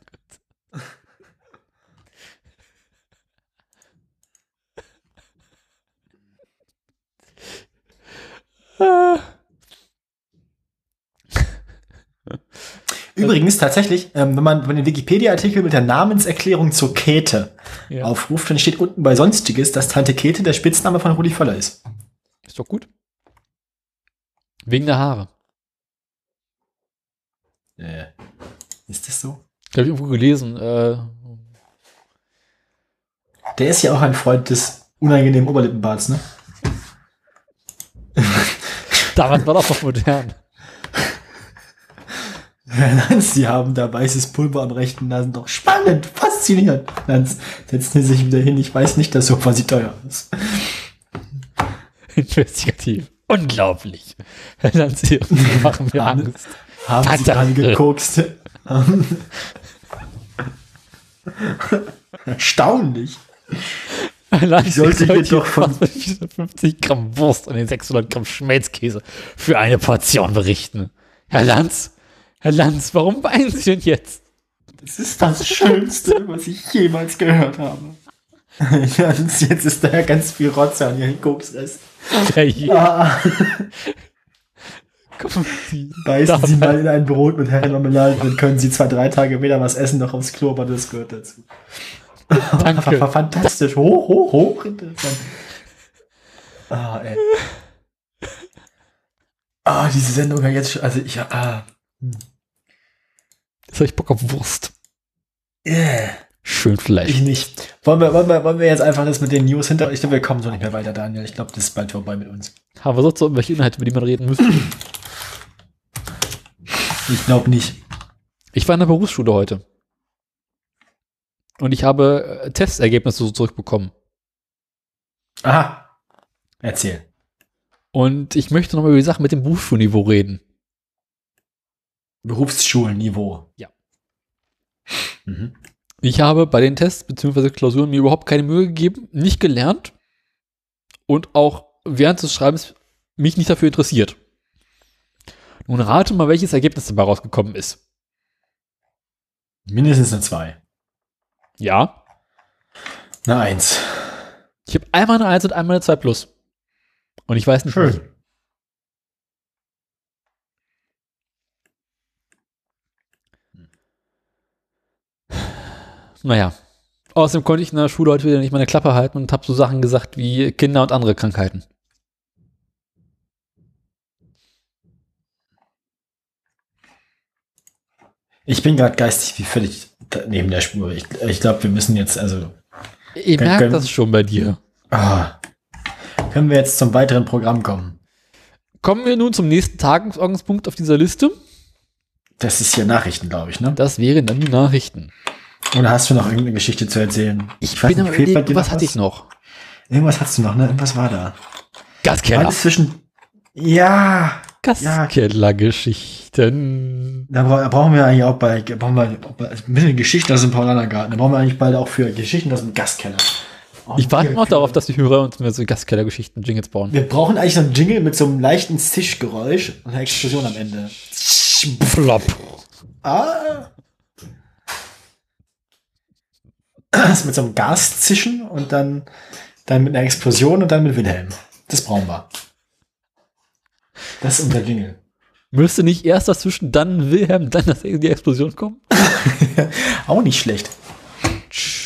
Übrigens tatsächlich, ähm, wenn man wenn den Wikipedia-Artikel mit der Namenserklärung zur Käthe Ja. aufruft, dann steht unten bei Sonstiges, dass Tante Käthe der Spitzname von Rudi Völler ist. Ist doch gut. Wegen der Haare. Äh, ist das so? Ich habe irgendwo gelesen. Äh, Der ist ja auch ein Freund des unangenehmen Oberlippenbarts, ne? Damals war das noch modern. Lanz, Sie haben da weißes Pulver am rechten Nasenloch. Spannend, faszinierend. Lanz, setzen Sie sich wieder hin. Ich weiß nicht, das Sofa sieht teuer aus. Investigativ. Unglaublich. Herr Lanz, Sie machen mir Haben- Angst. Haben Sie gerade gekokst? Erstaunlich. Herr Lanz, Ich sollte heute doch von- 450 Gramm Wurst und den 600 Gramm Schmelzkäse für eine Portion berichten. Herr Lanz, Herr Lanz, warum weinen Sie denn jetzt? Das ist das Schönste, was ich jemals gehört habe. Ja, und jetzt ist da ganz viel Rotze an Ihren Koksrest. Der hier, Ah, kommen Sie. beißen Sie mal in ein Brot mit Herrenmarmelade, dann können Sie zwar drei Tage weder was essen noch aufs Klo, aber das gehört dazu. Danke. Fantastisch. Hoch, hoch, hoch. Ah, ey. Ah, diese Sendung hat jetzt schon, also ich, ah, Jetzt habe ich Bock auf Wurst. yeah. Schön Fleisch. Ich nicht. Wollen wir, wollen, wir, wollen wir jetzt einfach das mit den News hinter? Ich glaube, wir kommen so nicht mehr weiter, Daniel. Ich glaube, das ist bald vorbei mit uns. Haben wir sonst noch irgendwelche Inhalte, über die man reden müsste? Ich glaube nicht. Ich war in der Berufsschule heute. Und ich habe äh, Testergebnisse so zurückbekommen. Aha. Erzähl. Und ich möchte nochmal über die Sache mit dem Berufsschulniveau reden. Berufsschulniveau. Ja. Mhm. Ich habe bei den Tests bzw. Klausuren mir überhaupt keine Mühe gegeben, nicht gelernt und auch während des Schreibens mich nicht dafür interessiert. Nun rate mal, welches Ergebnis dabei rausgekommen ist. Mindestens eine 2. Ja, Eine 1. ich habe einmal eine 1 und einmal eine 2 plus. Und ich weiß nicht, Schön. Naja. Außerdem konnte ich in der Schule heute wieder nicht meine Klappe halten und habe so Sachen gesagt wie Kinder und andere Krankheiten. Ich bin gerade geistig wie völlig neben der Spur. Ich, ich glaube, wir müssen jetzt, also, Ihr Können- das schon bei dir. ah, können wir jetzt zum weiteren Programm kommen? Kommen wir nun zum nächsten Tagesordnungspunkt auf dieser Liste. Das ist hier Nachrichten, glaube ich, ne? Das wären dann die Nachrichten. Oder hast du noch irgendeine Geschichte zu erzählen? Ich, weiß bin nicht, fehlt bei dir was hatte ich noch? Irgendwas hast du noch, ne? Irgendwas war da. Gaskeller. Alles zwischen. Ja, Gaskeller-Geschichten. da bra brauchen wir eigentlich auch bei, brauchen wir ein bisschen Geschichten aus dem Paulanergarten. Da brauchen wir eigentlich bald auch für Geschichten aus dem Gastkeller. Oh, Ich warte noch darauf, dass die Hörer uns mehr so Gaskeller-Geschichten Jingles bauen. Wir brauchen eigentlich so einen Jingle mit so einem leichten Zischgeräusch und einer Explosion am Ende. Flop. Ah. Das mit so einem Gaszischen und dann, dann mit einer Explosion und dann mit Wilhelm. Das brauchen wir. Das ist unser Jingle. Müsste nicht erst dazwischen, dann Wilhelm, dann das die Explosion kommen? Auch nicht schlecht.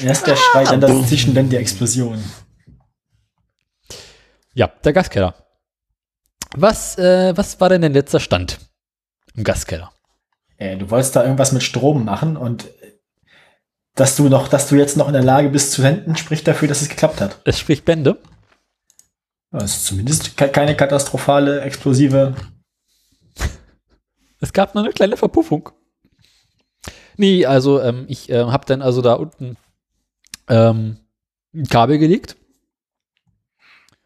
Erst der Schrei, dann das Zischen, dann die Explosion. Ja, der Gaskeller. Was, äh, was war denn der letzter Stand im Gaskeller? Äh, du wolltest da irgendwas mit Strom machen und äh, dass du noch, dass du jetzt noch in der Lage bist zu senden, spricht dafür, dass es geklappt hat. Es spricht Bände. Das ist zumindest ke- keine katastrophale, explosive. Es gab nur eine kleine Verpuffung. Nee, also ähm, ich äh, habe dann also da unten ähm, ein Kabel gelegt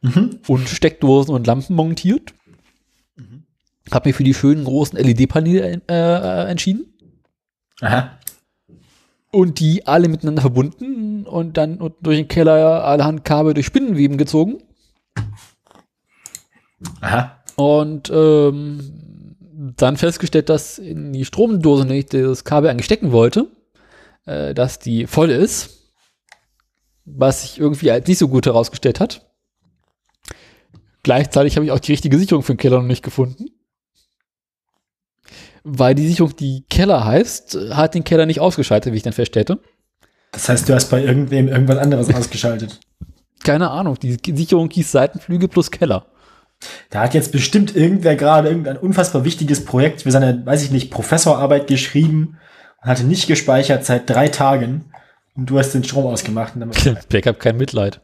Mhm. und Steckdosen und Lampen montiert. Habe mich für die schönen großen LED-Paneele äh, entschieden Aha. und die alle miteinander verbunden und dann unten durch den Keller allerhand Kabel durch Spinnenweben gezogen. Aha. Und ähm, dann festgestellt, dass in die Stromdose, in die ich das Kabel eigentlich stecken wollte, äh, dass die voll ist. Was sich irgendwie als nicht so gut herausgestellt hat. Gleichzeitig habe ich auch die richtige Sicherung für den Keller noch nicht gefunden. Weil die Sicherung, die Keller heißt, hat den Keller nicht ausgeschaltet, wie ich dann feststellte. Das heißt, du hast bei irgendwem irgendwas anderes ausgeschaltet. Keine Ahnung, die Sicherung hieß Seitenflügel plus Keller. Da hat jetzt bestimmt irgendwer gerade irgendein unfassbar wichtiges Projekt für seine, weiß ich nicht, Professorarbeit geschrieben und hatte nicht gespeichert seit drei Tagen und du hast den Strom ausgemacht. Und damit, Backup kein Mitleid.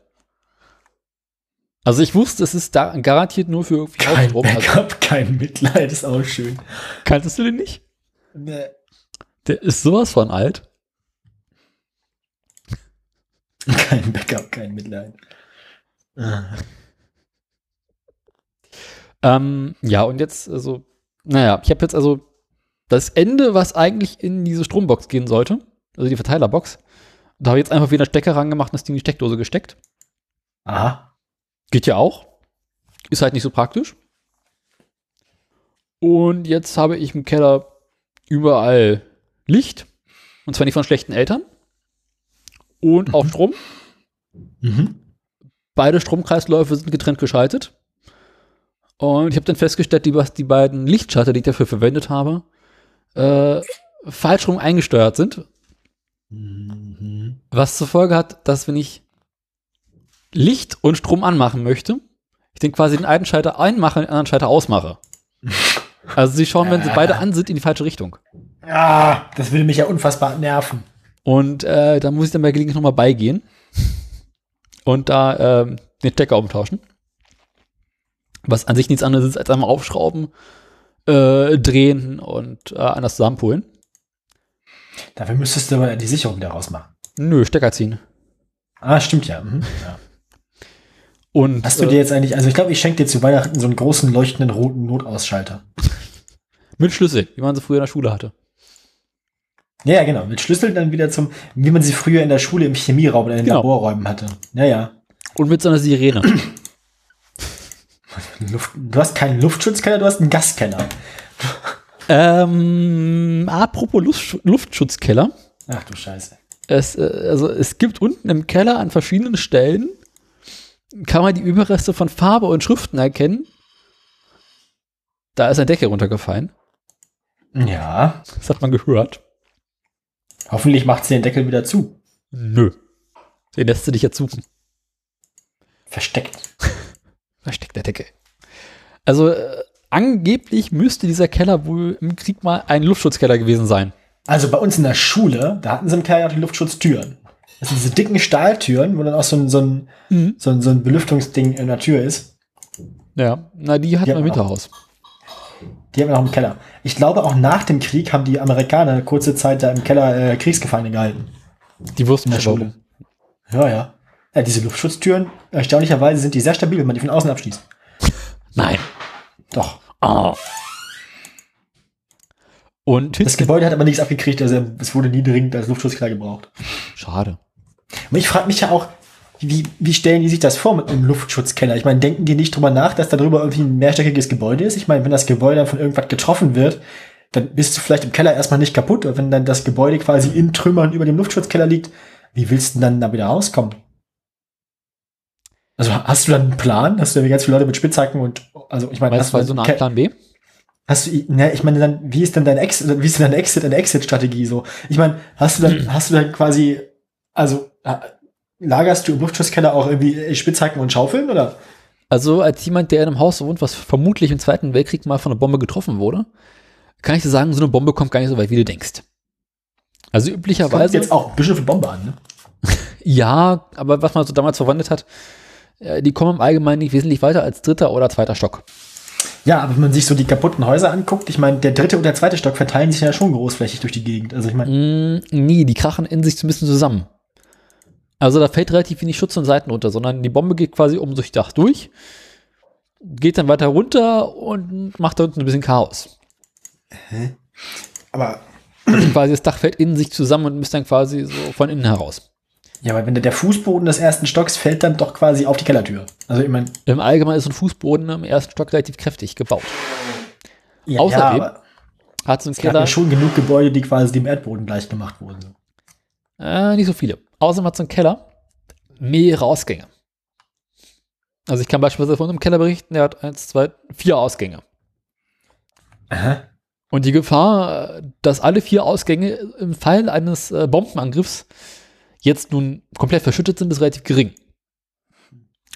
Also ich wusste, es ist da garantiert nur für irgendwie kein Hausstrom. Also, Backup, kein Mitleid, ist auch schön. kanntest du den nicht? Nee. Der ist sowas von alt. Kein Backup, kein Mitleid. Ah. Ähm, ja, und jetzt, also, naja, ich habe jetzt also das Ende, was eigentlich in diese Strombox gehen sollte, also die Verteilerbox, da habe ich jetzt einfach wieder Stecker rangemacht und das Ding in die Steckdose gesteckt. Aha. Geht ja auch. Ist halt nicht so praktisch. Und jetzt habe ich im Keller überall Licht. Und zwar nicht von schlechten Eltern. Und auch Strom. Mhm. Beide Stromkreisläufe sind getrennt geschaltet. Und ich habe dann festgestellt, die, die beiden Lichtschalter, die ich dafür verwendet habe, äh, falsch rum eingesteuert sind. Mhm. Was zur Folge hat, dass wenn ich Licht und Strom anmachen möchte, ich den quasi den einen Schalter einmache und den anderen Schalter ausmache. Also sie schauen, wenn sie beide an sind, in die falsche Richtung. Ah, das würde mich ja unfassbar nerven. Und äh, da muss ich dann bei Gelegenheit nochmal beigehen und da ähm, den Stecker umtauschen. Was an sich nichts anderes ist, als einmal aufschrauben, äh, drehen und äh, anders zusammenpulen. Dafür müsstest du aber die Sicherung daraus machen. Nö, Stecker ziehen. Ah, stimmt ja. Mhm. ja. Und Hast du äh, dir jetzt eigentlich, also ich glaube, ich schenke dir zu Weihnachten so einen großen leuchtenden roten Notausschalter. mit Schlüssel, wie man sie früher in der Schule hatte. Ja, ja, genau. Mit Schlüssel dann wieder zum, wie man sie früher in der Schule im Chemieraum oder in den Genau. Laborräumen hatte. Ja, ja. Und mit so einer Sirene. Luft, du hast keinen Luftschutzkeller, du hast einen Gaskeller. ähm, apropos Luftsch Luftschutzkeller. Ach du Scheiße. Es, äh, also es gibt unten im Keller an verschiedenen Stellen, kann man die Überreste von Farbe und Schriften erkennen. Da ist eine Decke runtergefallen. Ja. Das hat man gehört. Hoffentlich macht sie den Deckel wieder zu. Nö. Den lässt du dich jetzt suchen. Versteckt. Versteckt der Deckel. Also äh, angeblich müsste dieser Keller wohl im Krieg mal ein Luftschutzkeller gewesen sein. Also bei uns in der Schule, da hatten sie im Keller auch die Luftschutztüren. Das sind diese dicken Stahltüren, wo dann auch so ein, so ein, Mhm. so ein, so ein Belüftungsding in der Tür ist. Ja, na, die hat Ja, man im. Hinterhaus. Die haben wir noch im Keller. Ich glaube, auch nach dem Krieg haben die Amerikaner kurze Zeit da im Keller äh, Kriegsgefangene gehalten. Die wussten In der schon. Ja, ja. Ja. Diese Luftschutztüren, erstaunlicherweise sind die sehr stabil, wenn man die von außen abschließt. Nein. Doch. Oh. Und Das Gebäude hat aber nichts abgekriegt, also es wurde nie dringend als Luftschutzkeller gebraucht. Schade. Aber ich frage mich ja auch, wie, wie stellen die sich das vor mit einem Luftschutzkeller? Ich meine, denken die nicht drüber nach, dass da drüber irgendwie ein mehrstöckiges Gebäude ist? Ich meine, wenn das Gebäude dann von irgendwas getroffen wird, dann bist du vielleicht im Keller erstmal nicht kaputt. Und wenn dann das Gebäude quasi in Trümmern über dem Luftschutzkeller liegt, wie willst du denn dann da wieder rauskommen? Also hast du dann einen Plan? Hast du dann ganz viele Leute mit Spitzhacken und also ich meine, Weißt du, du so eine Art Plan B? Hast du, ne, ich meine dann, wie ist denn dein Exit, wie ist denn deine Exit, deine Exit-Strategie so? Ich meine, hast du dann, hast du dann quasi, also lagerst du im Luftschutzkeller auch irgendwie Spitzhacken und Schaufeln oder? Also als jemand, der in einem Haus wohnt, was vermutlich im Zweiten Weltkrieg mal von einer Bombe getroffen wurde, kann ich dir sagen, so eine Bombe kommt gar nicht so weit, wie du denkst. Also Kommt üblicherweise, jetzt auch ein bisschen für Bombe an, ne? ja, aber was man so damals verwandelt hat, die kommen im Allgemeinen nicht wesentlich weiter als dritter oder zweiter Stock. Ja, aber wenn man sich so die kaputten Häuser anguckt, ich meine, der dritte und der zweite Stock verteilen sich ja schon großflächig durch die Gegend. Also ich meine, Mm, nie, die krachen in sich ein bisschen zusammen. Also da fällt relativ wenig Schutz und Seiten runter, sondern die Bombe geht quasi um durch Dach durch, geht dann weiter runter und macht da unten ein bisschen Chaos. aber Also quasi das Dach fällt in sich zusammen und ist dann quasi so von innen heraus. Ja, aber wenn der, Fußboden des ersten Stocks fällt dann doch quasi auf die Kellertür. Also ich meine, Im Allgemeinen ist so ein Fußboden im ersten Stock relativ kräftig gebaut. ja, Außerdem aber Hat so ein es gab ja Keller, schon genug Gebäude, die quasi dem Erdboden gleich gemacht wurden. äh, nicht so viele. Außerdem hat so ein Keller mehrere Ausgänge. Also ich kann beispielsweise von einem Keller berichten, der hat eins, zwei, vier Ausgänge. Aha. Und die Gefahr, dass alle vier Ausgänge im Fall eines äh, Bombenangriffs jetzt nun komplett verschüttet sind, ist relativ gering.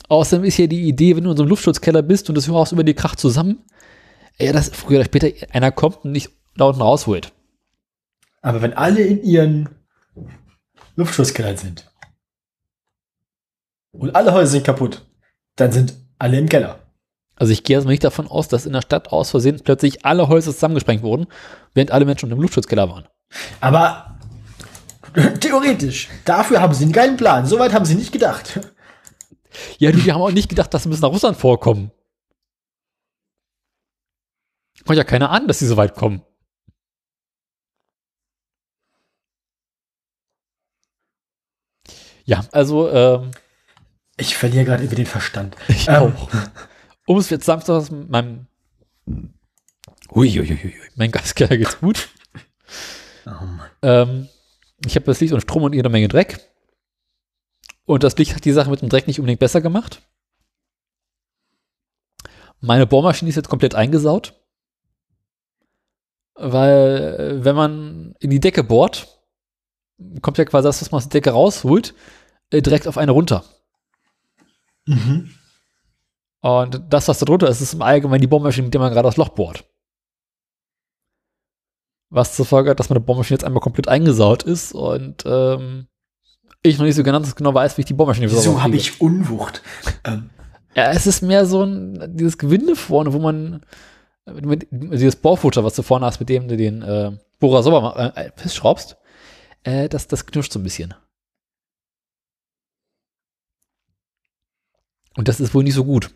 Außerdem ist ja die Idee, wenn du in so einem Luftschutzkeller bist und das Haus über dir kracht zusammen, ja, dass früher oder später einer kommt und dich da unten rausholt. Aber wenn alle in ihren Luftschutzkellern sind und alle Häuser sind kaputt, dann sind alle im Keller. Also ich gehe jetzt mal nicht davon aus, dass in der Stadt aus Versehen plötzlich alle Häuser zusammengesprengt wurden, während alle Menschen im Luftschutzkeller waren. Aber theoretisch, dafür haben sie einen geilen Plan. Soweit haben sie nicht gedacht. Ja, du, die haben auch nicht gedacht, dass sie bis nach Russland vorkommen. Kommt ja keiner an, dass sie so weit kommen. Ja, also, ähm, Ich verliere gerade über den Verstand. ich Ähm. auch. Um es jetzt Samstag aus meinem Uiuiui, mein Gaskeller geht's gut. Oh Mann. Ähm, ich habe das Licht und Strom und jede Menge Dreck. Und das Licht hat die Sache mit dem Dreck nicht unbedingt besser gemacht. Meine Bohrmaschine ist jetzt komplett eingesaut. Weil, äh, wenn man in die Decke bohrt, kommt ja quasi das, was man aus der Decke rausholt, äh, direkt auf eine runter. Mhm. Und das, was da drunter ist, ist im Allgemeinen die Bohrmaschine, mit der man gerade das Loch bohrt. Was zur Folge hat, dass meine Bohrmaschine jetzt einmal komplett eingesaut ist und ähm, ich noch nicht so ganz genau weiß, wie ich die Bohrmaschine wieder Wieso habe ich Unwucht? Ähm, Ja, es ist mehr so ein, dieses Gewinde vorne, wo man mit, dieses Bohrfutter, was du vorne hast, mit dem du den äh, Bohrer sauber äh, festschraubst, äh, das, das knirscht so ein bisschen. Und das ist wohl nicht so gut.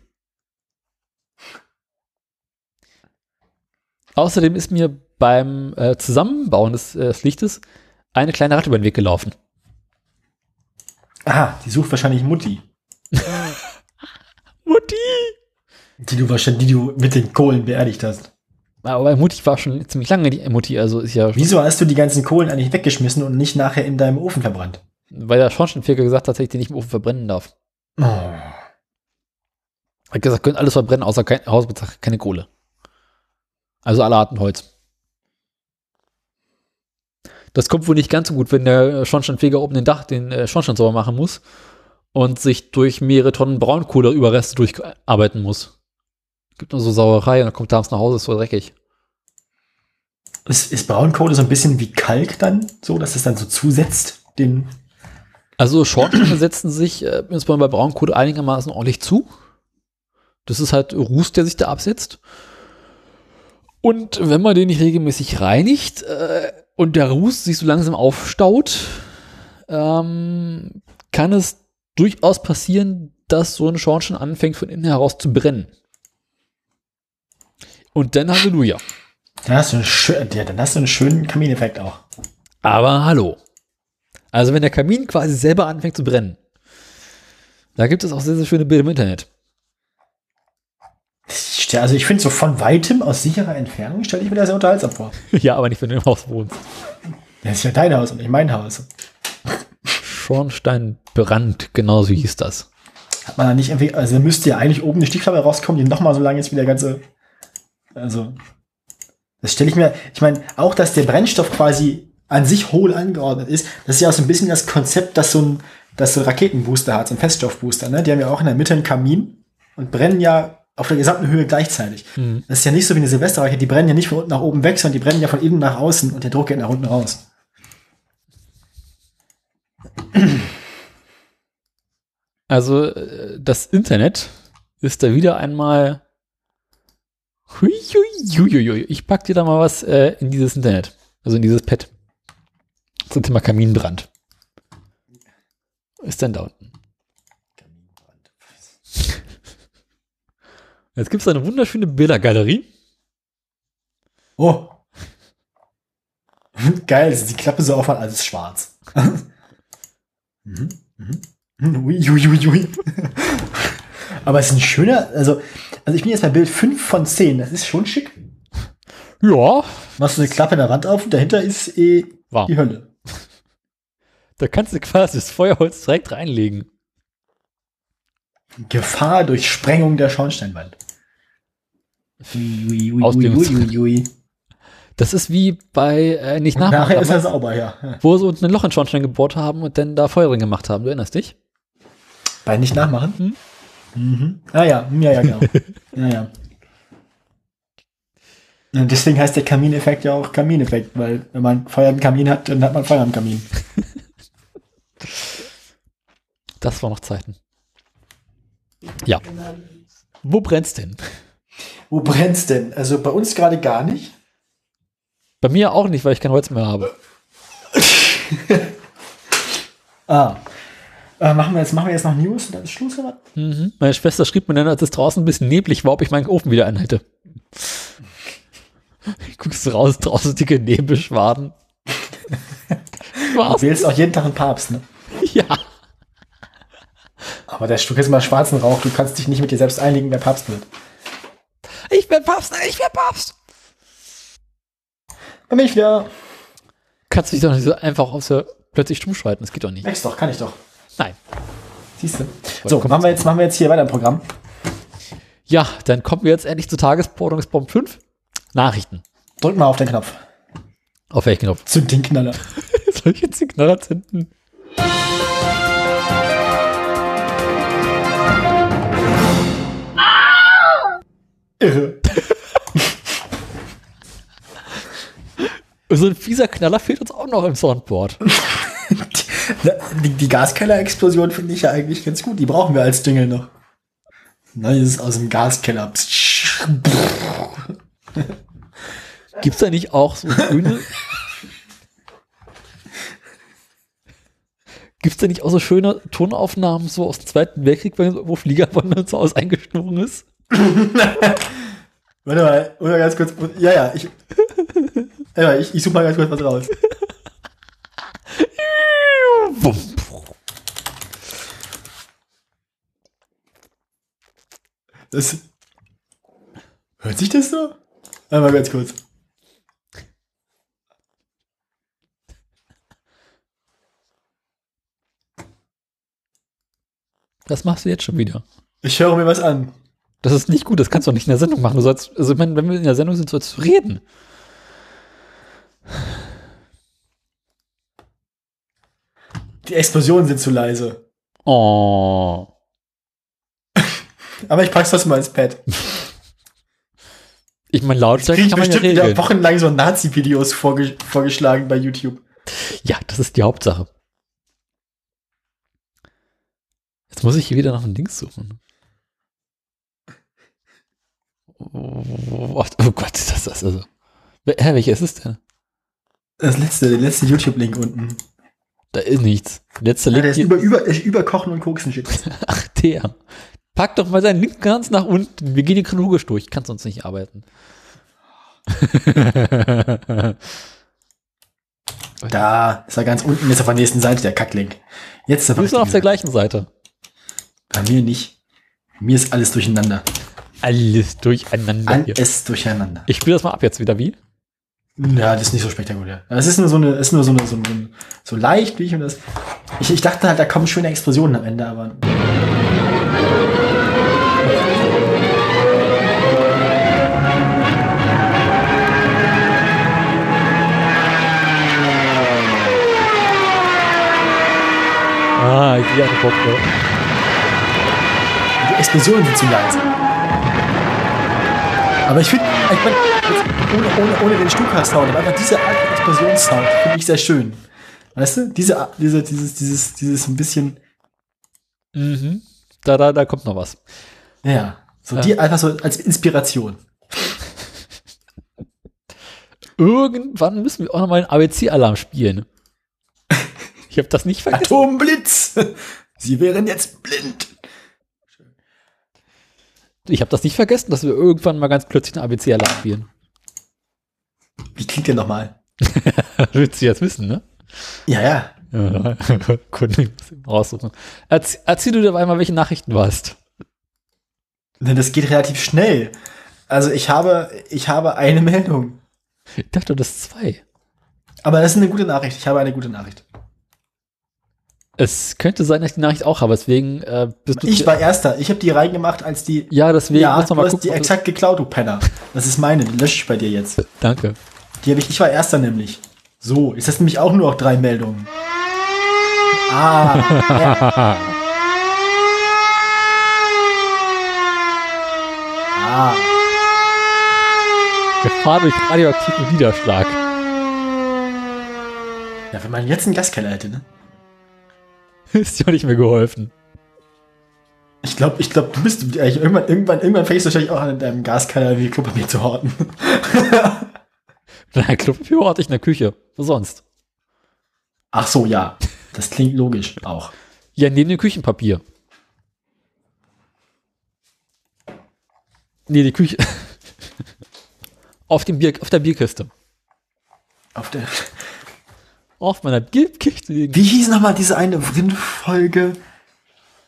Außerdem ist mir beim äh, Zusammenbauen des, äh, des Lichtes eine kleine Ratte über den Weg gelaufen. Ah, die sucht wahrscheinlich Mutti. Mutti! Die du wahrscheinlich, die du mit den Kohlen beerdigt hast. Aber Mutti war schon ziemlich lange die Mutti, also ist ja. Wieso hast du die ganzen Kohlen eigentlich weggeschmissen und nicht nachher in deinem Ofen verbrannt? Weil der Schornsteinfeger gesagt hat, dass ich den nicht im Ofen verbrennen darf. Oh. Hat gesagt, könnt alles verbrennen, außer kein Hausbetrag, keine Kohle. Also alle Arten Holz. Das kommt wohl nicht ganz so gut, wenn der Schornsteinfeger oben den Dach, den äh, Schornstein sauber machen muss und sich durch mehrere Tonnen Braunkohleüberreste durcharbeiten muss. Gibt nur so Sauerei und dann kommt abends nach Hause, ist so dreckig. Ist, ist Braunkohle so ein bisschen wie Kalk dann, so, dass es dann so zusetzt, den. Also Schornsteine setzen sich äh, insbesondere bei Braunkohle einigermaßen ordentlich zu. Das ist halt Ruß, der sich da absetzt. Und wenn man den nicht regelmäßig reinigt äh, und der Ruß sich so langsam aufstaut, ähm, kann es durchaus passieren, dass so ein Schornstein anfängt von innen heraus zu brennen. Und dann Halleluja. Dann hast du einen, schön, ja, dann hast du einen schönen Kamineffekt auch. Aber hallo. Also wenn der Kamin quasi selber anfängt zu brennen, da gibt es auch sehr, sehr schöne Bilder im Internet. Ich Also ich finde so von weitem aus sicherer Entfernung stelle ich mir das sehr unterhaltsam vor. ja, aber nicht, wenn du im Haus wohnst. Das ist ja dein Haus und nicht mein Haus. Schornsteinbrand, genauso hieß das. Hat man da nicht irgendwie, also müsste ja eigentlich oben eine Stiefklappe rauskommen, die nochmal so lange ist wie der ganze. Also. Das stelle ich mir, ich meine, auch dass der Brennstoff quasi an sich hohl angeordnet ist, das ist ja auch so ein bisschen das Konzept, dass so ein, dass so ein Raketenbooster hat, so ein Feststoffbooster, ne? Die haben ja auch in der Mitte einen Kamin und brennen ja auf der gesamten Höhe gleichzeitig. Das ist ja nicht so wie eine Silvesterrakete, die brennen ja nicht von unten nach oben weg, sondern die brennen ja von innen nach außen und der Druck geht nach unten raus. Also äh, das Internet ist da wieder einmal. Hui, hui, hui, hui. Ich pack dir da mal was äh, in dieses Internet, also in dieses Pad zum Thema Kaminbrand. Ist denn da unten? Jetzt gibt es eine wunderschöne Bildergalerie. Oh. Geil, dass die Klappe so aufhat, alles ist schwarz. mhm. Mhm. Ui, ui, ui, ui. Aber es ist ein schöner, also, also ich bin jetzt bei Bild 5 von 10, das ist schon schick. Ja, Machst du eine Klappe in der Wand auf und dahinter ist eh Warm. die Hölle. da kannst du quasi das Feuerholz direkt reinlegen. Gefahr durch Sprengung der Schornsteinwand. Ui, ui, ui, Ausdehnungs- ui. Das ist wie bei äh, nicht nachmachen, nachher ist er sauber, ja. Wo sie unten ein Loch in Schornstein gebohrt haben und dann da Feuer drin gemacht haben. Du erinnerst dich? Bei nicht nachmachen? Mhm. Ah ja, ja, ja, genau. ja, ja. Und deswegen heißt der Kamineffekt ja auch Kamineffekt, weil wenn man Feuer im Kamin hat, dann hat man Feuer im Kamin. Das war noch Zeiten. Ja. Wo brennt's denn? Wo brennt's denn? Also bei uns gerade gar nicht. Bei mir auch nicht, weil ich kein Holz mehr habe. Ah. Äh, machen, wir jetzt, machen wir jetzt noch News und dann ist Schluss oder? was? Mhm. Meine Schwester schrieb mir dann, als es draußen ein bisschen neblig war, ob ich meinen Ofen wieder anhalte. Guckst du raus, draußen dicke Nebelschwaden. Du wählst auch jeden Tag einen Papst, ne? Ja. Aber der Stück ist mal schwarzen Rauch, du kannst dich nicht mit dir selbst einigen, wer Papst wird. Ich bin Papst, ich bin Papst. Bin ich wieder. Kannst du dich doch nicht so einfach aus der plötzlich stumm schalten. Das geht doch nicht. Wächst doch, kann ich doch. Nein. Siehst du. So, machen wir, jetzt, machen wir jetzt hier weiter im Programm. Ja, dann kommen wir jetzt endlich zu Tagesordnungspunkt 5. Nachrichten. Drück mal auf den Knopf. Auf welchen Knopf? Zünd den Knaller. Soll ich jetzt die Knarre zünden? Irre. So ein fieser Knaller fehlt uns auch noch im Soundboard. Die, die Gaskeller-Explosion finde ich ja eigentlich ganz gut. Die brauchen wir als Dingel noch. Neues aus dem Gaskeller. Gibt's da nicht auch so grüne? Gibt's da nicht auch so schöne Tonaufnahmen so aus dem Zweiten Weltkrieg, wo Flieger von uns aus eingesprungen ist? Warte mal, oder ganz kurz. Ja, ja, ich. ja, ich, ich suche mal ganz kurz was raus. Das. Hört sich das so? Einmal ganz kurz. Das machst du jetzt schon wieder. Ich höre mir was an. Das ist nicht gut, das kannst du auch nicht in der Sendung machen. Du sollst, also wenn wir in der Sendung sind, sollst du reden. Die Explosionen sind zu leise. Oh. Aber ich pack's das mal ins Pad. Ich meine, Lautstärke ich kann man ja wieder regeln. wochenlang so Nazi-Videos vorge vorgeschlagen bei YouTube. Ja, das ist die Hauptsache. Jetzt muss ich hier wieder nach einem Dings suchen. Oh, oh Gott, das ist also. Hä, welcher ist es denn? Das letzte, der letzte YouTube-Link unten. Da ist nichts. Letzter Ja, Link der ist über, über, ist über Kochen und Koksen shit. Ach, der. Pack doch mal seinen Link ganz nach unten. Wir gehen hier chronologisch durch. Ich kann sonst nicht arbeiten. Da ist er ganz unten, ist auf der nächsten Seite der Kacklink. Jetzt ist er Du bist noch auf der gleich. gleichen Seite. Bei mir nicht. Mir ist alles durcheinander. Alles durcheinander. Alles durcheinander. Ich spiele das mal ab jetzt wieder wie? Ja, das ist nicht so spektakulär. Es ist nur so eine, es ist nur so eine, so, ein- so leicht, wie ich und das. Ich, ich dachte halt, da kommen schöne Explosionen am Ende, aber. Ah, ich sehe Bock. ne? Die Explosionen sind zu leise. Aber ich finde, ich mein, ohne, ohne, ohne den Stuka-Sound, aber einfach diese Art Explosionssound finde ich sehr schön. Weißt du? Diese, diese, dieses, dieses, dieses ein bisschen, Mhm. Da, da, da kommt noch was. ja, so Ja. die einfach so als Inspiration. Irgendwann müssen wir auch noch mal einen ABC-Alarm spielen. Ich habe das nicht vergessen. Atomblitz! Sie wären jetzt blind. Ich habe das nicht vergessen, dass wir irgendwann mal ganz plötzlich einen ABC-Alarm spielen. Wie klingt der nochmal? Willst du jetzt wissen, ne? Ja, ja. Ja, Kunde, ich muss ihn raussuchen. Erzie erzähl du dabei mal, welche Nachrichten du hast. Denn das geht relativ schnell. Also ich habe, ich habe eine Meldung. Ich dachte, das ist zwei. Aber das ist eine gute Nachricht. Ich habe eine gute Nachricht. Es könnte sein, dass ich die Nachricht auch habe, deswegen äh, bist du. Ich war Erster. Ich habe die reingemacht, als die. ja, deswegen ja, muss man du mal hast gucken. die exakt geklaut, du Penner. Das ist meine. Die lösche ich bei dir jetzt. Danke. Die habe ich. Ich war Erster nämlich. So, ist das nämlich auch nur noch drei Meldungen. Ah. ja. ah. Gefahr durch radioaktiven Niederschlag. Ja, wenn man jetzt einen Gaskeller hätte, ne? Ist ja nicht mehr geholfen. Ich glaube, ich glaube, du bist irgendwann, irgendwann, irgendwann fängst du wahrscheinlich auch an, in deinem Gaskeller wie Klopapier zu horten. Na, Klopapier hatte ich in der Küche. Was sonst? Ach so, ja. Das klingt logisch auch. Ja, neben dem Küchenpapier. Nee, die Küche. auf, dem Bier, auf der Bierkiste. Auf der. Auf meiner Bierkiste liegen. Wie hieß nochmal diese eine Folge,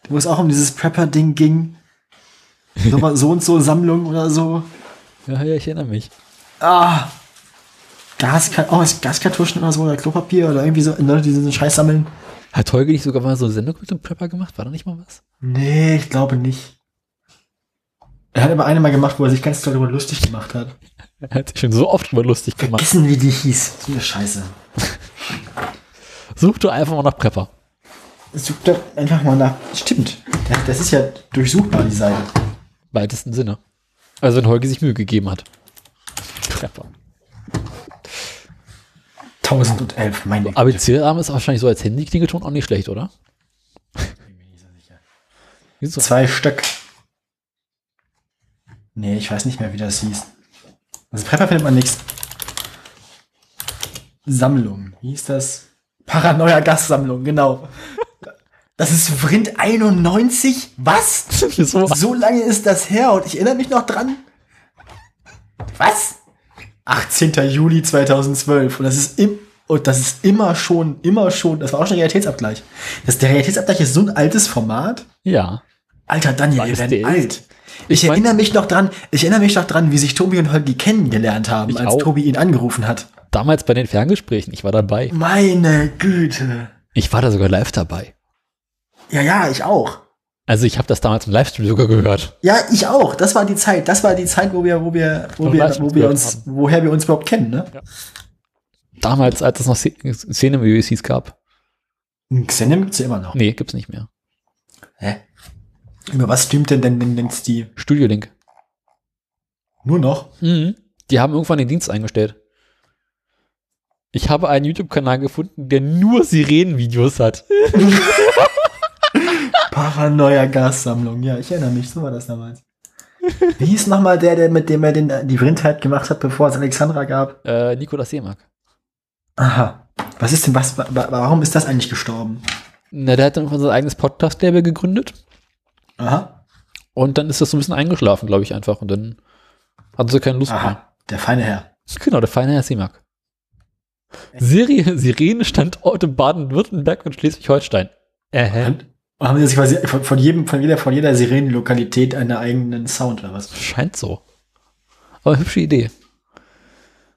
wo es auch um dieses Prepper-Ding ging? So, mal so und so Sammlung oder so. Ja, ja, ich erinnere mich. Ah. Gaska oh, Gaskartuschen oder so oder Klopapier oder irgendwie so Leute, die diesen Scheiß sammeln. Hat Holger nicht sogar mal so eine Sendung mit dem Prepper gemacht? War da nicht mal was? Nee, ich glaube nicht. Er hat aber eine mal gemacht, wo er sich ganz toll darüber lustig gemacht hat. Er hat sich schon so oft drüber lustig gemacht. Vergessen, wie die hieß. So eine Scheiße. Such du einfach mal nach Prepper. Such da einfach mal nach. Stimmt. Das, das ist ja durchsuchbar, die Seite. Weitesten Sinne. Also wenn Holger sich Mühe gegeben hat. Prepper. 1011, meine Güte. ABC-Alarm ist wahrscheinlich so als Handy-Klingelton auch nicht schlecht, oder? Wieso? Zwei Stück. Nee, ich weiß nicht mehr, wie das hieß. Also Prepper findet man nichts. Sammlung. Wie hieß das? Paranoia Gassammlung, genau. Das ist Vrind 91? Was? Wieso? So lange ist das her und ich erinnere mich noch dran. Was? 18. Juli 2012 und das ist im und das ist immer schon, immer schon, das war auch schon Realitätsabgleich. Das, der Realitätsabgleich ist so ein altes Format. Ja. Alter Daniel, wir werden der alt. Ich, Ich erinnere mich noch dran, ich erinnere mich noch dran, wie sich Tobi und Holgi kennengelernt haben, als auch. Tobi ihn angerufen hat. Damals bei den Ferngesprächen, ich war dabei. Meine Güte. Ich war da sogar live dabei. Ja, ja, ich auch. Also ich habe das damals im Livestream sogar gehört. Ja, ich auch. Das war die Zeit. Das war die Zeit, wo wir, wo wir, wo wir, wo wir uns, woher wir uns überhaupt kennen, ne? Damals, als es noch Szene-USCs gab. Xenem gibt's ja immer noch. Nee, gibt's nicht mehr. Hä? Über was streamt denn denn, denn, denn die Studio Link. nur noch? Mhm. Die haben irgendwann den Dienst eingestellt. Ich habe einen YouTube-Kanal gefunden, der nur Sirenenvideos hat. Paranoia Gassammlung. Ja, ich erinnere mich. So war das damals. Wie hieß nochmal der, der mit dem er den, die Vrindheit gemacht hat, bevor es Alexandra gab? Äh, Nikolas Seemark. Aha. Was ist denn, was, wa- wa- warum ist das eigentlich gestorben? Na, der hat dann sein eigenes Podcast-Label gegründet. Aha. Und dann ist das so ein bisschen eingeschlafen, glaube ich, einfach. Und dann hatten sie keine Lust mehr. Aha. Der feine Herr. Genau, der feine Herr Seemark. Serie, Sirene-Standorte Baden-Württemberg und Schleswig-Holstein. Äh, haben sie sich quasi von, von jedem, von jeder, von jeder Sirenenlokalität einen eigenen Sound oder was? Scheint so. Aber hübsche Idee.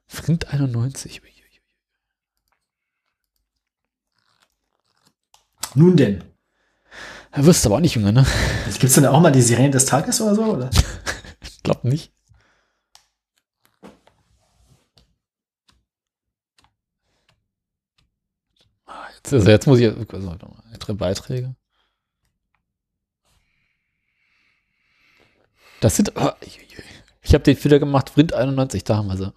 Vrind 91. Uiuiui. Nun denn. Da wirst du aber auch nicht jünger, ne? Gibt es denn auch mal die Sirene des Tages oder so? Oder? Ich glaube nicht. Also jetzt muss ich. Also, weitere Beiträge. Das sind. uiuiui. ich habe den Fehler gemacht, Vrind 91, da haben wir sie.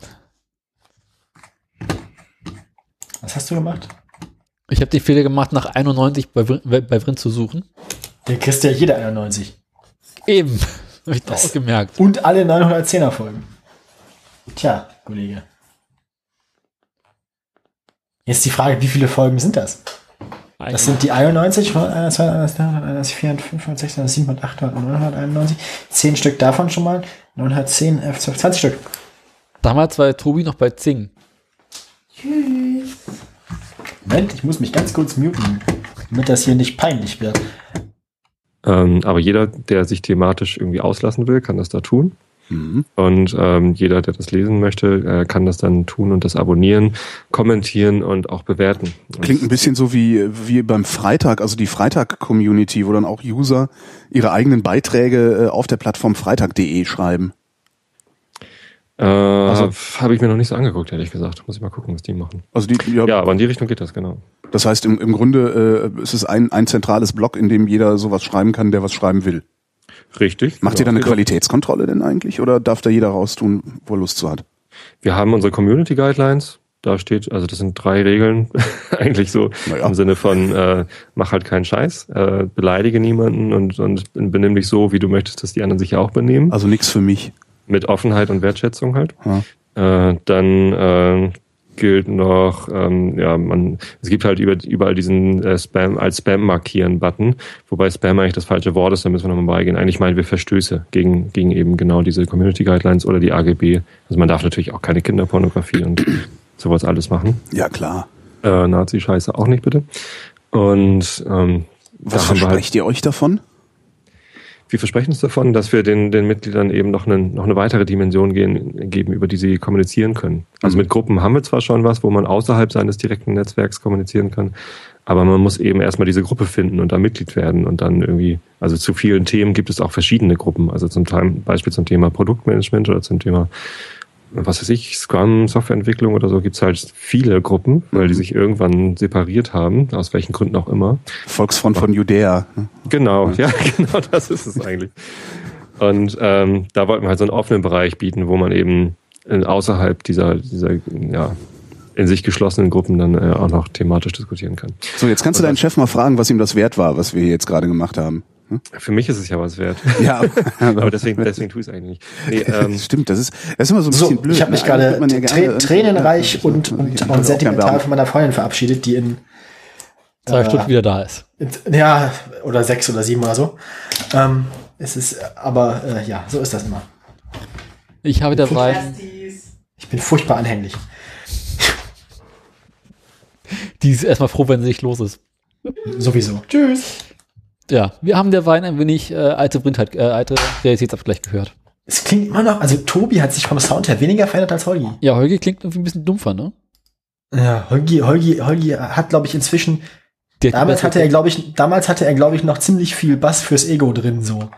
Was hast du gemacht? Ich habe den Fehler gemacht, nach 91 bei, bei, Vrind zu suchen. Den kriegst ja jeder 91. Eben. Habe ich Das- gemerkt. Und alle 910er Folgen. Tja, Kollege. Jetzt die Frage, wie viele Folgen sind das? Das sind die 91, 100, 200, 300, 400, 500, 600, 700, 800, 991. 10 Stück davon schon mal. 910, 11, 12, 20 Stück. Damals war Tobi noch bei Zing. Moment, ich muss mich ganz kurz muten, damit das hier nicht peinlich wird. Ähm, aber jeder, der sich thematisch irgendwie auslassen will, kann das da tun. Mhm. Und ähm, jeder, der das lesen möchte, äh, kann das dann tun und das abonnieren, kommentieren und auch bewerten. Klingt ein bisschen so wie, wie beim Freitag, also die Freitag-Community, wo dann auch User ihre eigenen Beiträge äh, auf der Plattform freitag.de schreiben. Äh, Also- habe ich mir noch nicht so angeguckt, ehrlich gesagt. Muss ich mal gucken, was die machen. Also die, ja, Ja, aber in die Richtung geht das, genau. das heißt, im, im Grunde äh, ist es ein, ein zentrales Blog, in dem jeder sowas schreiben kann, der was schreiben will. Richtig. Macht ihr da eine Qualitätskontrolle denn eigentlich oder darf da jeder raustun, wo er Lust zu hat? Wir haben unsere Community Guidelines. Da steht, also das sind drei Regeln, eigentlich so Naja. im Sinne von äh, mach halt keinen Scheiß, äh, beleidige niemanden und, und benimm dich so, wie du möchtest, dass die anderen sich ja auch benehmen. Also nichts für mich. mit Offenheit und Wertschätzung halt. Ja. Äh, dann äh, gilt noch, ähm, ja, man, es gibt halt über, überall diesen äh, Spam als Spam markieren Button, wobei Spam eigentlich das falsche Wort ist, da müssen wir nochmal beigehen. Eigentlich meinen wir Verstöße gegen, gegen eben genau diese Community Guidelines oder die AGB. Also man darf natürlich auch keine Kinderpornografie und sowas alles machen. Ja, klar. Äh, Nazi-Scheiße auch nicht bitte. Und ähm, Was halt versprecht ihr euch davon? Wir versprechen uns davon, dass wir den, den Mitgliedern eben noch eine, noch eine weitere Dimension gehen, geben, über die sie kommunizieren können. Also Mhm. mit Gruppen haben wir zwar schon was, wo man außerhalb seines direkten Netzwerks kommunizieren kann, aber man muss eben erstmal diese Gruppe finden und da Mitglied werden und dann irgendwie, also zu vielen Themen gibt es auch verschiedene Gruppen. Also zum Teil, Beispiel zum Thema Produktmanagement oder zum Thema was weiß ich, Scrum, Softwareentwicklung oder so, gibt es halt viele Gruppen, weil Mhm. die sich irgendwann separiert haben, aus welchen Gründen auch immer. Volksfront von Judäa. ne? Genau, ja, genau das ist es eigentlich. Und ähm, da wollten wir halt so einen offenen Bereich bieten, wo man eben außerhalb dieser, dieser ja, in sich geschlossenen Gruppen dann äh, auch noch thematisch diskutieren kann. So, jetzt kannst du deinen Chef mal fragen, was ihm das wert war, was wir hier jetzt gerade gemacht haben. Hm? Für mich ist es ja was wert. Ja, Aber deswegen, deswegen tue ich es eigentlich nicht. Nee, ähm, Stimmt, das ist, das ist immer so ein So, bisschen blöd. ich habe mich ne? Gerade ja gerne- tränenreich Ja, und, und, und gerne sentimental von meiner Freundin verabschiedet, die in zwei Äh, Stunden wieder da ist. Ja, oder sechs oder sieben oder so. Ähm, es ist, aber äh, ja, so ist das immer. Ich habe Erstis. Ich bin furchtbar anhänglich. die ist erstmal froh, wenn sie nicht los ist. Sowieso. Tschüss. Ja, wir haben der Wein ein wenig äh, alte Blindheit, äh, alte Realitätsabgleich gehört. Es klingt immer noch, also Tobi hat sich vom Sound her weniger verändert als Holgi. Ja, Holgi klingt irgendwie ein bisschen dumpfer, ne? Ja, Holgi, Holgi, Holgi hat, glaube ich, inzwischen, Der damals hatte er, glaube ich, damals hatte er, glaube ich, noch ziemlich viel Bass fürs Ego drin, so.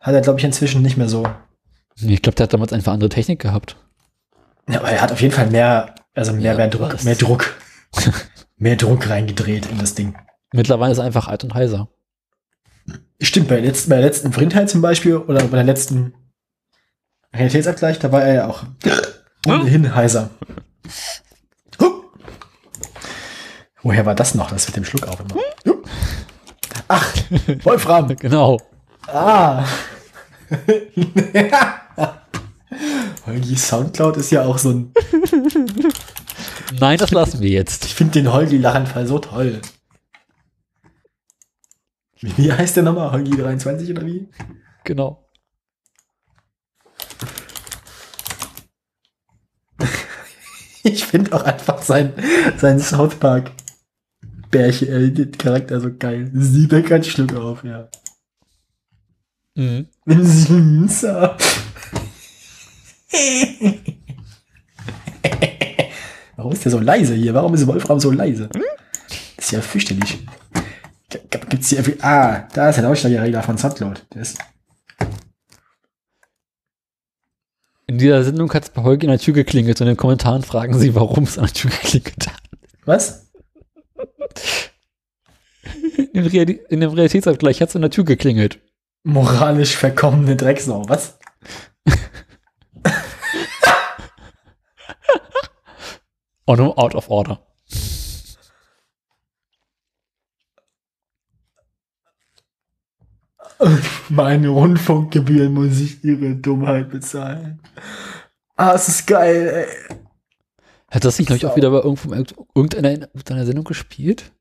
Hat er, glaube ich, inzwischen nicht mehr so. Ich glaube, der hat damals einfach andere Technik gehabt. Ja, aber er hat auf jeden Fall mehr, also mehr, Ja, mehr Druck, was? mehr Druck, mehr Druck reingedreht in das Ding. Mittlerweile ist er einfach alt und heiser. Stimmt, bei der letzten, bei der letzten Vrindheit zum Beispiel oder bei der letzten Realitätsabgleich, da war er ja auch ohnehin heiser. Huh. Woher war das noch, das mit dem Schluck auf immer? Ach, Wolfram. Genau. Ah. Holgi Soundcloud ist ja auch so ein, Nein, das lassen wir jetzt. ich finde den Holgi-Lachenfall so toll. Wie, heißt der nochmal? Holgi 23 oder wie? Genau. Ich finde auch einfach sein, sein South Park Bärchen, äh, Charakter so geil. Sie beckert Schluck auf, ja. Mhm. So. Warum ist der so leise hier? Warum ist Wolfram so leise? Das ist ja fürchterlich. Gibt's hier irgendwie. Ah, da ist der Lautstärkeregler von Soundcloud. Der ist. In dieser Sendung hat es bei Holgi an der Tür geklingelt und in den Kommentaren fragen sie, warum es an der Tür geklingelt hat. Was? In dem, Reali in dem Realitätsabgleich hat es an der Tür geklingelt. Moralisch verkommene Drecksau. Was? Oh no, out of order. Meine Rundfunkgebühren muss ich ihre Dummheit bezahlen. Ah, es ist geil, ey. Hat das nicht, glaube ich, auch wieder bei irgendeiner, irgendeiner Sendung gespielt?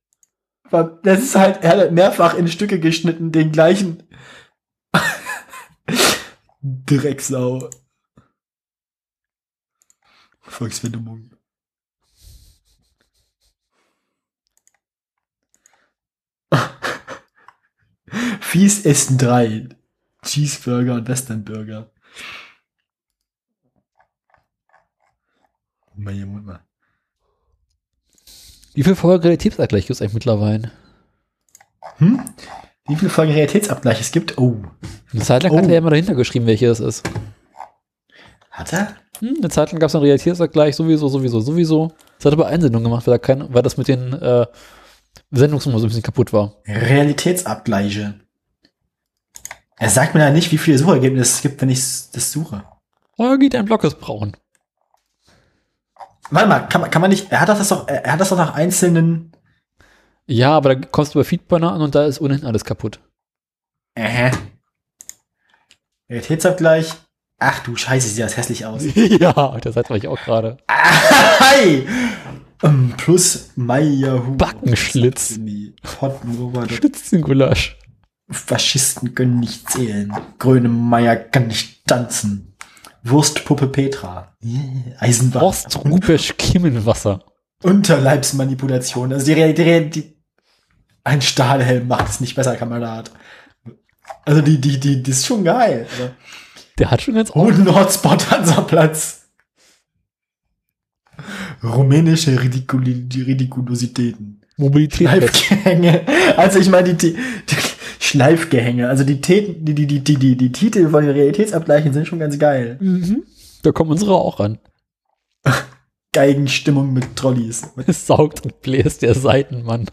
Das ist halt, er hat mehrfach in Stücke geschnitten, den gleichen. Drecksau. Volksverdummung. Fies Essen 3. Cheeseburger und Westernburger. Meine Mutter. Wie viel Folge Realitätsabgleich gibt es eigentlich mittlerweile? Hm? Wie viele Folgen Realitätsabgleich es gibt? Oh. Eine Zeit lang Oh. hat er ja immer dahinter geschrieben, welche es ist. Hat er? Hm, eine Zeit lang gab es einen Realitätsabgleich, sowieso, sowieso, sowieso. Das hat er bei Einsendungen gemacht, weil, er kein, weil das mit den äh, Sendungsnummern so ein bisschen kaputt war. Realitätsabgleiche. Er sagt mir da nicht, wie viele Suchergebnisse es gibt, wenn ich das suche. Holgi, dein Block ist braun. Warte mal, kann man, kann man nicht, er hat das doch, er hat das doch nach einzelnen, Ja, aber da kommst du bei Feedburner an und da ist ohnehin alles kaputt. äh, Realitätsabgleich. Ach du Scheiße, sieht das hässlich aus. ja, das hat ich auch gerade. Hi! Ähm, plus Meier Backenschlitz. Pottenrober, Schlitzengulasch. Faschisten können nicht zählen. Grönemeyer kann nicht tanzen. Wurstpuppe Petra. Yeah, Eisenbahn. Horst Kimmelwasser. Unterleibsmanipulation. Also die Realität, die, ein Stahlhelm macht es nicht besser, Kamerad. Also die, die, die, die ist schon geil. Also, Der hat schon ganz und ein Hotspot Hansaplatz. Rumänische Ridikuli Ridikulositäten. Mobilität. Schleifgehänge. Also ich meine, die, die, die Schleifgehänge. Also die, Täten, die, die, die, die, die, die Titel von den Realitätsabgleichen sind schon ganz geil. Mhm. Da kommen unsere auch an. Geigenstimmung mit Trolleys. Es saugt und bläst der Seitenmann.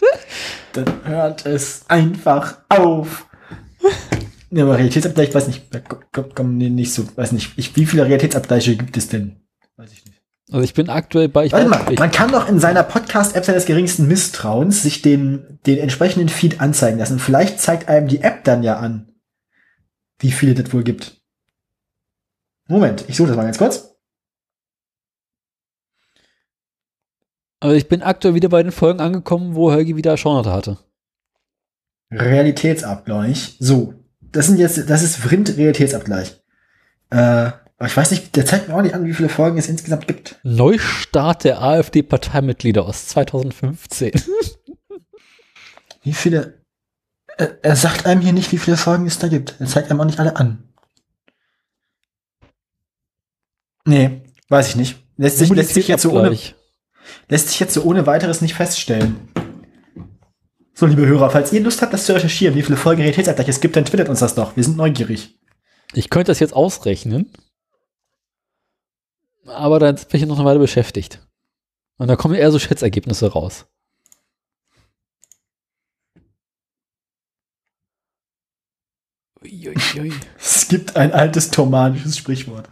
Dann hört es einfach auf. Ja, aber Realitätsabgleich, weiß nicht, da komm, komm, nee, nicht so, weiß nicht, ich, wie viele Realitätsabgleiche gibt es denn? Also ich bin aktuell bei. Warte mal, man kann doch in seiner Podcast-App seines geringsten Misstrauens sich den, den entsprechenden Feed anzeigen lassen. Vielleicht zeigt einem die App dann ja an, wie viele das wohl gibt. Moment, ich suche das mal ganz kurz. Aber ich bin aktuell wieder bei den Folgen angekommen, wo Helgi wieder Schauerte hatte. Realitätsabgleich. So, das sind jetzt, das ist Vrind Realitätsabgleich. Äh, aber ich weiß nicht, der zeigt mir auch nicht an, wie viele Folgen es insgesamt gibt. Neustart der AfD-Parteimitglieder aus 2015. Wie viele? Er, er sagt einem hier nicht, wie viele Folgen es da gibt. Er zeigt einem auch nicht alle an. Nee, weiß ich nicht. Lässt sich, lässt sich jetzt so ohne, lässt sich jetzt so ohne weiteres nicht feststellen. So, liebe Hörer, falls ihr Lust habt, das zu recherchieren, wie viele Folgen Realitätsabgleich es gibt, dann twittert uns das doch. Wir sind neugierig. Ich könnte das jetzt ausrechnen. Aber dann bin ich noch eine Weile beschäftigt. Und da kommen eher so Schätzergebnisse raus. Uiuiui. Es gibt ein altes thomanisches Sprichwort.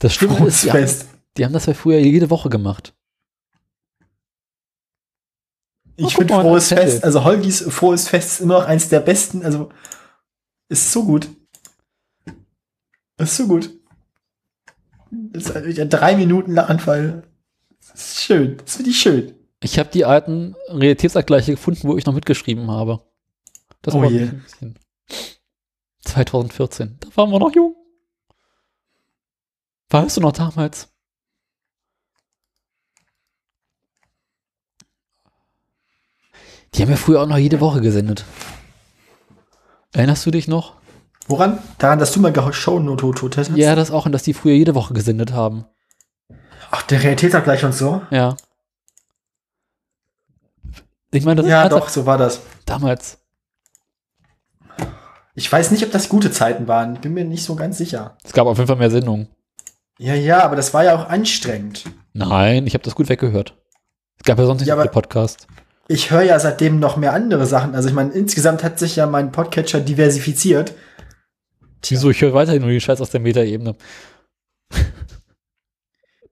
Das Schlimme Frohes ist, die haben, Fest. die haben das ja früher jede Woche gemacht. Ich Oh, finde Frohes. Fest, also Holgis Frohes Fest ist immer noch eins der besten, also ist so gut. Ist so gut. Das ist ein drei Minuten Lachanfall. Das ist schön. Das finde ich schön. Ich habe die alten Realitätsabgleiche gefunden, wo ich noch mitgeschrieben habe. Das Oh war je. ein bisschen. 2014. Da waren wir noch jung. Weißt du noch damals? Die haben ja früher auch noch jede Woche gesendet. Erinnerst du dich noch? Woran? Daran, dass du mal Shownote hast? Ja, das auch, und dass die früher jede Woche gesendet haben. Ach, der Realitätsabgleich und so? Ja. Ich meine, das Ja, ist doch, so war das. damals. Ich weiß nicht, ob das gute Zeiten waren. Bin mir nicht so ganz sicher. Es gab auf jeden Fall mehr Sendungen. Ja, ja, aber das war ja auch anstrengend. Nein, ich habe das gut weggehört. Es gab ja sonst nicht Ja, so viele Podcasts. Ich höre ja seitdem noch mehr andere Sachen. Also ich meine, insgesamt hat sich ja mein Podcatcher diversifiziert. Wieso? Ich höre weiterhin nur die Scheiß aus der Metaebene.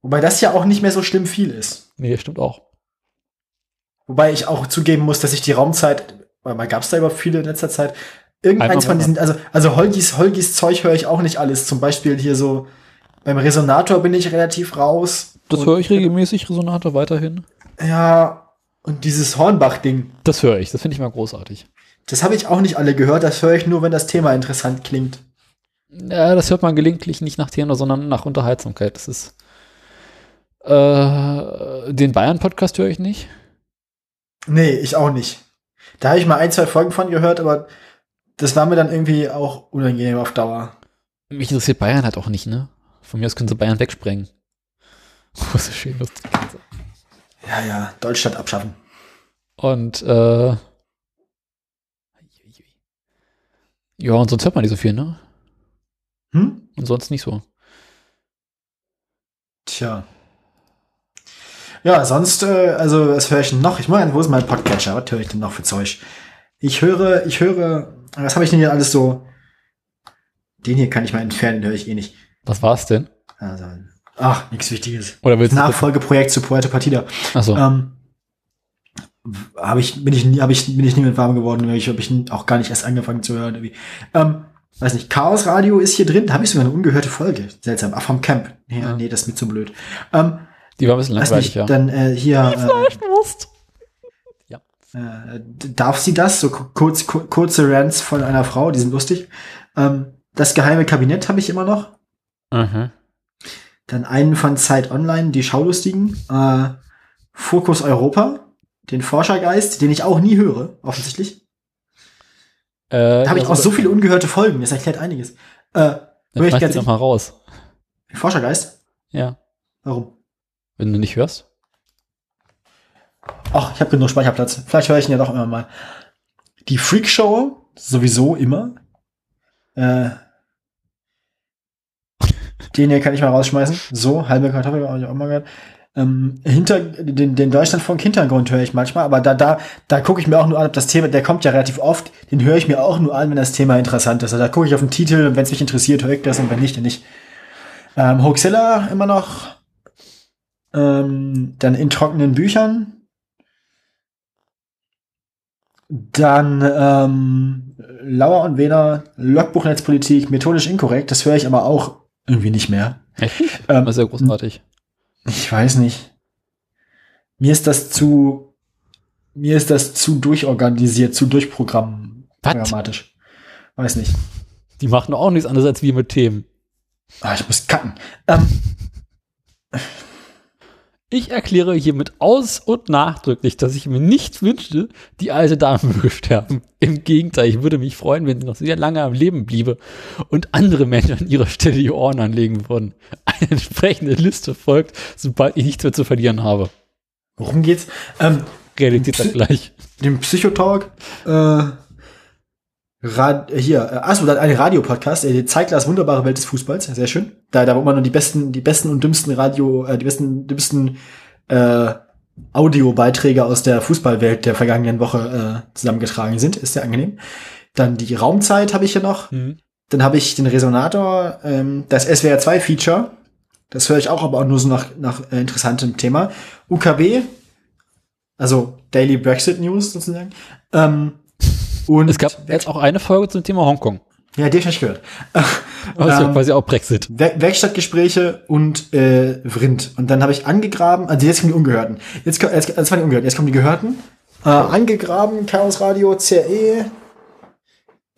Wobei das ja auch nicht mehr so schlimm viel ist. Nee, stimmt auch. Wobei ich auch zugeben muss, dass ich die Raumzeit, weil mal gab es da überhaupt viele in letzter Zeit, irgendeins von diesen, also, also Holgis, Holgis Zeug höre ich auch nicht alles. Zum Beispiel hier so, beim Resonator bin ich relativ raus. Das höre ich regelmäßig, Resonator weiterhin. Ja, und dieses Hornbach-Ding, Das höre ich, das finde ich mal großartig. das habe ich auch nicht alle gehört. Das höre ich nur, wenn das Thema interessant klingt. Ja, das hört man gelegentlich nicht nach Thema, sondern nach Unterhaltsamkeit. Das ist. Äh, den Bayern-Podcast höre ich nicht. Nee, ich auch nicht. Da habe ich mal ein, zwei Folgen von gehört, aber das war mir dann irgendwie auch unangenehm auf Dauer. Mich interessiert Bayern halt auch nicht, ne? Von mir aus können sie Bayern wegsprengen. Große schön lustig. Ja, ja, Deutschland abschaffen. Und, äh. Ja, und sonst hört man nicht so viel, ne? Hm? Und sonst nicht so. Tja. Ja, sonst, äh, also, was höre ich denn noch? Ich meine, wo ist mein Podcatcher? Was höre ich denn noch für Zeug? Ich höre, ich höre, was habe ich denn hier alles so? Den hier kann ich mal entfernen, den höre ich eh nicht. Was war's denn? Also, ach, nichts Wichtiges. Oder willst du. Nachfolgeprojekt zu Puerto Partida. Achso. Ähm, habe ich, bin ich, nie- habe ich, bin ich nie mit warm geworden, ich habe ich auch gar nicht erst angefangen zu hören. Irgendwie. Ähm, weiß nicht, Chaos Radio ist hier drin, da habe ich sogar eine ungehörte Folge. Seltsam. Ach, vom Camp. Nee, Ja. nee, das ist mir zu blöd. Ähm, Die war ein bisschen weiß langweilig, nicht, ja. dann äh, hier Fleischwurst. äh, äh, darf sie das? So ku- kurz, ku kurze Rants von einer Frau, die sind lustig. Ähm, das geheime Kabinett habe ich immer noch. Mhm. Dann einen von Zeit Online, die Schaulustigen. Äh, Fokus Europa, den Forschergeist, den ich auch nie höre, offensichtlich. Äh, Da habe ich auch so viele ungehörte Folgen, das erklärt einiges. Äh, Dann ich ganz doch mal raus. Forschergeist? Ja. Warum? Wenn du nicht hörst. Ach, ich habe genug Speicherplatz. Vielleicht höre ich ihn ja doch immer mal. Die Freak Show, sowieso immer. Äh, den hier kann ich mal rausschmeißen. So, halbe Kartoffel habe ich auch mal gehört. Ähm, hinter den, den Deutschlandfunk Hintergrund höre ich manchmal, aber da da da gucke ich mir auch nur an, ob das Thema, der kommt ja relativ oft, den höre ich mir auch nur an, wenn das Thema interessant ist. Also da gucke ich auf den Titel und wenn es mich interessiert, höre ich das und wenn nicht, dann nicht. Ähm, Hoaxilla immer noch. Ähm, dann in trockenen Büchern. Dann ähm, Lauer und Wehner, Logbuch Netzpolitik, methodisch inkorrekt, das höre ich aber auch irgendwie nicht mehr. Echt? Ähm, Das ist ja großartig. Ich weiß nicht. Mir ist das zu, mir ist das zu durchorganisiert, zu durchprogrammatisch. Weiß nicht. Die machen auch nichts anderes als wir mit Themen. Ah, ich muss cutten. Ähm, Ich erkläre hiermit aus und nachdrücklich, dass ich mir nicht wünschte, die alte Dame möge sterben. Im Gegenteil, ich würde mich freuen, wenn sie noch sehr lange am Leben bliebe und andere Menschen an ihrer Stelle die Ohren anlegen würden. Eine entsprechende Liste folgt, sobald ich nichts mehr zu verlieren habe. worum geht's? Ähm, Realität gleich. dem Psychotalk, äh, Rad, hier, äh, achso, da ein Radiopodcast, äh, Zeiglers wunderbare Welt des Fußballs, sehr schön. Da, da wo man nur die besten, die besten und dümmsten Radio, äh, die besten, dümmsten äh, Audiobeiträge aus der Fußballwelt der vergangenen Woche äh, zusammengetragen sind, ist sehr angenehm. Dann die Raumzeit habe ich hier noch. Mhm. Dann habe ich den Resonator, ähm, das SWR 2 Feature. Das höre ich auch, aber auch nur so nach, nach äh, interessantem Thema. UKW, also Daily Brexit News sozusagen. Ähm, und Es gab jetzt auch eine Folge zum Thema Hongkong. ja, die hab ich nicht gehört. Aber ist ja Ähm, quasi auch Brexit. Wer Werkstattgespräche und äh, Vrind. Und dann habe ich angegraben, also jetzt kommen die Ungehörten. Jetzt, ko- jetzt, das waren die Ungehörten, jetzt kommen die Gehörten. Äh, angegraben, Chaos Radio, CRE.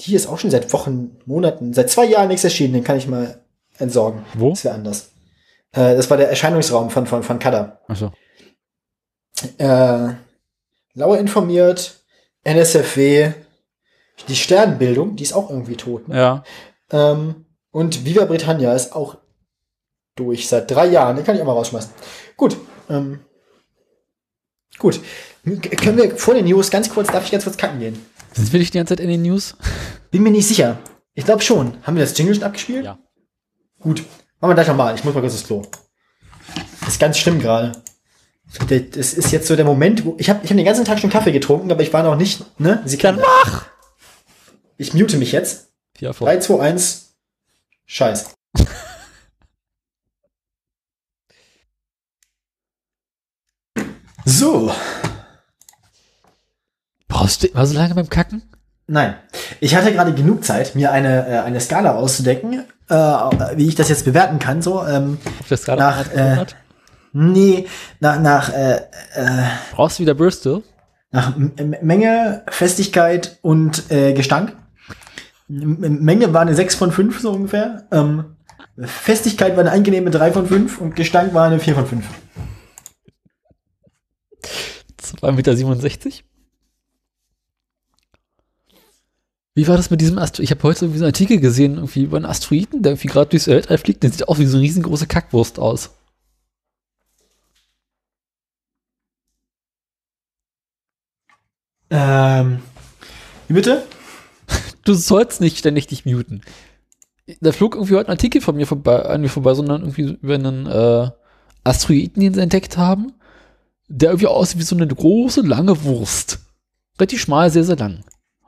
Die ist auch schon seit Wochen, Monaten, seit zwei Jahren nichts erschienen, den kann ich mal entsorgen. Wo? Das wäre anders. Äh, das war der Erscheinungsraum von, von, von Kada. Achso. Äh, Lauer informiert, NSFW, die Sternbildung, die ist auch irgendwie tot. Ne? Ja. Ähm, und Viva Britannia ist auch durch seit drei Jahren. Den kann ich auch mal rausschmeißen. Gut. Ähm, gut. Können wir vor den News ganz kurz, darf ich ganz kurz kacken gehen? Sind wir nicht die ganze Zeit in den News? Bin mir nicht sicher. Ich glaube schon. Haben wir das Jingle schon abgespielt? Ja. Gut. Machen wir gleich nochmal. Ich muss mal kurz ins Klo. Das ist ganz schlimm gerade. Das ist jetzt so der Moment, wo ich habe ich hab den ganzen Tag schon Kaffee getrunken, aber ich war noch nicht, ne? Sie kann mach! Ich mute mich jetzt. Ja, 3, 2, 1. Scheiß. So. Brauchst du immer so lange beim Kacken? Nein. Ich hatte gerade genug Zeit, mir eine, äh, eine Skala auszudecken, äh, wie ich das jetzt bewerten kann. So, ähm, Ob das gerade Nach, äh, nee, nach, nach, äh, Brauchst du wieder Bristol? nach M- Menge, Festigkeit und äh, Gestank. Menge war eine 6 von 5, so ungefähr. Ähm, Festigkeit war eine angenehme 3 von 5 und Gestank war eine 4 von 5. 2,67 Meter. Wie war das mit diesem Astro? Ich habe heute irgendwie so einen Artikel gesehen, irgendwie über einen Asteroiden, der irgendwie gerade durchs Weltall fliegt. Der sieht auch wie so eine riesengroße Kackwurst aus. Ähm, wie bitte? Du sollst nicht ständig dich muten. Da flog irgendwie heute ein Artikel von mir vorbei, an mir vorbei, sondern irgendwie über einen äh, Asteroiden, den sie entdeckt haben, der irgendwie aussieht wie so eine große, lange Wurst. Relativ schmal, sehr, sehr lang.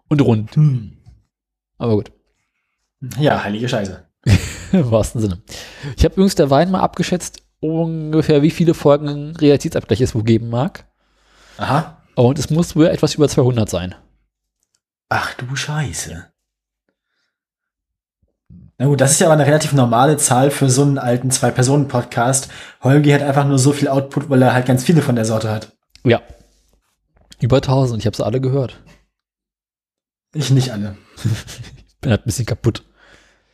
Und rund. Hm. Aber gut. Ja, heilige Scheiße. Im wahrsten Sinne. Ich habe übrigens der Wein mal abgeschätzt, ungefähr wie viele Folgen Realitätsabgleich es wohl geben mag. Aha. Und es muss wohl etwas über 200 sein. Ach du Scheiße. Na gut, das ist ja aber eine relativ normale Zahl für so einen alten Zwei-Personen-Podcast. Holgi hat einfach nur so viel Output, weil er halt ganz viele von der Sorte hat. Ja. Über 1000. Ich habe sie alle gehört. Ich nicht alle. Bin halt ein bisschen kaputt.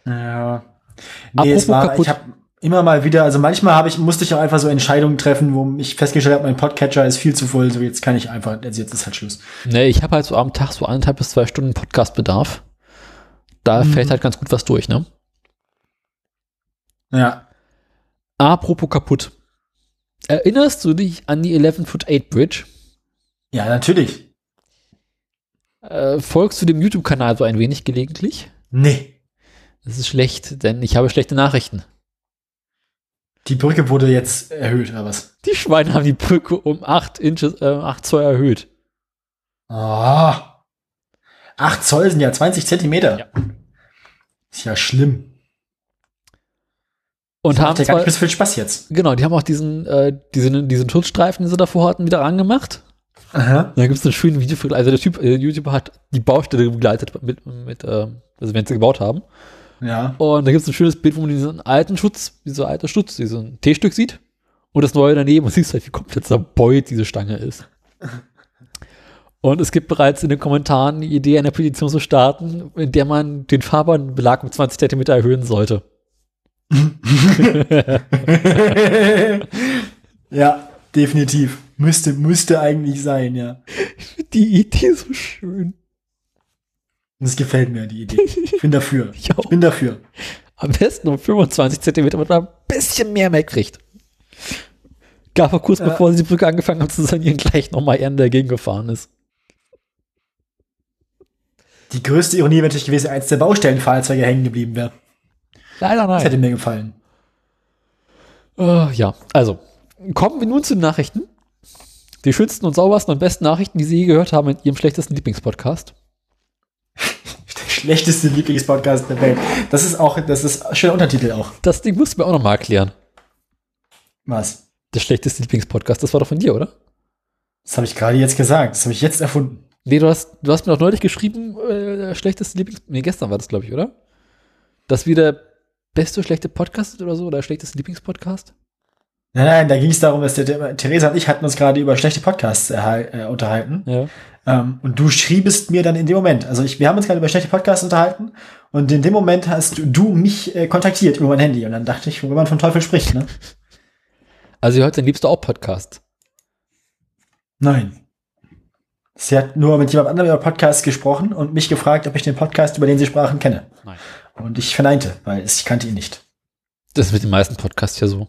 Ja. Apropos Nee, es war, kaputt. ich habe immer mal wieder, also manchmal habe ich, musste ich auch einfach so Entscheidungen treffen, wo ich festgestellt habe, mein Podcatcher ist viel zu voll, so jetzt kann ich einfach, also jetzt ist halt Schluss. Nee, ich habe halt so am Tag so anderthalb bis zwei Stunden Podcastbedarf. Da Mhm. fällt halt ganz gut was durch, ne? Ja. Apropos kaputt. Erinnerst du dich an die 11-Foot-8 Bridge? Ja, natürlich. Äh, folgst du dem YouTube-Kanal so ein wenig gelegentlich? Nee. Das ist schlecht, denn ich habe schlechte Nachrichten. Die Brücke wurde jetzt erhöht, oder was? Die Schweine haben die Brücke um 8 Inches, äh, 8 Zoll erhöht. Ah. Acht Zoll sind ja 20 Zentimeter. Ja. Ist ja schlimm. Und Das haben ja gar nicht so viel Spaß jetzt. genau, die haben auch diesen, äh, diesen, diesen Schutzstreifen, den sie davor hatten, wieder angemacht. Aha. Da gibt es einen schönen Video, also der Typ, äh, YouTuber hat die Baustelle begleitet mit, mit äh, also wenn sie gebaut haben. Ja. Und da gibt es ein schönes Bild, wo man diesen alten Schutz, dieser alte Schutz, diesen T-Stück sieht. Und das Neue daneben und siehst halt, wie komplett zerbeut diese Stange ist. Und es gibt bereits in den Kommentaren die Idee, eine Petition zu starten, in der man den Fahrbahnbelag um 20 Zentimeter erhöhen sollte. ja, definitiv. Müsste, müsste eigentlich sein, ja. Ich finde die Idee so schön. Das gefällt mir, die Idee. Ich bin dafür. Ich auch. Ich bin dafür. Am besten um 25 Zentimeter, damit man ein bisschen mehr mehr kriegt. Gab er kurz Ja. bevor sie die Brücke angefangen haben zu sanieren, gleich nochmal eher dagegen gefahren ist. Die größte Ironie wäre natürlich gewesen, eins der Baustellenfahrzeuge hängen geblieben wäre. Leider Das hätte nein. mir gefallen. Äh, ja, also, kommen wir nun zu den Nachrichten. Die schönsten und saubersten und besten Nachrichten, die Sie je gehört haben in Ihrem schlechtesten Lieblingspodcast. Schlechteste Lieblingspodcast der Welt. Das ist auch, das ist ein schöner Untertitel auch. Das Ding musst du mir auch nochmal erklären. Was? Der schlechteste Lieblingspodcast, das war doch von dir, oder? Das habe ich gerade jetzt gesagt. Das habe ich jetzt erfunden. Nee, du hast, du hast mir doch neulich geschrieben, äh, der schlechteste Lieblings... Nee, gestern war das, glaube ich, oder? Dass wir der beste schlechte Podcast oder so, oder der schlechteste Lieblingspodcast? Nein, nein, da ging es darum, dass der, Theresa und ich hatten uns gerade über schlechte Podcasts äh, unterhalten. Ja. Ähm, und du schriebest mir dann in dem Moment, also ich, wir haben uns gerade über schlechte Podcasts unterhalten und in dem Moment hast du mich äh, kontaktiert über mein Handy und dann dachte ich, wenn man vom Teufel spricht, ne? Also ihr hört den liebsten auch Podcast. Nein. Sie hat nur mit jemand anderem über Podcasts gesprochen und mich gefragt, ob ich den Podcast, über den sie sprachen, kenne. Nein. Und ich verneinte, weil ich kannte ihn nicht. Das ist mit den meisten Podcasts ja so.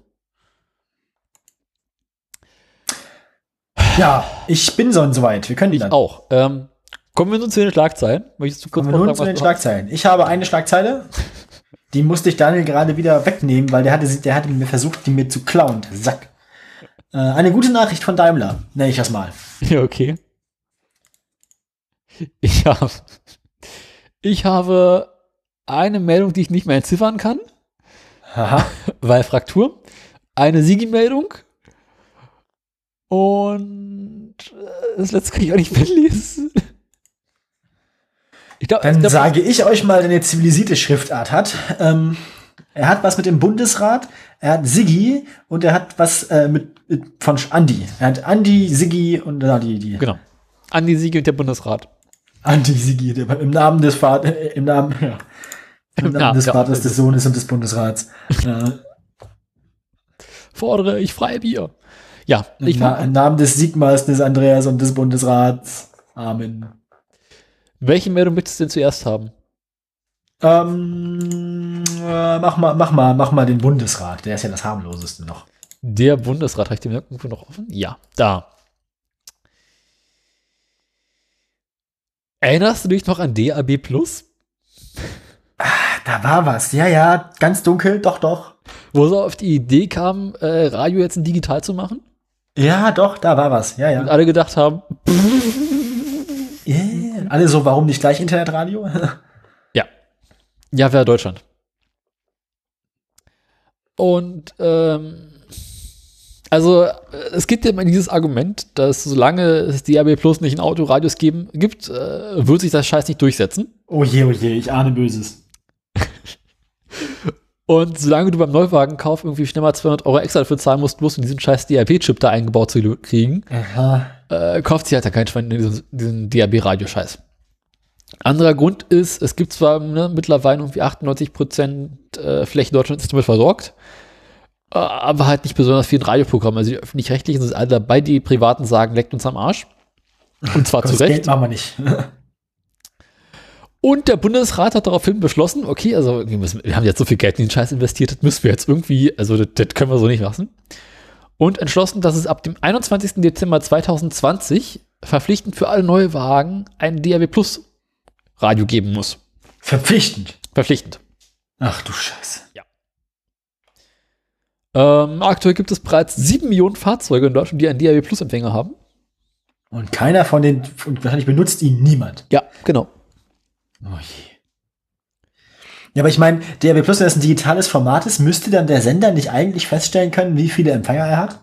Ja, ich bin so soweit. Wir können Ich dann. auch. Ähm, kommen wir nun zu den Schlagzeilen. Möchtest du kurz Kommen wir nun zu den? Schlagzeilen. Ich habe eine Schlagzeile. Die musste ich Daniel gerade wieder wegnehmen, weil der hatte, sie- der hatte mir versucht, die mir zu klauen. Sack. Äh, eine gute Nachricht von Daimler, nenne ich das mal. Ja, okay. Ich habe, ich habe eine Meldung, die ich nicht mehr entziffern kann, Haha. weil Fraktur. Eine Sigi-Meldung. Und äh, das letzte kann ich auch nicht mehr lesen. Ich glaub, Dann ich glaub, sage ich euch mal, wer eine zivilisierte Schriftart hat. Ähm, er hat was mit dem Bundesrat, er hat Siggi und er hat was äh, mit, mit von Andi. Er hat Andi, Siggi und äh, die, die Genau. Andi Sigi und der Bundesrat. Andi, Siggi, der, im Namen des Vaters, äh, im Namen, ja. Im, Im Namen Namen, des ja. Vaters, des Sohnes und des Bundesrats. äh, Fordere ich Freibier. Ja, ich Im, Na im Namen des Sigmas, des Andreas und des Bundesrats. Amen. welche Meldung möchtest du denn zuerst haben? Ähm, äh, mach mal, mach mal, mach mal den Bundesrat. Der ist ja das harmloseste noch. Der Bundesrat, habe ich den irgendwo noch offen? Ja, da. Erinnerst du dich noch an DAB Plus? Da war was. Ja, ja, ganz dunkel. Doch, doch. Wo sie auf die Idee kam, äh, Radio jetzt in digital zu machen? Ja, doch, da war was. Ja, Und ja. alle gedacht haben, Yeah. Alle so, warum nicht gleich Internetradio? ja, ja, wäre Deutschland. Und ähm, also äh, es gibt ja immer dieses Argument, dass solange es DAB Plus nicht in Autoradios geben, gibt, äh, wird sich das Scheiß nicht durchsetzen. oh je, oh je, ich ahne Böses. Und solange du beim Neuwagenkauf irgendwie schnell mal 200 Euro extra dafür zahlen musst, bloß um diesen scheiß DAB-Chip da eingebaut zu kriegen, äh, kauft sich halt da kein Schwein diesen, diesen DAB-Radio-Scheiß. Anderer Grund ist, es gibt zwar ne, mittlerweile irgendwie 98 Prozent äh, Fläche Deutschlands ist damit versorgt, äh, aber halt nicht besonders viel Radioprogramm. Also die öffentlich-rechtlichen sind alle dabei, die privaten sagen, leckt uns am Arsch. Und zwar zu Das Geld Recht. machen wir nicht. Und der Bundesrat hat daraufhin beschlossen, okay, also wir, müssen, wir haben jetzt so viel Geld in den Scheiß investiert, das müssen wir jetzt irgendwie, also das, das können wir so nicht lassen. Und entschlossen, dass es ab dem 21. Dezember 2020 verpflichtend für alle Neuwagen ein DAB Plus Radio geben muss. Verpflichtend. Verpflichtend. Ach du Scheiße. Ähm, aktuell gibt es bereits sieben Millionen Fahrzeuge in Deutschland, die einen DAB Plus Empfänger haben. Und keiner von den, und wahrscheinlich benutzt ihn niemand. Ja, genau. Oh je. Ja, aber ich meine, DAB Plus, wenn das ein digitales Format ist, müsste dann der Sender nicht eigentlich feststellen können, wie viele Empfänger er hat?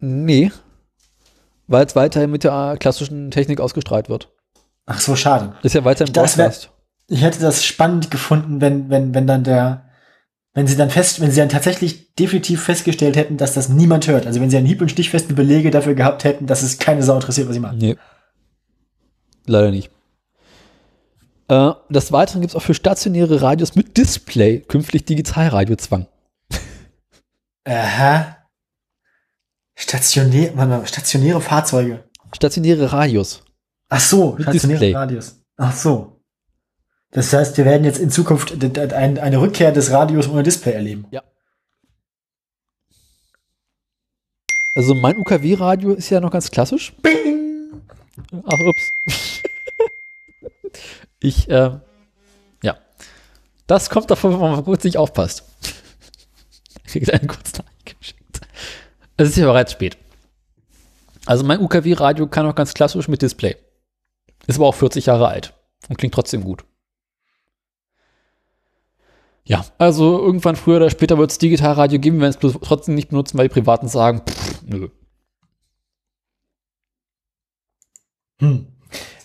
Nee. Weil es weiterhin mit der klassischen Technik ausgestrahlt wird. Ach so, schade. Ist ja weiterhin Das Broadcast. Ich hätte das spannend gefunden, wenn, wenn, wenn dann der, Wenn sie dann fest, wenn sie dann tatsächlich definitiv festgestellt hätten, dass das niemand hört. Also wenn sie einen hieb- und stichfesten Belege dafür gehabt hätten, dass es keine Sau interessiert, was sie machen. Nee. Leider nicht. Äh, des Weiteren gibt es auch für stationäre Radios mit Display künftig Digitalradiozwang. Aha. Stationär, mal, stationäre Fahrzeuge. Stationäre Radios. Ach so, Mit stationäre Display. Radios. Ach so. Das heißt, wir werden jetzt in Zukunft eine Rückkehr des Radios ohne Display erleben. Also mein UKW-Radio ist ja noch ganz klassisch. Ach, ups. ich, ähm, ja. Das kommt davon, wenn man kurz nicht aufpasst. Kriegt einen kurzen geschickt. Es ist ja bereits spät. Also mein UKW-Radio kann auch ganz klassisch mit Display. Ist aber auch 40 Jahre alt und klingt trotzdem gut. Ja, also irgendwann früher oder später wird es Digitalradio geben, wenn es trotzdem nicht benutzen, weil die Privaten sagen, pff, nö. Hm.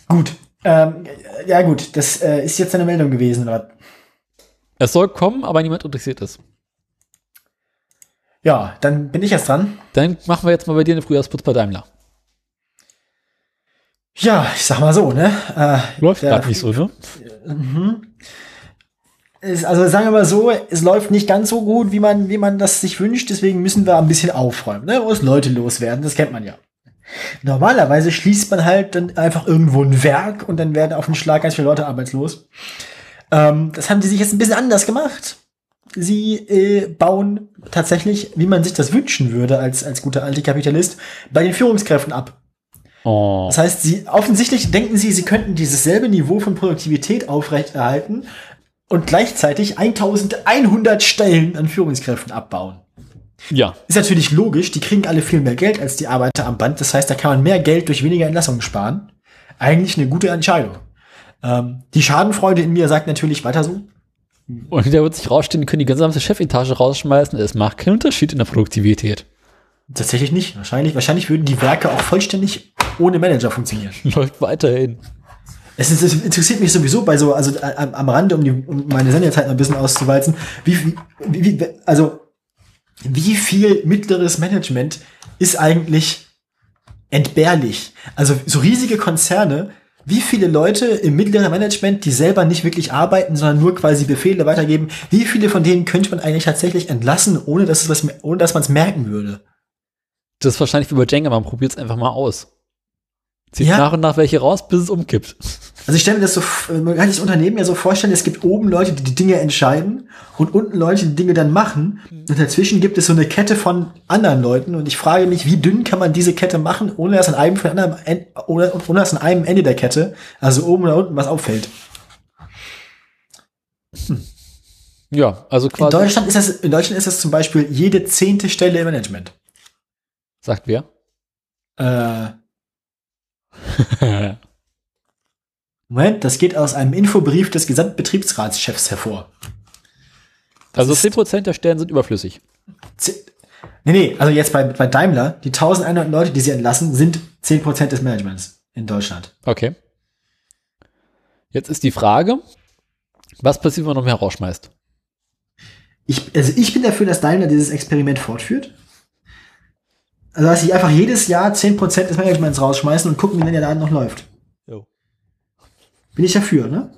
Gut. Ähm, ja gut, das äh, ist jetzt eine Meldung gewesen. Oder? Es soll kommen, aber niemand interessiert ist. Ja, dann bin ich jetzt dran. Dann machen wir jetzt mal bei dir eine Frühjahrsputz bei Daimler. Ja, ich sag mal so, ne? Äh, Läuft gerade nicht so, ne? Mhm. Es, also sagen wir mal so, es läuft nicht ganz so gut, wie man, wie man das sich wünscht, deswegen müssen wir ein bisschen aufräumen, ne? Muss Leute loswerden, das kennt man ja. Normalerweise schließt man halt dann einfach irgendwo ein Werk und dann werden auf den Schlag ganz viele Leute arbeitslos. Ähm, das haben die sich jetzt ein bisschen anders gemacht. Sie äh, bauen tatsächlich, wie man sich das wünschen würde als, als guter Antikapitalist, bei den Führungskräften ab. Oh. Das heißt, sie offensichtlich denken sie, sie könnten dieses selbe Niveau von Produktivität aufrechterhalten und gleichzeitig 1100 Stellen an Führungskräften abbauen. Ja. Ist natürlich logisch, die kriegen alle viel mehr Geld als die Arbeiter am Band. Das heißt, da kann man mehr Geld durch weniger Entlassungen sparen. Eigentlich eine gute Entscheidung. Ähm, die Schadenfreude in mir sagt natürlich weiter so. Und hinterher wird sich rausstellen, die können die gesamte Chefetage rausschmeißen. Es macht keinen Unterschied in der Produktivität. Tatsächlich nicht. Wahrscheinlich, wahrscheinlich würden die Werke auch vollständig ohne Manager funktionieren. Läuft weiterhin. Es, ist, es interessiert mich sowieso bei so, also äh, am, am Rande, um, die, um meine Sendezeit noch ein bisschen auszuwalzen, wie, wie, wie, also wie viel mittleres Management ist eigentlich entbehrlich? Also so riesige Konzerne, wie viele Leute im mittleren Management, die selber nicht wirklich arbeiten, sondern nur quasi Befehle weitergeben, wie viele von denen könnte man eigentlich tatsächlich entlassen, ohne dass es was, ohne dass man es merken würde? Das ist wahrscheinlich wie bei Jenga, man probiert es einfach mal aus. Zieht Ja. nach und nach welche raus, bis es umkippt. Also ich stelle mir das so, man kann sich das Unternehmen ja so vorstellen, es gibt oben Leute, die die Dinge entscheiden und unten Leute, die Dinge dann machen. Und dazwischen gibt es so eine Kette von anderen Leuten und ich frage mich, wie dünn kann man diese Kette machen, ohne dass an einem, von anderen, En- ohne, ohne dass an einem Ende der Kette, also oben oder unten, was auffällt. Ja, also In quasi. Deutschland ist das, in Deutschland ist das zum Beispiel jede zehnte Stelle im Management. Sagt wer? Äh, Moment, das geht aus einem Infobrief des Gesamtbetriebsratschefs hervor. also ist- 10% der Stellen sind überflüssig. Nee, nee, also jetzt bei, bei Daimler, die 1100 Leute, die sie entlassen, sind 10% des Managements in Deutschland. Okay. Jetzt ist die Frage, was passiert, wenn man noch mehr rausschmeißt? Ich, also ich bin dafür, dass Daimler dieses Experiment fortführt. Also dass sie einfach jedes Jahr 10% des Managements rausschmeißen und gucken, wie lange der Laden noch läuft. Bin ich dafür, ne?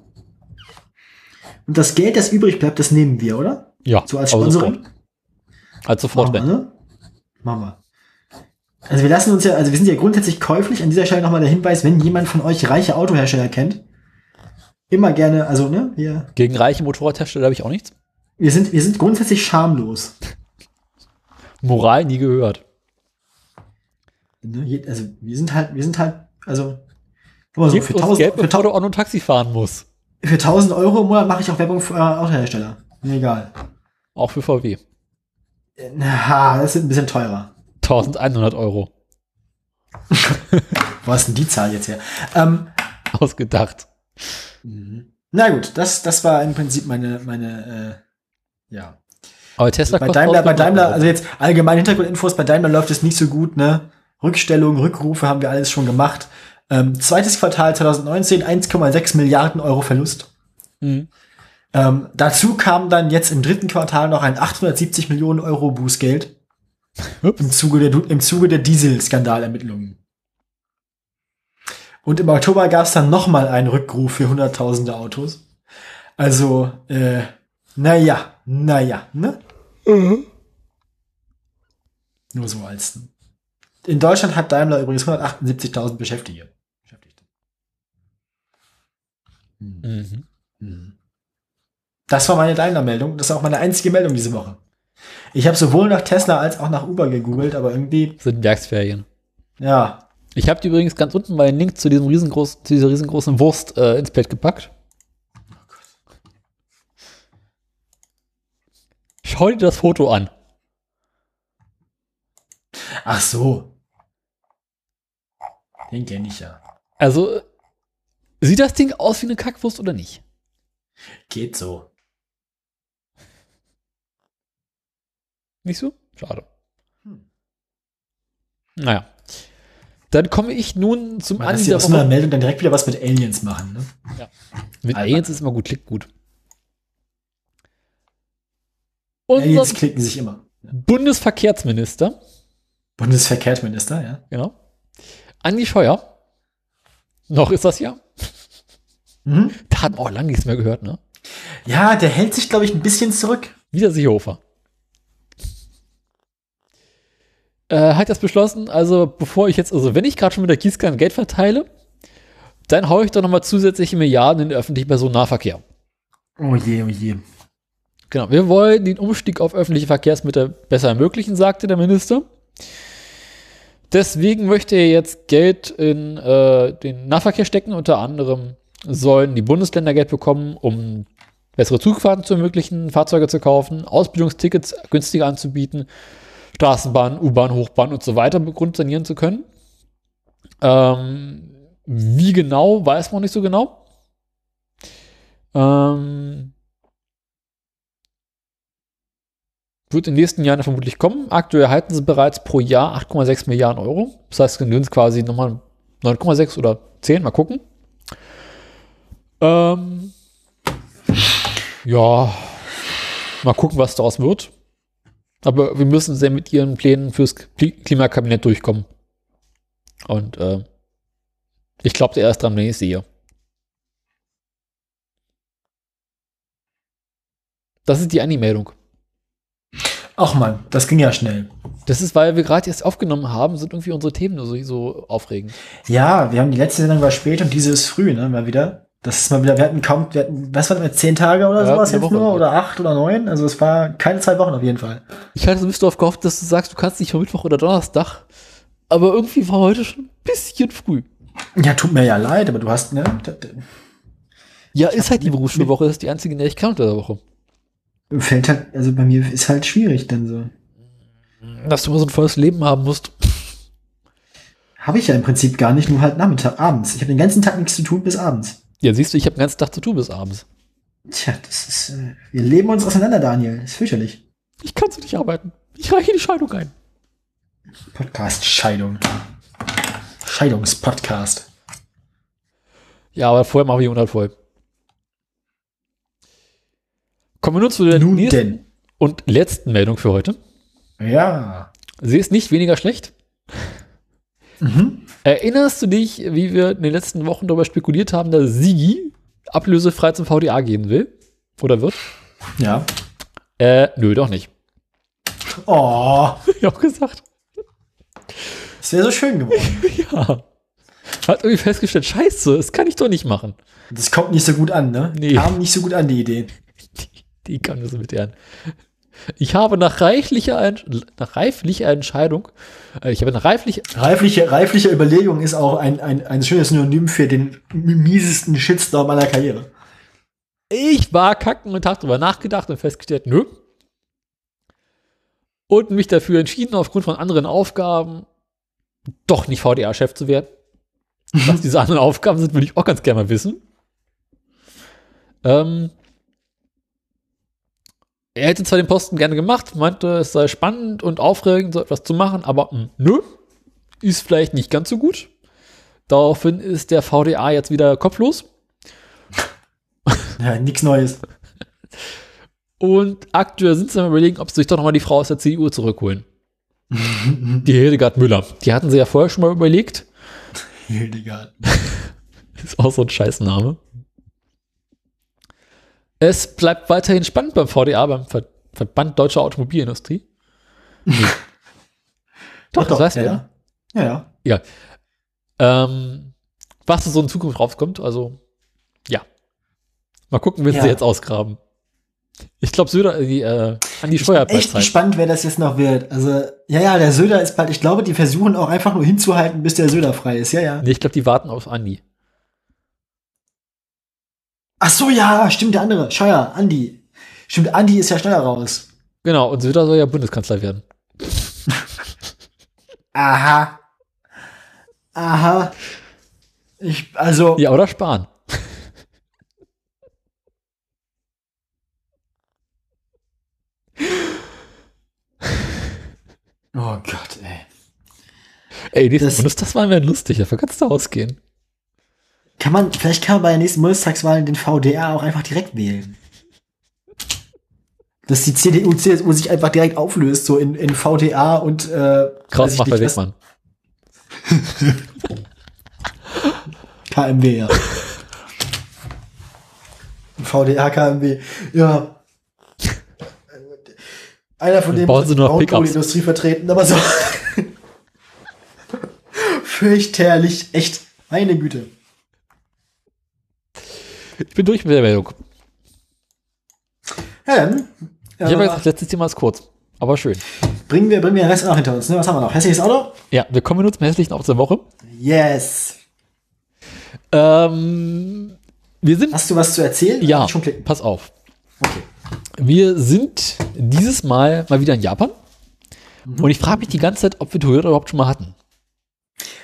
Und das Geld, das übrig bleibt, das nehmen wir, oder? Ja, So als Sponsoring? Als sofort. Machen wir, ne? Machen wir. Also wir lassen uns ja, also wir sind ja grundsätzlich käuflich. An dieser Stelle nochmal der Hinweis, wenn jemand von euch reiche Autohersteller kennt, immer gerne, also ne, wir, Gegen reiche Motorradhersteller habe ich auch nichts. wir sind, wir sind grundsätzlich schamlos. Moral nie gehört. Ne, Also wir sind halt, wir sind halt, also guck mal so, Gib für uns 1000, Geld, für, bevor du 1000 auch nur Taxi fahren musst. für 1000 Euro im Monat mache ich auch Werbung für äh, Autohersteller. Mir egal. Auch für VW. Na, das ist ein bisschen teurer. 1100 Euro. Wo ist denn die Zahl jetzt her? Ähm, Ausgedacht. na gut, das, das war im Prinzip meine, meine, äh, ja. Aber Tesla bei kostet Daimler, bei 1100 Daimler, also jetzt allgemein Hintergrundinfos, bei Daimler läuft es nicht so gut, ne? Rückstellungen, Rückrufe haben wir alles schon gemacht. Ähm, zweites Quartal 2019, 1,6 Milliarden Euro Verlust. Mhm. Ähm, dazu kam dann jetzt im dritten Quartal noch ein 870 Millionen Euro Bußgeld im Zuge der, im Zuge der Dieselskandalermittlungen. Und im Oktober gab es dann nochmal einen Rückruf für hunderttausende Autos. Also, äh, naja, naja, ne? Nur so als. In Deutschland hat Daimler übrigens 178.000 Beschäftigte. Beschäftigte. Mhm. Mhm. Das war meine Daimler-Meldung. Das ist auch meine einzige Meldung diese Woche. Ich habe sowohl nach Tesla als auch nach Uber gegoogelt, aber irgendwie, Das sind Werksferien. ja, Ich habe dir übrigens ganz unten mal einen Link zu diesem riesengroßen, zu dieser riesengroßen Wurst äh, ins Bett gepackt. Schau dir das Foto an. ach so. Den kenne ich ja. Also, sieht das Ding aus wie eine Kackwurst oder nicht? Geht so. Nicht so? Schade. Hm. Naja. Dann komme ich nun zum Ende dass sie aus einer. Meldung dann direkt wieder was mit Aliens machen, ne? Mit Alter. Aliens ist immer gut, klickt gut. Unser Aliens klicken sich immer. Bundesverkehrsminister, Bundesverkehrsminister, ja. genau, Andi Scheuer, noch ist das ja, Mhm. da hat man auch lange nichts mehr gehört, ne? Ja, der hält sich, glaube ich, ein bisschen zurück. Wieder Seehofer. Äh, hat jetzt beschlossen, also bevor ich jetzt, also wenn ich gerade schon mit der Gießkanne Geld verteile, dann haue ich doch nochmal zusätzliche Milliarden in den öffentlichen Personennahverkehr. Oh je, oh je. Genau, wir wollen den Umstieg auf öffentliche Verkehrsmittel besser ermöglichen, sagte der Minister. Deswegen möchte er jetzt Geld in äh, den Nahverkehr stecken. Unter anderem sollen die Bundesländer Geld bekommen, um bessere Zugfahrten zu ermöglichen, Fahrzeuge zu kaufen, Ausbildungstickets günstiger anzubieten, Straßenbahn, U-Bahn, Hochbahn und so weiter grundsanieren zu können. Ähm, wie genau, weiß man nicht so genau. Ähm, wird in den nächsten Jahren vermutlich kommen. Aktuell erhalten sie bereits pro Jahr 8,6 Milliarden Euro. Das heißt, sie quasi nochmal 9,6 oder 10, mal gucken. Ähm, ja, mal gucken, was daraus wird. Aber wir müssen sehr mit ihren Plänen fürs Kli- Klimakabinett durchkommen. Und äh, ich glaube erst dran, wenn ich sehe. Das ist die Anmeldung. Ach man, das ging ja schnell. Das ist, weil wir gerade erst aufgenommen haben, sind irgendwie unsere Themen nur so, so aufregend. Ja, wir haben die letzte Sendung war spät und diese ist früh, ne? Mal wieder. Das ist mal wieder, wir hatten kaum, wir hatten, was war das, zehn Tage oder Ja, sowas jetzt Woche. nur? Oder acht oder neun? Also es war keine zwei Wochen auf jeden Fall. Ich hatte so ein bisschen darauf gehofft, dass du sagst, du kannst nicht am Mittwoch oder Donnerstag. Aber irgendwie war heute schon ein bisschen früh. Ja, tut mir ja leid, aber du hast, ne? Ja, ist halt die Berufsschulwoche, das ist die einzige, in der ich kann unter der Woche. Fällt halt, also bei mir ist halt schwierig dann so. Dass du mal so ein volles Leben haben musst. Habe ich ja im Prinzip gar nicht, nur halt Nachmittag, abends. Ich habe den ganzen Tag nichts zu tun bis abends. Ja, siehst du, ich habe den ganzen Tag zu tun bis abends. Tja, das ist, äh, wir leben uns auseinander, Daniel. Das ist fürchterlich. Ich kann so nicht arbeiten. Ich reiche die Scheidung ein. Podcast Scheidung. Scheidungspodcast. Ja, aber vorher machen wir die 100 voll. Kommen wir nun zu der Nun nächsten denn. und letzten Meldung für heute. Ja. Sie ist nicht weniger schlecht. Mhm. Erinnerst du dich, wie wir in den letzten Wochen darüber spekuliert haben, dass Sigi ablösefrei zum VDA gehen will? Oder wird? Ja. Äh, nö, doch nicht. Oh, Ich auch gesagt. es wäre so schön geworden. Ja. Hat irgendwie festgestellt, scheiße, das kann ich doch nicht machen. Das kommt nicht so gut an, ne? Nee. Kam nicht so gut an, die Idee. Die kann das mit deren. Ich habe nach reichlicher, Ent- nach reiflicher Entscheidung, äh, ich habe nach reiflich, Reifliche, reifliche Überlegung ist auch ein, ein, ein schönes Synonym für den miesesten Shitstorm meiner Karriere. ich war kacken und habe drüber nachgedacht und festgestellt, nö. Und mich dafür entschieden, aufgrund von anderen Aufgaben doch nicht VDA-Chef zu werden. Was diese anderen Aufgaben sind, würde ich auch ganz gerne mal wissen. Ähm, er hätte zwar den Posten gerne gemacht, meinte, es sei spannend und aufregend, so etwas zu machen, aber mh, nö, ist vielleicht nicht ganz so gut. Daraufhin ist der VDA jetzt wieder kopflos. Ja, nichts Neues. Und aktuell sind sie am überlegen, ob sie sich doch nochmal die Frau aus der CDU zurückholen. die Hildegard Müller. Die hatten sie ja vorher schon mal überlegt. Hildegard. Ist auch so ein Scheißname. Es bleibt weiterhin spannend beim VDA, beim Ver Verband Deutscher Automobilindustrie. Nee. doch, das weißt ja, du, ja. Ja, ja. Egal. Ähm, was so in Zukunft rauskommt, also ja. Mal gucken, wie Ja. sie jetzt ausgraben. Ich glaube, Söder, die, äh, an die Ich bin echt gespannt, wer das jetzt noch wird. Also, ja, ja, der Söder ist bald, ich glaube, die versuchen auch einfach nur hinzuhalten, bis der Söder frei ist. Ja, ja. Nee, ich glaube, die warten auf Andi. Ach so, ja, stimmt, der andere. Scheuer, Andi. Stimmt, Andi ist ja schneller raus. Genau, und Söder soll ja Bundeskanzler werden. Aha. Aha. Ich, also, Ja, oder sparen. oh Gott, ey. Ey, nächste Das- Bundestagswahlen werden lustig, davon kannst du ausgehen. Kann man, vielleicht kann man bei der nächsten Bundestagswahl den VDR auch einfach direkt wählen. Dass die CDU, CSU sich einfach direkt auflöst, so in, in VDA und, äh, Kraus macht bei Wegmann. KMW, ja. VDA, KMW, ja. Einer von denen Bauen sie noch. Industrie vertreten, aber so. Fürchterlich, echt. Meine Güte. Ich bin durch mit der Meldung. Ja, dann, Ich habe ja gesagt, letztes Thema ist kurz, aber schön. bringen wir, bringen wir den Rest auch hinter uns. Ne? Was haben wir noch? Hässliches Auto? Ja, wir kommen nun zum hässlichen Auto der Woche. Yes. Ähm, wir sind, Hast du was zu erzählen? ja, Schon pass auf. Okay. Wir sind dieses Mal mal wieder in Japan. Mhm. Und ich frage mich die ganze Zeit, ob wir Toyota überhaupt schon mal hatten.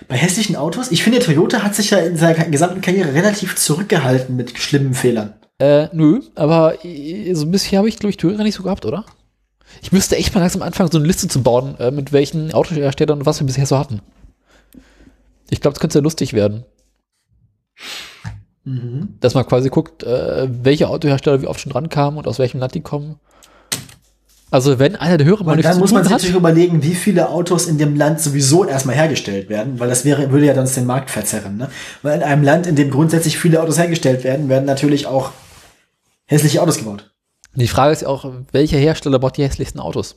Bei hässlichen Autos, ich finde, Toyota hat sich ja in seiner gesamten Karriere relativ zurückgehalten mit schlimmen Fehlern. Äh, nö, aber äh, so bisher habe ich, glaube ich, Toyota nicht so gehabt, oder? Ich müsste echt mal langsam anfangen, so eine Liste zu bauen, äh, mit welchen Autoherstellern und was wir bisher so hatten. Ich glaube, das könnte sehr lustig werden. Dass man quasi guckt, äh, welche Autohersteller wie oft schon rankamen und aus welchem Land die kommen. Also wenn einer der Hörer mal nichts dann muss man sich hat, natürlich überlegen, wie viele Autos in dem Land sowieso erstmal hergestellt werden, weil das wäre, würde ja dann den Markt verzerren. Ne? Weil in einem Land, in dem grundsätzlich viele Autos hergestellt werden, werden natürlich auch hässliche Autos gebaut. die Frage ist ja auch, welcher Hersteller baut die hässlichsten Autos?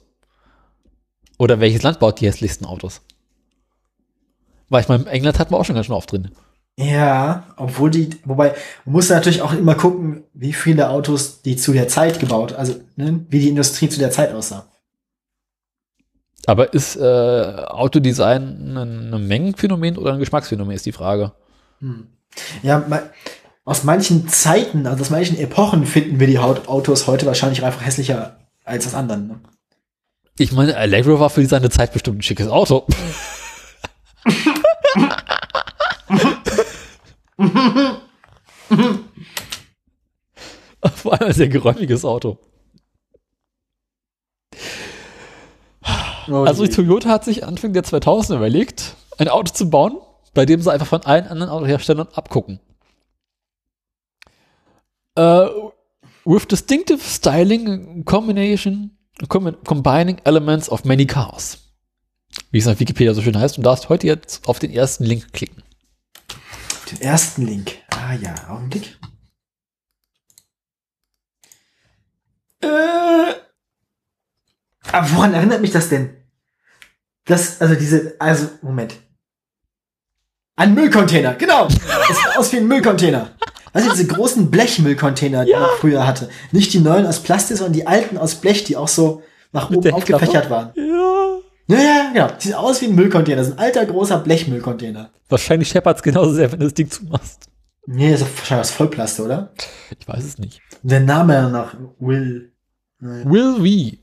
Oder welches Land baut die hässlichsten Autos? Weil ich meine, England hatten wir auch schon ganz schön oft drin. Ja, obwohl die, wobei, man muss natürlich auch immer gucken, wie viele Autos die zu der Zeit gebaut, also ne, wie die Industrie zu der Zeit aussah. Aber ist äh, Autodesign ein, ein Mengenphänomen oder ein Geschmacksphänomen, ist die Frage. Ja, ma- aus manchen Zeiten, also aus manchen Epochen finden wir die Haut Autos heute wahrscheinlich einfach hässlicher als aus anderen. Ne? Ich meine, Allegro war für seine Zeit bestimmt ein schickes Auto. Vor allem ein sehr geräumiges Auto. Also Toyota hat sich Anfang der 2000er überlegt, ein Auto zu bauen, bei dem sie einfach von allen anderen Autoherstellern abgucken. Äh, with distinctive styling combination com combining elements of many cars. Wie es auf Wikipedia so schön heißt. Und darfst heute jetzt auf den ersten Link klicken. Den ersten Link. Ah ja, Augenblick. Äh, aber woran erinnert mich das denn? Das, also diese, also, Moment. Ein Müllcontainer, genau. Das sieht aus wie ein Müllcontainer. Weißt du, diese großen Blechmüllcontainer, die man früher hatte. Nicht die neuen aus Plastik, sondern die alten aus Blech, die auch so nach oben der aufgefächert waren. Ja. Ja, ja, genau. Sieht aus wie ein Müllcontainer. Das ist ein alter, großer Blechmüllcontainer. Wahrscheinlich scheppert's genauso sehr, wenn du das Ding zumachst. Nee, das ist wahrscheinlich aus Vollplaste, oder? Ich weiß es nicht. Der Name nach Will. Will we?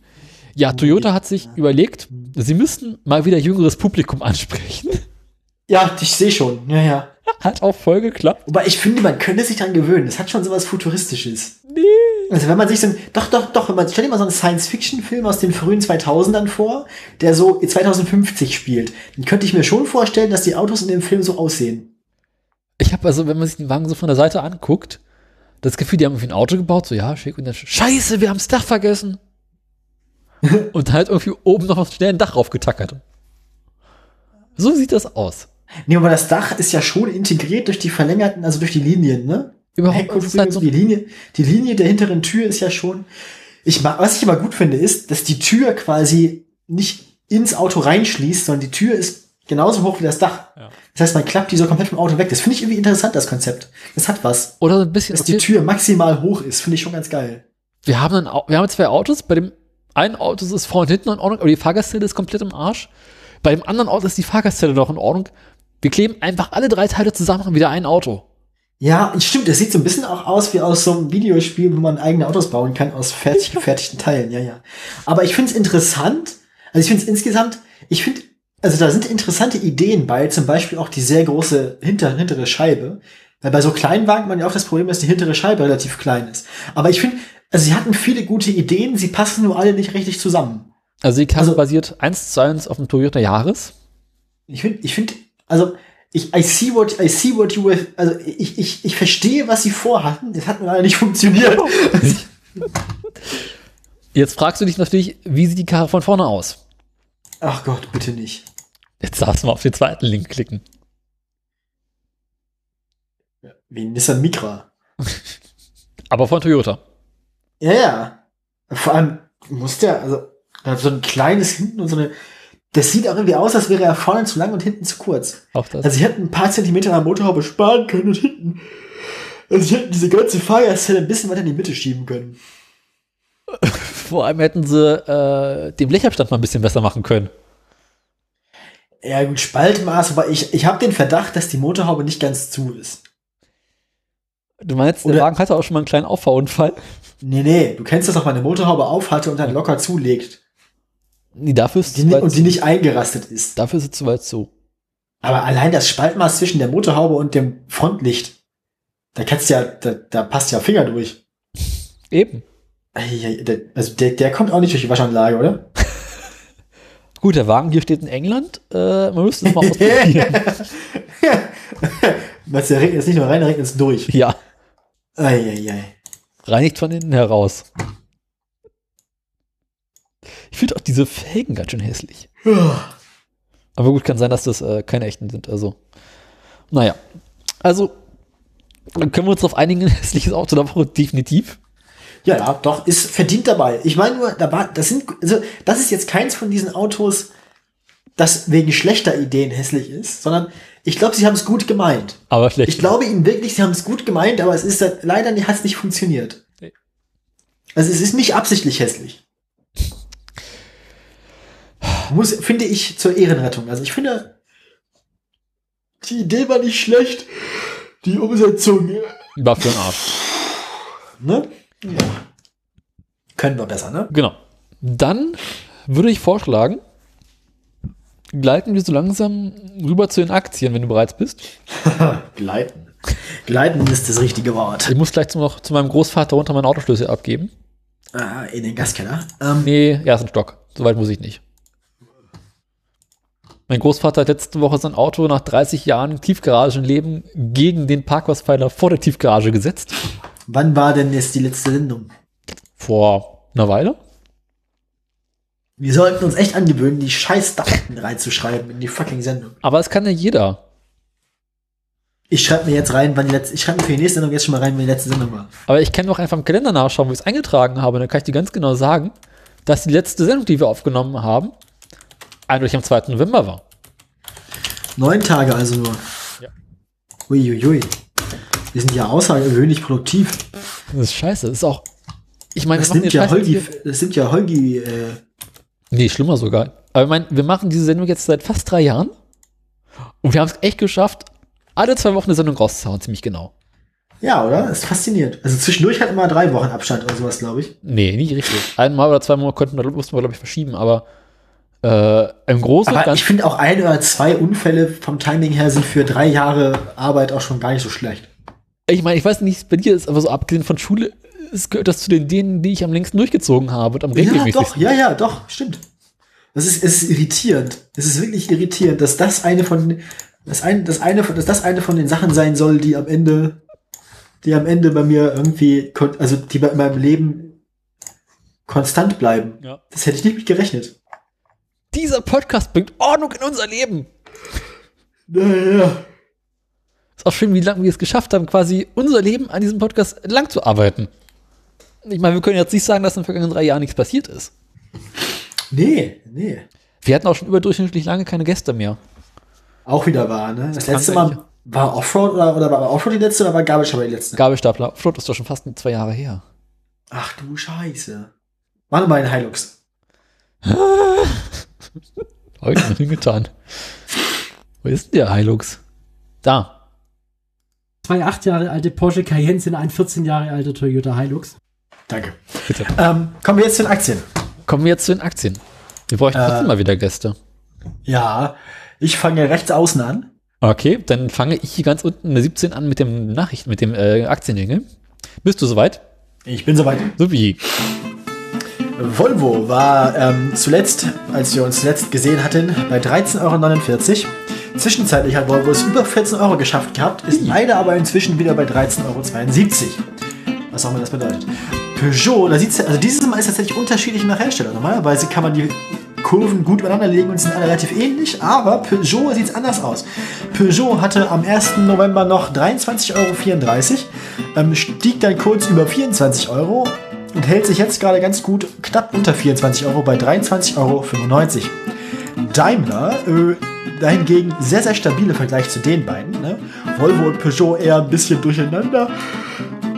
Ja, Toyota hat sich überlegt, sie müssten mal wieder jüngeres Publikum ansprechen. Ja, ich sehe schon. Ja, ja. Hat auch voll geklappt. Wobei ich finde, man könnte sich daran gewöhnen. Das hat schon sowas Futuristisches. Nee. Also wenn man sich so ein, doch, doch, doch, wenn man, stell dir mal so einen Science-Fiction-Film aus den frühen 2000ern vor, der so 2050 spielt, dann könnte ich mir schon vorstellen, dass die Autos in dem Film so aussehen. Ich habe also, wenn man sich den Wagen so von der Seite anguckt, das Gefühl, die haben irgendwie ein Auto gebaut, so ja, schick, und dann, scheiße, wir haben das Dach vergessen. und halt irgendwie oben noch schnell ein Dach raufgetackert. So sieht das aus. Nee, aber das Dach ist ja schon integriert durch die verlängerten, also durch die Linien, ne? Überhaupt es halt so die Linie, die Linie der hinteren Tür ist ja schon. Ich mag, was ich aber gut finde, ist, dass die Tür quasi nicht ins Auto reinschließt, sondern die Tür ist genauso hoch wie das Dach. Ja. Das heißt, man klappt die so komplett vom Auto weg. Das finde ich irgendwie interessant, das Konzept. Das hat was. Oder so ein bisschen, Dass die Tür maximal hoch ist, finde ich schon ganz geil. wir haben, ein, wir haben zwei Autos, bei dem einen Auto ist vorne und hinten in Ordnung, aber die Fahrgastzelle ist komplett im Arsch. Bei dem anderen Auto ist die Fahrgastzelle noch in Ordnung. Wir kleben einfach alle drei Teile zusammen und wieder ein Auto. Ja, stimmt. Es sieht so ein bisschen auch aus wie aus so einem Videospiel, wo man eigene Autos bauen kann aus fertig gefertigten Teilen. Ja, ja. Aber ich finde es interessant. Also ich finde es insgesamt, ich finde, also da sind interessante Ideen bei, zum Beispiel auch die sehr große hinter, hintere Scheibe. Weil bei so kleinen Wagen man ja auch das Problem, dass die hintere Scheibe relativ klein ist. Aber ich finde, also sie hatten viele gute Ideen, sie passen nur alle nicht richtig zusammen. Also die Karre Also- basiert eins zu eins auf dem Toyota Yaris. Ich finde, ich finde, also ich, I see what, I see what you were, also ich, ich, ich verstehe, was sie vorhatten. Das hat mir leider nicht funktioniert. Jetzt fragst du dich natürlich, wie sieht die Karre von vorne aus? Ach Gott, bitte nicht. Jetzt darfst du mal auf den zweiten Link klicken. Wie ein Nissan Micra. Aber von Toyota. Ja, ja. Vor allem muss der, also, so ein kleines hinten und so eine, das sieht auch irgendwie aus, als wäre er vorne zu lang und hinten zu kurz. Auch das. Also, sie hätten ein paar Zentimeter am Motorhaube sparen können und hinten, also, sie hätten diese ganze Fahrgastzelle ein bisschen weiter in die Mitte schieben können. Vor allem hätten sie äh, den Blechabstand mal ein bisschen besser machen können. Ja, gut, Spaltmaß, aber ich, ich habe den Verdacht, dass die Motorhaube nicht ganz zu ist. Du meinst, der Oder- Wagen hatte auch schon mal einen kleinen Auffahrunfall? Nee, nee, du kennst das doch, wenn eine Motorhaube aufhatte und dann locker zulegt. Nee, dafür ist, Die, zu weit und die nicht eingerastet ist. dafür ist es zu weit zu. Aber allein das Spaltmaß zwischen der Motorhaube und dem Frontlicht, da kannst du ja, da, da passt ja Finger durch. Eben. Also der, der kommt auch nicht durch die Waschanlage, oder? Gut, der Wagen hier steht in England. Äh, man müsste es mal ausprobieren. Was der regnet jetzt nicht nur rein, der regnet es durch. ja, Eieiei. reinigt von innen heraus. Ich finde auch diese Felgen ganz schön hässlich. Aber gut, kann sein, dass das äh, keine echten sind. Also, naja. Also, dann können wir uns auf einigen ein hässliches Auto der Woche definitiv. Ja, ja, doch, ist verdient dabei. Ich meine nur, da war, das sind, also, das ist jetzt keins von diesen Autos, das wegen schlechter Ideen hässlich ist, sondern ich glaube, sie haben es gut gemeint. Aber schlecht. Ich glaube ihnen wirklich, sie haben es gut gemeint, aber es ist halt- leider hat es nicht funktioniert. Nee. Also es ist nicht absichtlich hässlich. Muss, finde ich, zur Ehrenrettung. Also ich finde, die Idee war nicht schlecht. Die Umsetzung, War für den Arsch. ne? Ja. Können wir besser, ne? Genau. Dann würde ich vorschlagen, gleiten wir so langsam rüber zu den Aktien, wenn du bereit bist. Gleiten. Gleiten ist das richtige Wort. Ich muss gleich zu, noch zu meinem Großvater runter meinen Autoschlüssel abgeben. Ah, in den Gaskeller. Ähm, Nee, ersten Stock. Soweit muss ich nicht. Mein Großvater hat letzte Woche sein Auto nach 30 Jahren Tiefgaragenleben gegen den Parkplatspfeiler vor der Tiefgarage gesetzt. Wann war denn jetzt die letzte Sendung? Vor einer Weile. Wir sollten uns echt angewöhnen, die scheiß Daten reinzuschreiben in die fucking Sendung. Aber es kann ja jeder. Ich schreibe mir jetzt rein, wann die letzte, ich schreibe mir für die nächste Sendung jetzt schon mal rein, wann die letzte Sendung war. Aber ich kann doch einfach im Kalender nachschauen, wo ich es eingetragen habe. Dann kann ich dir ganz genau sagen, dass die letzte Sendung, die wir aufgenommen haben, eindeutig am 2. November war. Neun Tage also nur. Ja. Uiuiui. Wir sind ja außergewöhnlich produktiv. Das ist scheiße. Das ist auch. Ich meine, Das wir nimmt ja Holgi, das nimmt ja Holgi, äh, Nee, schlimmer sogar. Aber ich meine, wir machen diese Sendung jetzt seit fast drei Jahren. Und wir haben es echt geschafft, alle zwei Wochen eine Sendung rauszuhauen, ziemlich genau. ja, oder? Das ist faszinierend. Also zwischendurch hat immer drei Wochen Abstand oder sowas, glaube ich. Nee, nicht richtig. Einmal oder zweimal konnten wir, mussten wir, glaube ich, verschieben, aber äh, im Großen und Aber Ganzen. ich finde auch ein oder zwei Unfälle vom Timing her sind für drei Jahre Arbeit auch schon gar nicht so schlecht. Ich meine, ich weiß nicht, bei dir ist, aber so abgesehen von Schule, es gehört das zu den Denen, die ich am längsten durchgezogen habe und am Ja, regelmäßigsten. doch, ja, ja, doch, stimmt. Das ist, es ist irritierend. Es ist wirklich irritierend, dass das eine von, das ein, das eine von, dass das eine von den Sachen sein soll, die am Ende die am Ende bei mir irgendwie, also die bei in meinem Leben konstant bleiben. Ja. Das hätte ich nicht mit gerechnet. Dieser Podcast bringt Ordnung in unser Leben. Naja. Ist auch schön, wie lange wir es geschafft haben, quasi unser Leben an diesem Podcast lang zu arbeiten. Ich meine, wir können jetzt nicht sagen, dass in den vergangenen drei Jahren nichts passiert ist. Nee, nee. Wir hatten auch schon überdurchschnittlich lange keine Gäste mehr. Auch wieder wahr, ne? Das kann letzte Mal war Offroad oder, oder war Offroad die letzte oder war Gabelstapler die letzte? Gabelstapler, Flot ist doch schon fast zwei Jahre her. Ach du Scheiße. Warte mal in Hilux. Heute noch hingetan. Wo ist denn der Hilux? Da. Zwei acht Jahre alte Porsche Cayenne sind ein 14 Jahre alter Toyota Hilux. Danke. Bitte. Ähm, kommen wir jetzt zu den Aktien. Kommen wir jetzt zu den Aktien. Wir bräuchten Äh. trotzdem mal wieder Gäste. Ja, ich fange rechts außen an. Okay, dann fange ich hier ganz unten eine 17 an mit dem Nachrichten, mit dem äh, Aktiendinge. Bist du soweit? Ich bin soweit. So wie. Volvo war ähm, zuletzt, als wir uns zuletzt gesehen hatten, bei 13,49 Euro. Zwischenzeitlich hat Volvo es über 14 Euro geschafft gehabt, ist leider aber inzwischen wieder bei 13,72 Euro. Was auch immer das bedeutet. Peugeot, da sieht's, also dieses Mal ist tatsächlich unterschiedlich nach Hersteller. Normalerweise kann man die Kurven gut übereinander legen und sind alle relativ ähnlich, aber Peugeot sieht es anders aus. Peugeot hatte am 1. November noch 23,34 Euro, ähm, stieg dann kurz über 24 Euro und hält sich jetzt gerade ganz gut knapp unter 24 Euro bei 23,95 Euro. Daimler, äh, dahingegen sehr, sehr stabil im Vergleich zu den beiden. Ne? Volvo und Peugeot eher ein bisschen durcheinander.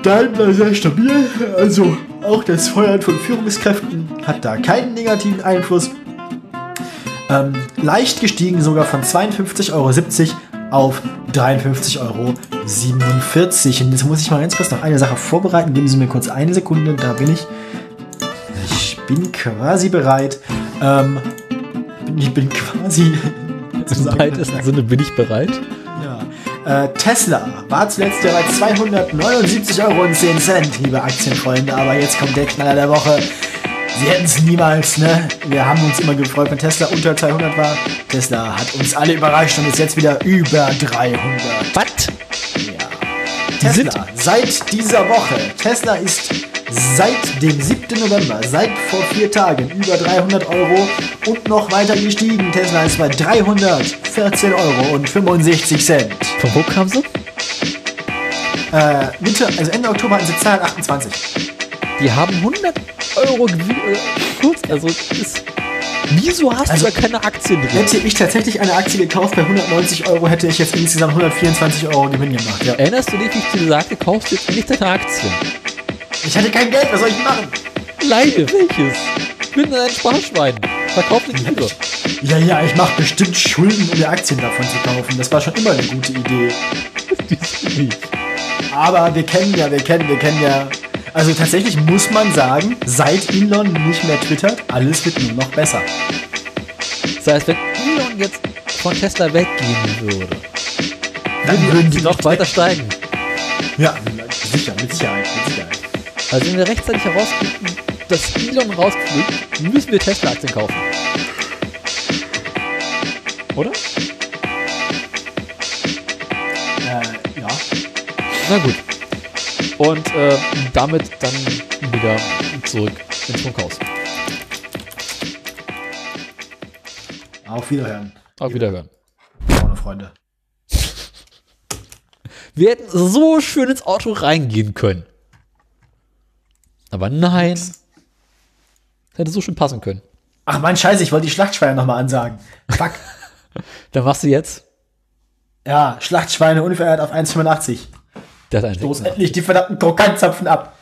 Daimler sehr stabil, also auch das Feuern von Führungskräften hat da keinen negativen Einfluss. Ähm, leicht gestiegen sogar von 52,70 Euro auf 53,47 Euro. Und jetzt muss ich mal ganz kurz noch eine Sache vorbereiten. Geben Sie mir kurz eine Sekunde, da bin ich. Ich bin quasi bereit. Ähm, ich bin quasi. Im weitesten Sinne bin ich bereit. Ja. Äh, Tesla war zuletzt ja bei 279,10 Euro, liebe Aktienfreunde. Aber jetzt kommt der Knaller der Woche. Sie hätten es niemals, ne? Wir haben uns immer gefreut, wenn Tesla unter 200 war. Tesla hat uns alle überrascht und ist jetzt wieder über 300. Was? Tesla, sind- seit dieser Woche. Tesla ist seit dem 7. November, seit vor vier Tagen, über 300 Euro und noch weiter gestiegen. Tesla ist bei 314 Euro und 65 Cent. Von wo kam sie? Äh, Mitte, also Ende Oktober hatten sie 228. Die haben 100 Euro Gewinn. Äh, also ist. Wieso hast Also- du da keine Aktien drin? Hätte ich tatsächlich eine Aktie gekauft bei 190 Euro, hätte ich jetzt insgesamt 124 Euro Gewinn gemacht. Ja. Erinnerst du dich, wie ich dir sagte, kaufst du jetzt endlich deine Aktien? Ich hatte kein Geld, was soll ich machen? Leide, welches? Bin ein Sparschwein. Verkauf nicht lieber. Ja, ja, ich mache bestimmt Schulden, um mir Aktien davon zu kaufen. Das war schon immer eine gute Idee. Nicht? Aber wir kennen ja, wir kennen, wir kennen ja. Also tatsächlich muss man sagen, seit Elon nicht mehr twittert, alles wird nur noch besser. Das heißt, wenn Elon jetzt von Tesla weggehen würde, Dann würden die noch weiter steigen. Ja, sicher, mit Sicherheit, mit Sicherheit. Also wenn wir rechtzeitig herauskriegen, dass Elon rausfliegt, müssen wir Tesla-Aktien kaufen. Oder? Äh, ja. Na gut. Und äh, damit dann wieder zurück ins Funkhaus. Auf Wiederhören, Auf Wiederhören. meine Freunde. Wir hätten so schön ins Auto reingehen können. Aber nein. Das hätte so schön passen können. Ach man, scheiße, ich wollte die Schlachtschweine nochmal ansagen. Fuck. Dann machst du jetzt. ja, Schlachtschweine unverehrt auf 1,85. Los Sechser. endlich die verdammten Krokantzapfen ab.